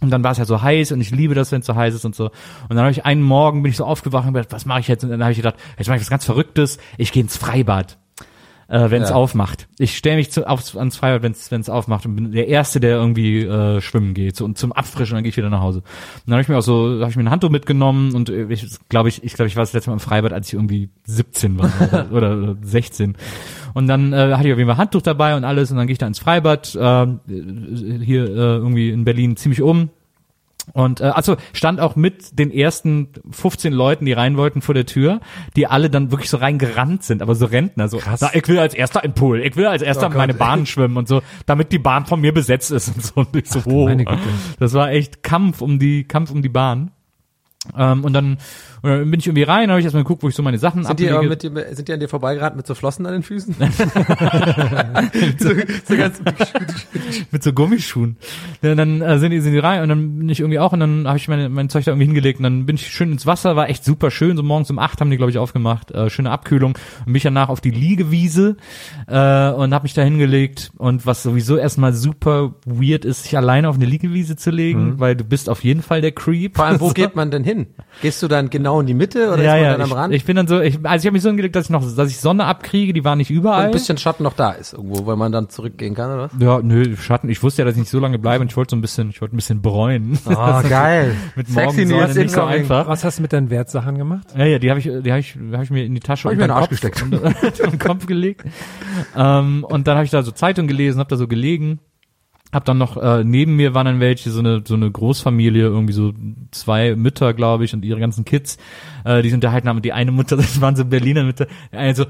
Speaker 2: Und dann war es ja so heiß und ich liebe das, wenn es so heiß ist und so. Und dann habe ich einen Morgen bin ich so aufgewacht und gedacht, was mache ich jetzt? Und dann habe ich gedacht, jetzt mache ich was ganz Verrücktes. Ich gehe ins Freibad, äh, wenn es
Speaker 1: Ja.
Speaker 2: aufmacht. Ich stelle mich zu, aufs, ans Freibad, wenn es aufmacht und bin der Erste, der irgendwie äh, schwimmen geht so, und zum Abfrischen dann gehe ich wieder nach Hause. Und dann habe ich mir auch so, habe ich mir ein Handtuch mitgenommen und äh, ich glaube ich, ich glaube ich war das letzte Mal im Freibad, als ich irgendwie 17 war oder, oder, oder 16. Und dann äh, hatte ich auf jeden Fall Handtuch dabei und alles und dann gehe ich da ins Freibad äh, hier äh, irgendwie in Berlin ziemlich um. Und äh, also stand auch mit den ersten 15 Leuten, die rein wollten vor der Tür, die alle dann wirklich so reingerannt sind, aber so Rentner, so,
Speaker 3: Krass.
Speaker 2: "Na, ich will als erster in den Pool, ich will als erster
Speaker 1: Oh
Speaker 2: meine. Bahn schwimmen und so, damit die Bahn von mir besetzt ist und so. Und ich so, wow.
Speaker 3: meine Güte.
Speaker 2: Das war echt Kampf um die, Kampf um die Bahn. Ähm, und dann, und dann bin ich irgendwie rein, habe ich erstmal geguckt, wo ich so meine Sachen
Speaker 1: Sind die, aber mit dir, sind die an dir vorbeigerannt mit so Flossen an den Füßen? so, so ganz,
Speaker 2: mit so Gummischuhen. Ja, dann äh, sind die, sind die rein und dann bin ich irgendwie auch und dann habe ich meine, mein Zeug da irgendwie hingelegt und dann bin ich schön ins Wasser, war echt super schön. So morgens um acht haben die, glaube ich, aufgemacht. Äh, schöne Abkühlung. Und bin ich danach auf die Liegewiese äh, und habe mich da hingelegt. Und was sowieso erstmal super weird ist, sich alleine auf eine Liegewiese zu legen, weil du bist auf jeden Fall der Creep.
Speaker 1: Mhm. vor allem, wo
Speaker 2: So.
Speaker 1: geht man denn hin? Gehst du dann genau in die Mitte oder
Speaker 2: ja,
Speaker 1: ist man
Speaker 2: ja,
Speaker 1: dann am
Speaker 2: ich,
Speaker 1: Rand?
Speaker 2: ich bin dann so, ich, also ich habe mich so hingelegt, dass ich noch, dass ich Sonne abkriege, die war nicht
Speaker 1: Und
Speaker 2: überall.
Speaker 1: ein bisschen Schatten noch da ist irgendwo, weil man dann zurückgehen kann, oder was?
Speaker 2: ja, nö, Schatten. Ich wusste ja, dass ich nicht so lange bleibe und ich wollte so ein bisschen, ich wollte ein bisschen bräunen.
Speaker 1: Oh, geil.
Speaker 2: Mit
Speaker 1: Sexy
Speaker 2: Morgensonne
Speaker 1: News
Speaker 2: nicht so einfach.
Speaker 3: Was hast du mit deinen Wertsachen gemacht?
Speaker 2: Ja, ja, die habe ich, die habe ich, hab ich mir in die Tasche
Speaker 1: Hab ich mir den Arsch
Speaker 2: Kopf,
Speaker 1: gesteckt.
Speaker 2: unter den Kopf gelegt. ähm, und dann habe ich da so Zeitung gelesen, habe da so gelegen. Hab dann noch äh, neben mir waren dann welche so eine so eine Großfamilie irgendwie so zwei Mütter glaube ich und ihre ganzen Kids äh, die sich unterhalten haben und die eine Mutter das waren so Berliner Mütter die eine so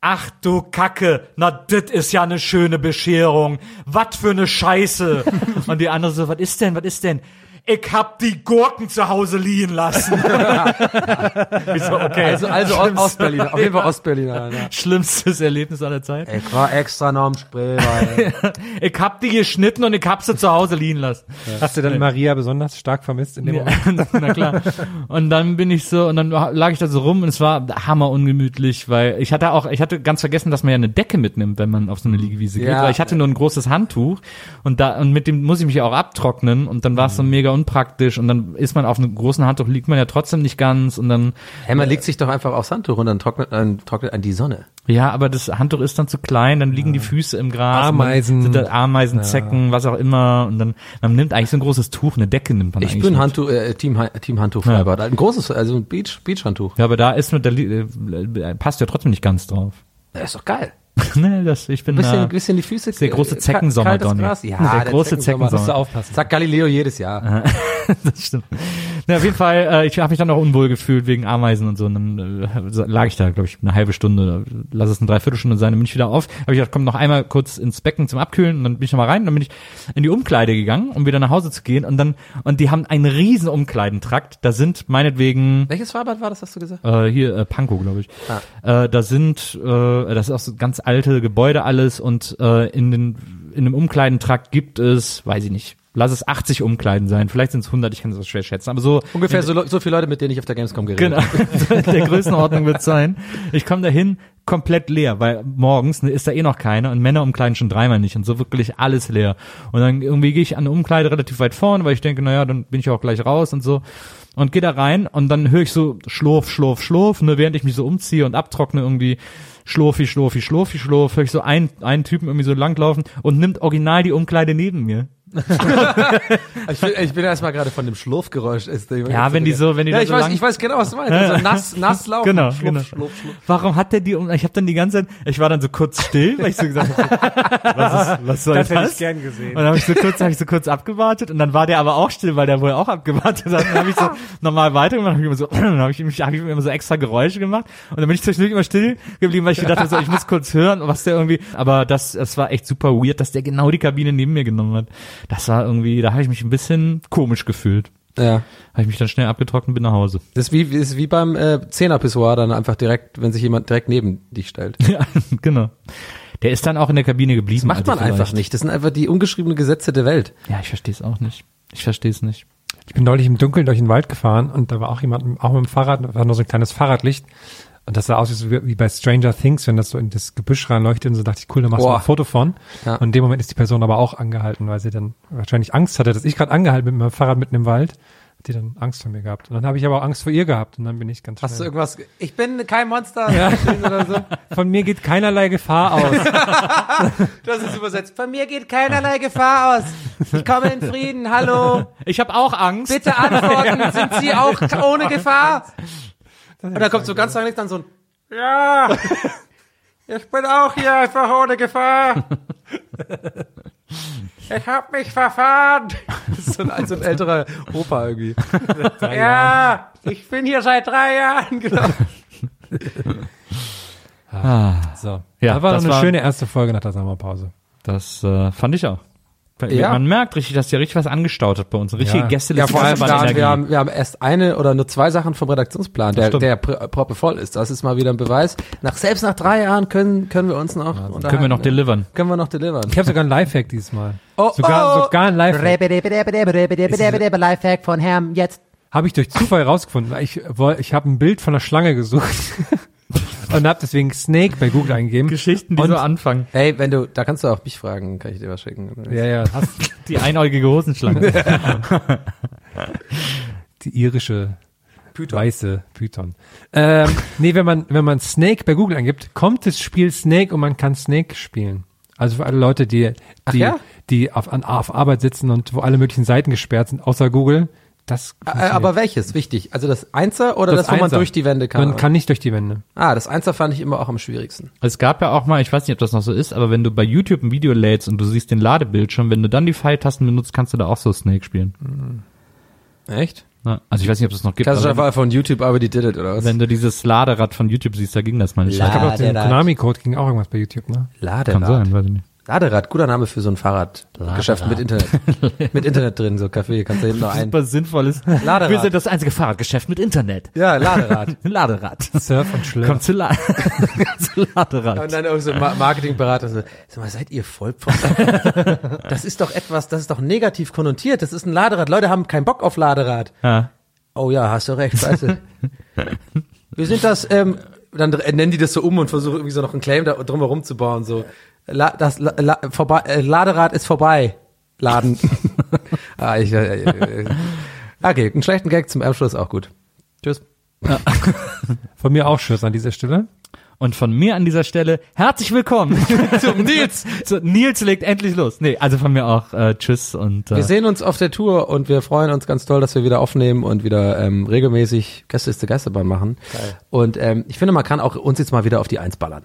Speaker 2: Ach du Kacke, na dit ist ja eine schöne Bescherung. Was für eine Scheiße. Und die andere so, was ist denn, was ist denn? Ich hab die Gurken zu Hause liegen lassen. ich so, okay.
Speaker 1: Also, also
Speaker 2: Schlimmste-
Speaker 1: Ostberliner, auf jeden Fall Ostberliner. Ja.
Speaker 2: Schlimmstes Erlebnis aller Zeit.
Speaker 1: Ich war extra noch am Spreewald.
Speaker 2: Ich hab die geschnitten und ich hab sie zu Hause liegen lassen.
Speaker 3: Hast du dann Maria besonders stark vermisst in dem
Speaker 2: Ja,
Speaker 3: Moment?
Speaker 2: na klar. Und dann bin ich so, und dann lag ich da so rum und es war hammer ungemütlich, weil ich hatte auch, ich hatte ganz vergessen, dass man ja eine Decke mitnimmt, wenn man auf so eine Liegewiese geht,
Speaker 1: Ja.
Speaker 2: weil ich hatte nur ein großes Handtuch und da, und mit dem muss ich mich ja auch abtrocknen und dann war es so mega unpraktisch und dann ist man auf einem großen Handtuch, liegt man ja trotzdem nicht ganz und dann,
Speaker 1: Hey, man legt sich doch einfach aufs Handtuch und dann trocknet, dann trocknet an die Sonne.
Speaker 2: ja, aber das Handtuch ist dann zu klein, dann liegen die Füße im Gras.
Speaker 3: Ameisen.
Speaker 2: Sind da Ameisen, Zecken, was auch immer und dann, man nimmt eigentlich so ein großes Tuch, eine Decke nimmt man
Speaker 1: Ich
Speaker 2: eigentlich
Speaker 1: bin. Handtuch, äh, Team, Team Handtuch Freibad. Ein großes, also ein Beach, Beach-Handtuch.
Speaker 2: Ja, aber da ist nur, da äh, passt ja trotzdem nicht ganz drauf.
Speaker 1: Das ist doch geil.
Speaker 2: nee, das, ich bin
Speaker 1: Bisschen,
Speaker 2: äh,
Speaker 1: bisschen die Füße.
Speaker 2: der große Zeckensommer, Donny.
Speaker 1: Ja,
Speaker 2: Der große Zeckensommer.
Speaker 3: Musst du aufpassen.
Speaker 1: Sagt Galileo jedes Jahr.
Speaker 2: das stimmt. Na, auf jeden Fall, äh, ich habe mich dann auch unwohl gefühlt wegen Ameisen und so. Und dann äh, lag ich da, glaube ich, eine halbe Stunde, lass es eine Dreiviertelstunde sein, dann bin ich wieder auf. Habe ich gedacht, komm noch einmal kurz ins Becken zum Abkühlen und dann bin ich noch mal rein. Dann bin ich in die Umkleide gegangen, um wieder nach Hause zu gehen. Und dann, und die haben einen riesen Umkleidentrakt. Da sind meinetwegen
Speaker 1: Welches Freibad war das, hast du gesagt?
Speaker 2: äh, hier äh, Pankow, glaube ich. Äh, da sind, äh, das ist auch so ganz alte Gebäude alles und äh, in den in dem Umkleidentrakt gibt es, weiß ich nicht, lass es 80 Umkleiden sein, vielleicht sind es 100, ich kann es schwer schätzen, aber so
Speaker 1: Ungefähr so, so viele Leute, mit denen ich auf der Gamescom geredet
Speaker 2: Genau, der Größenordnung wird sein. Ich komme dahin komplett leer, weil morgens ne, ist da eh noch keiner und Männer umkleiden schon dreimal nicht und so wirklich alles leer. Und dann irgendwie gehe ich an eine Umkleide relativ weit vorne, weil ich denke, naja, dann bin ich auch gleich raus und so. Und gehe da rein und dann höre ich so Schlurf, Schlurf, Schlurf, ne, während ich mich so umziehe und abtrockne irgendwie, Schlurfi, Schlurfi, Schlurfi, ich so einen, einen Typen irgendwie so langlaufen und nimmt original die Umkleide neben mir.
Speaker 1: Ich bin, ich bin erstmal gerade von dem Schlurfgeräusch. Ist,
Speaker 2: Ja, wenn die so, wenn die
Speaker 1: ja, ich
Speaker 2: so
Speaker 1: weiß,
Speaker 2: lang,
Speaker 1: ich weiß genau, was du meinst. Also nass, nass laufen.
Speaker 2: Genau,
Speaker 1: Schlurf,
Speaker 2: genau.
Speaker 1: Schlurf, Schlurf.
Speaker 2: Warum hat der die um? Ich habe dann die ganze Zeit, ich war dann so kurz still, weil ich so gesagt habe, was, ist, was soll
Speaker 3: Das hätte
Speaker 2: das?
Speaker 3: ich gern gesehen.
Speaker 2: Und dann habe ich so kurz, habe ich so kurz abgewartet und dann war der aber auch still, weil der wohl auch abgewartet hat. Und dann habe ich so normal weitergemacht, hab ich immer so, dann habe ich mich, habe ich immer so extra Geräusche gemacht und dann bin ich zwischendurch immer still geblieben, weil ich gedacht habe, so, ich muss kurz hören, was der irgendwie. Aber das, es war echt super weird, dass der genau die Kabine neben mir genommen hat. Das war irgendwie, da habe ich mich ein bisschen komisch gefühlt.
Speaker 1: Ja.
Speaker 2: Habe ich mich dann schnell abgetrocknet und bin nach Hause.
Speaker 1: Das ist wie, ist wie beim äh, Zehnerpissoir dann einfach direkt, wenn sich jemand direkt neben dich stellt.
Speaker 2: Ja, genau. Der ist dann auch in der Kabine geblieben.
Speaker 1: Das macht
Speaker 2: also
Speaker 1: man einfach
Speaker 2: vielleicht-
Speaker 1: nicht. Das sind einfach die ungeschriebenen Gesetze der Welt.
Speaker 2: Ja, ich verstehe es auch nicht. Ich verstehe es nicht.
Speaker 3: Ich bin neulich im Dunkeln durch den Wald gefahren und da war auch jemand, auch mit dem Fahrrad, da war nur so ein kleines Fahrradlicht. Und das sah aus wie, so wie bei Stranger Things, wenn das so in das Gebüsch reinleuchtet und so dachte ich, cool, da machst du
Speaker 1: Boah.
Speaker 3: ein Foto von.
Speaker 1: Ja.
Speaker 3: Und in dem Moment ist die Person aber auch angehalten, weil sie dann wahrscheinlich Angst hatte, dass ich gerade angehalten bin mit meinem Fahrrad mitten im Wald. Hat die dann Angst vor mir gehabt. Und dann habe ich aber auch Angst vor ihr gehabt und dann bin ich ganz
Speaker 1: Hast du
Speaker 3: schnell.
Speaker 1: irgendwas? Ich bin kein Monster. oder so.
Speaker 3: Von mir geht keinerlei Gefahr aus.
Speaker 1: Das ist übersetzt. Von mir geht keinerlei Gefahr aus. Ich komme in Frieden. Hallo.
Speaker 2: Ich habe auch Angst.
Speaker 1: Bitte antworten. Sind Sie auch ohne Gefahr? Und dann kommt so ganz langlich dann so ein Ja. Ich bin auch hier einfach ohne Gefahr. Ich hab mich verfahren. Das ist so ein, so ein älterer Opa irgendwie. ja, ich bin hier seit drei Jahren. Genau.
Speaker 3: So.
Speaker 2: Ja,
Speaker 3: das war
Speaker 2: das
Speaker 3: eine
Speaker 2: war-
Speaker 3: schöne erste Folge nach der Sommerpause.
Speaker 2: Das äh, fand ich auch.
Speaker 1: Ja.
Speaker 2: Man merkt richtig, dass der richtig was angestaut hat bei uns. Richtige
Speaker 3: Ja.
Speaker 2: Gästeliste.
Speaker 1: Ja, vor allem, wir haben,
Speaker 2: Energie.
Speaker 1: wir, haben, wir haben erst eine oder nur zwei Sachen vom Redaktionsplan, der, der pr- proppe voll ist. Das ist mal wieder ein Beweis. Nach, selbst nach drei Jahren können, können wir uns noch unterhalten.
Speaker 2: Können wir noch delivern.
Speaker 1: Können wir noch delivern.
Speaker 3: Ich habe sogar ein Lifehack diesmal.
Speaker 1: Oh,
Speaker 3: sogar,
Speaker 1: oh.
Speaker 3: sogar ein Lifehack.
Speaker 5: Lifehack von Herrn jetzt.
Speaker 3: Habe ich durch Zufall rausgefunden. Ich, ich habe ein Bild von einer Schlange gesucht und habe deswegen Snake bei Google eingegeben.
Speaker 2: Geschichten, die
Speaker 3: Und-
Speaker 2: so anfangen.
Speaker 1: Hey, wenn du, da kannst du auch mich fragen, kann ich dir was schicken.
Speaker 3: Ja, ja, hast
Speaker 2: Die einäugige Hosenschlange.
Speaker 3: die irische weiße Python. Ähm, nee, wenn man wenn man Snake bei Google eingibt, kommt das Spiel Snake und man kann Snake spielen. Also für alle Leute, die die
Speaker 1: ja?
Speaker 3: die auf, an, auf Arbeit sitzen und wo alle möglichen Seiten gesperrt sind, außer Google, das
Speaker 1: Äh, aber welches? Wichtig. Also das Einser oder das, wo man durch die Wände kann?
Speaker 3: Man kann nicht durch die Wände.
Speaker 1: ah, das Einser fand ich immer auch am schwierigsten.
Speaker 2: Es gab ja auch mal, ich weiß nicht, ob das noch so ist, aber wenn du bei YouTube ein Video lädst und du siehst den Ladebildschirm, wenn du dann die Pfeiltasten benutzt, kannst du da auch so Snake spielen.
Speaker 1: Echt?
Speaker 2: Ja, also ich weiß nicht, ob es noch gibt.
Speaker 1: Klassischer Fall von YouTube, aber die did it, oder was?
Speaker 2: wenn du dieses Laderad von YouTube siehst, da ging das mal nicht.
Speaker 3: Ich glaube, auf den. Konami-Code ging auch irgendwas bei YouTube, ne?
Speaker 1: Laderad.
Speaker 2: Kann sein, weiß ich nicht.
Speaker 1: Laderad, guter Name für so ein Fahrradgeschäft mit Internet. mit Internet drin, so Café, kannst du hinten noch ein.
Speaker 2: Super sinnvolles.
Speaker 1: Laderad.
Speaker 2: Wir sind das einzige Fahrradgeschäft mit Internet.
Speaker 1: Ja, Laderad.
Speaker 2: Laderad.
Speaker 3: Surf und Schlürf.
Speaker 2: Kommt zu, La zu Laderad.
Speaker 1: Und dann irgend so Marketingberater so, sag mal, seid ihr Vollpfosten? das ist doch etwas, das ist doch negativ konnotiert. Das ist ein Laderad. Leute haben keinen Bock auf Laderad.
Speaker 2: Ja.
Speaker 1: Oh ja, hast du recht, weißt du. Wir sind das, ähm, dann nennen die das so um und versuchen irgendwie so noch einen Claim da drumherum zu bauen, so. La, das La, La, vorbei, äh, Laderad ist vorbei. Laden. ah, ich, äh, äh, äh. Okay, einen schlechten Gag zum Abschluss auch gut. Tschüss.
Speaker 3: Von mir auch Tschüss an dieser Stelle.
Speaker 2: Und von mir an dieser Stelle herzlich willkommen zum Nils. So, Nils legt endlich los. Nee, also von mir auch äh, Tschüss und äh,
Speaker 1: Wir sehen uns auf der Tour und wir freuen uns ganz toll, dass wir wieder aufnehmen und wieder ähm, regelmäßig Gästeliste Geisterbahn machen. Und ähm, ich finde, man kann auch uns jetzt mal wieder auf die Eins ballern.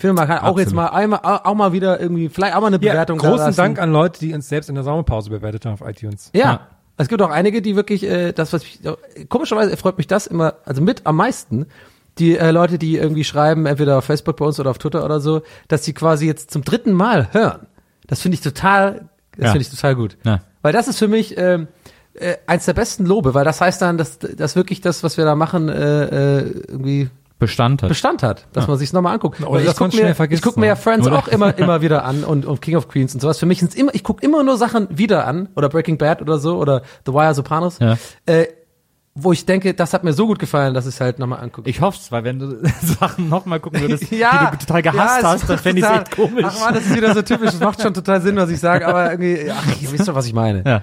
Speaker 1: Ich finde, man kann auch jetzt mal einmal auch mal wieder irgendwie vielleicht auch mal eine Bewertung da
Speaker 3: großen. Dank an Leute, die uns selbst in der Sommerpause bewertet haben auf iTunes.
Speaker 1: Ja.
Speaker 2: Ja.
Speaker 1: Es gibt auch einige, die wirklich äh, das, was mich, komischerweise freut mich das immer, also mit am meisten, die äh, Leute, die irgendwie schreiben, entweder auf Facebook bei uns oder auf Twitter oder so, dass sie quasi jetzt zum dritten Mal hören. Das finde ich total, das
Speaker 2: Ja.
Speaker 1: finde ich total gut.
Speaker 2: Ja.
Speaker 1: Weil das ist für mich ähm, äh, eins der besten Lobe, weil das heißt dann, dass, dass wirklich das, was wir da machen, äh, äh, irgendwie
Speaker 2: Bestand hat.
Speaker 1: Bestand hat, dass man sich nochmal anguckt.
Speaker 3: Oder dass
Speaker 1: ich gucke mir, ich guck mir ja? Friends
Speaker 2: Oder?
Speaker 1: auch immer immer wieder an und, und King of Queens und sowas. Für mich sind immer, ich gucke immer nur Sachen wieder an oder Breaking Bad oder so oder The Wire Sopranos,
Speaker 2: Ja.
Speaker 1: äh, wo ich denke, das hat mir so gut gefallen, dass ich es halt nochmal angucke.
Speaker 2: Ich hoff's, weil wenn du Sachen nochmal gucken würdest,
Speaker 1: ja,
Speaker 2: die du total gehasst
Speaker 1: ja,
Speaker 2: hast, dann fände ich echt komisch.
Speaker 1: Ach man, das ist wieder so typisch. Das macht schon total Sinn, was ich sage, aber irgendwie, ach, ihr wisst doch, was ich meine.
Speaker 2: Ja.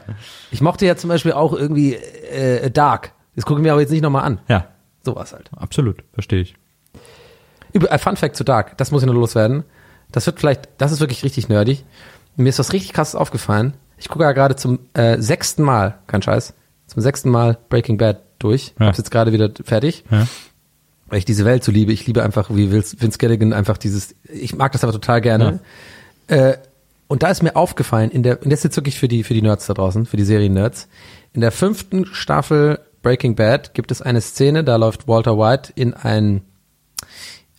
Speaker 1: Ich mochte ja zum Beispiel auch irgendwie äh, Dark. Das gucke ich mir aber jetzt nicht nochmal an.
Speaker 2: Ja,
Speaker 1: Sowas halt.
Speaker 2: absolut, verstehe ich.
Speaker 1: Über, äh, Fun Fact zu Dark, das muss ich nur loswerden. Das wird vielleicht, das ist wirklich richtig nerdig. Mir ist was richtig krasses aufgefallen. Ich gucke ja gerade zum äh, sechsten Mal, kein Scheiß, zum sechsten Mal Breaking Bad durch.
Speaker 2: Ja.
Speaker 1: Hab's jetzt gerade wieder fertig.
Speaker 2: Ja.
Speaker 1: Weil ich diese Welt so liebe. Ich liebe einfach, wie Vince Gilligan einfach dieses, ich mag das aber total gerne. Äh, und da ist mir aufgefallen, in der, und das ist jetzt wirklich für die, für die Nerds da draußen, für die Serien-Nerds. In der fünften Staffel Breaking Bad gibt es eine Szene, da läuft Walter White in ein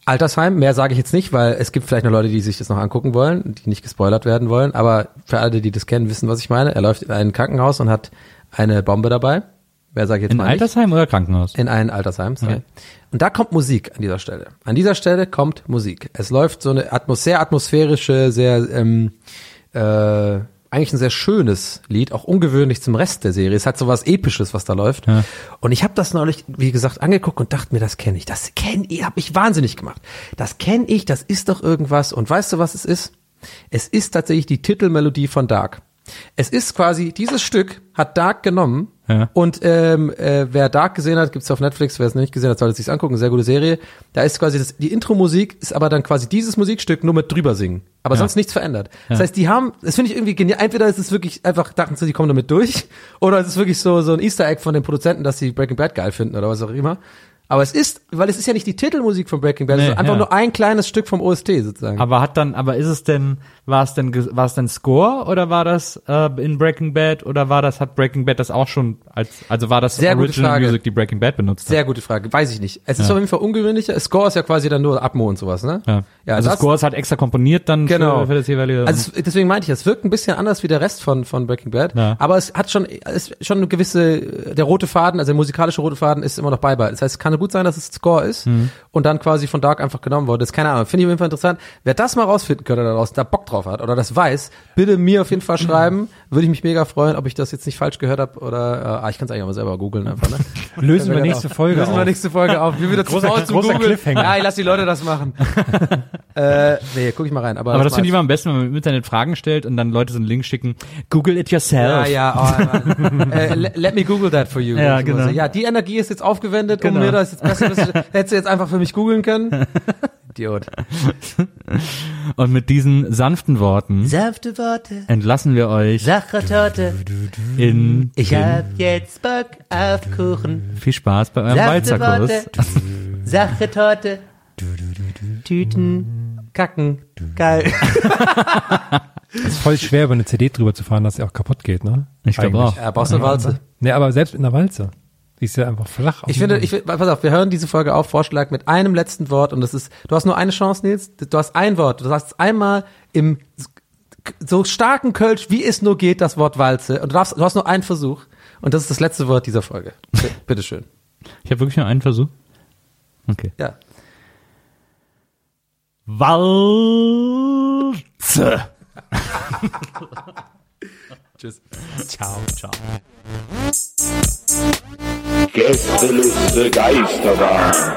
Speaker 1: Altersheim. Mehr sage ich jetzt nicht, weil es gibt vielleicht noch Leute, die sich das noch angucken wollen, die nicht gespoilert werden wollen. Aber für alle, die das kennen, wissen, was ich meine. Er läuft in ein Krankenhaus und hat eine Bombe dabei. Mehr sage ich jetzt
Speaker 2: In
Speaker 1: mal nicht.
Speaker 2: Altersheim oder Krankenhaus?
Speaker 1: In ein Altersheim, sorry. Und da kommt Musik an dieser Stelle. An dieser Stelle kommt Musik. Es läuft so eine Atmos sehr atmosphärische, sehr, ähm, äh, eigentlich ein sehr schönes Lied, auch ungewöhnlich zum Rest der Serie. Es hat so was Episches, was da läuft. Und ich habe das neulich, wie gesagt, angeguckt und dachte mir, das kenne ich. Das kenne ich, habe ich wahnsinnig gemacht. Das kenne ich, das ist doch irgendwas. Und weißt du, was es ist? Es ist tatsächlich die Titelmelodie von Dark. Es ist quasi, dieses Stück hat Dark genommen
Speaker 2: Ja.
Speaker 1: und ähm, äh, wer Dark gesehen hat, gibt's auf Netflix, wer es noch nicht gesehen hat, sollte es sich angucken, sehr gute Serie. Da ist quasi das, die Intro-Musik, ist aber dann quasi dieses Musikstück nur mit drüber singen. Aber sonst nichts verändert. Das heißt, die haben, das finde ich irgendwie genial. Entweder ist es wirklich einfach, dachten sie, die kommen damit durch, oder es ist wirklich so, so ein Easter Egg von den Produzenten, dass sie Breaking Bad geil finden oder was auch immer. Aber es ist, weil es ist ja nicht die Titelmusik von Breaking Bad, es
Speaker 2: Nee,
Speaker 1: ist einfach
Speaker 2: ja.
Speaker 1: nur ein kleines Stück vom OST sozusagen.
Speaker 2: Aber hat dann, aber ist es denn, war es denn, war es denn Score oder war das äh, in Breaking Bad oder war das, hat Breaking Bad das auch schon als, also war das
Speaker 1: Sehr
Speaker 2: Original. Music, die Breaking Bad benutzt hat?
Speaker 1: Sehr gute Frage, weiß ich nicht. Es ist auf jeden Fall ungewöhnlicher. Score ist ja quasi dann nur Atmo und sowas, ne?
Speaker 2: Ja.
Speaker 1: ja
Speaker 2: also
Speaker 1: das-
Speaker 2: Score ist halt extra komponiert dann
Speaker 1: Genau.
Speaker 2: für, für das jeweilige.
Speaker 1: Also es, deswegen meinte ich, es wirkt ein bisschen anders wie der Rest von von Breaking Bad,
Speaker 2: Ja.
Speaker 1: aber es hat schon es ist schon eine gewisse der rote Faden, also der musikalische rote Faden ist immer noch beibehalten. Das heißt, es kann gut sein, dass es Score ist
Speaker 2: Mhm.
Speaker 1: und dann quasi von Dark einfach genommen wurde. Das ist keine Ahnung, finde ich auf jeden Fall interessant. Wer das mal rausfinden könnte da draußen, da Bock drauf hat oder das weiß, bitte mir auf jeden Fall schreiben. Würde ich mich mega freuen, ob ich das jetzt nicht falsch gehört habe oder äh, ah, ich kann es eigentlich auch mal selber googeln einfach, ne?
Speaker 3: Lösen wir nächste Folge
Speaker 1: Lösen wir
Speaker 3: auf.
Speaker 1: nächste Folge auf. Wir wieder zu
Speaker 3: Großer-
Speaker 1: faul zum Googeln. Ja, ich lass die Leute das machen. äh, nee, guck ich mal rein. Aber,
Speaker 2: aber das finde ich immer
Speaker 1: mal-
Speaker 2: am besten, wenn man im Internet Fragen stellt und dann Leute so einen Link schicken. Google it yourself.
Speaker 1: Ja, ja, oh, äh, le- let me Google that for you.
Speaker 2: Ja, genau.
Speaker 1: Ja, die Energie ist jetzt aufgewendet, um
Speaker 2: Genau.
Speaker 1: mir das jetzt besser, das hättest du jetzt einfach für mich googeln können. Idiot.
Speaker 2: Und mit diesen sanften Worten
Speaker 5: Sanfte Worte,
Speaker 2: entlassen wir euch
Speaker 5: Sachertorte.
Speaker 2: in
Speaker 5: Ich hab jetzt Bock auf Kuchen.
Speaker 2: viel Spaß bei eurem
Speaker 5: Sanfte
Speaker 2: Walzerkurs.
Speaker 5: Worte, Sachertorte. Tüten,
Speaker 1: Kacken. Geil.
Speaker 3: Es ist voll schwer, über eine CD drüber zu fahren, dass sie auch kaputt geht, ne?
Speaker 2: Ich glaube auch.
Speaker 1: Ja, brauchst du eine Walze.
Speaker 3: Nee, aber selbst in der Walze. Die ist ja einfach flach.
Speaker 1: Ich finde, ich, pass auf, wir hören diese Folge auf, Vorschlag mit einem letzten Wort und das ist, du hast nur eine Chance, Nils, du hast ein Wort, du sagst einmal im so starken Kölsch, wie es nur geht, das Wort Walze und du, darfst, du hast nur einen Versuch und das ist das letzte Wort dieser Folge. Bitteschön.
Speaker 2: Ich habe wirklich nur einen Versuch. Okay.
Speaker 1: Ja.
Speaker 2: Walze.
Speaker 1: Tschüss.
Speaker 2: Ciao, ciao.
Speaker 4: Gästeliste Geisterbahn.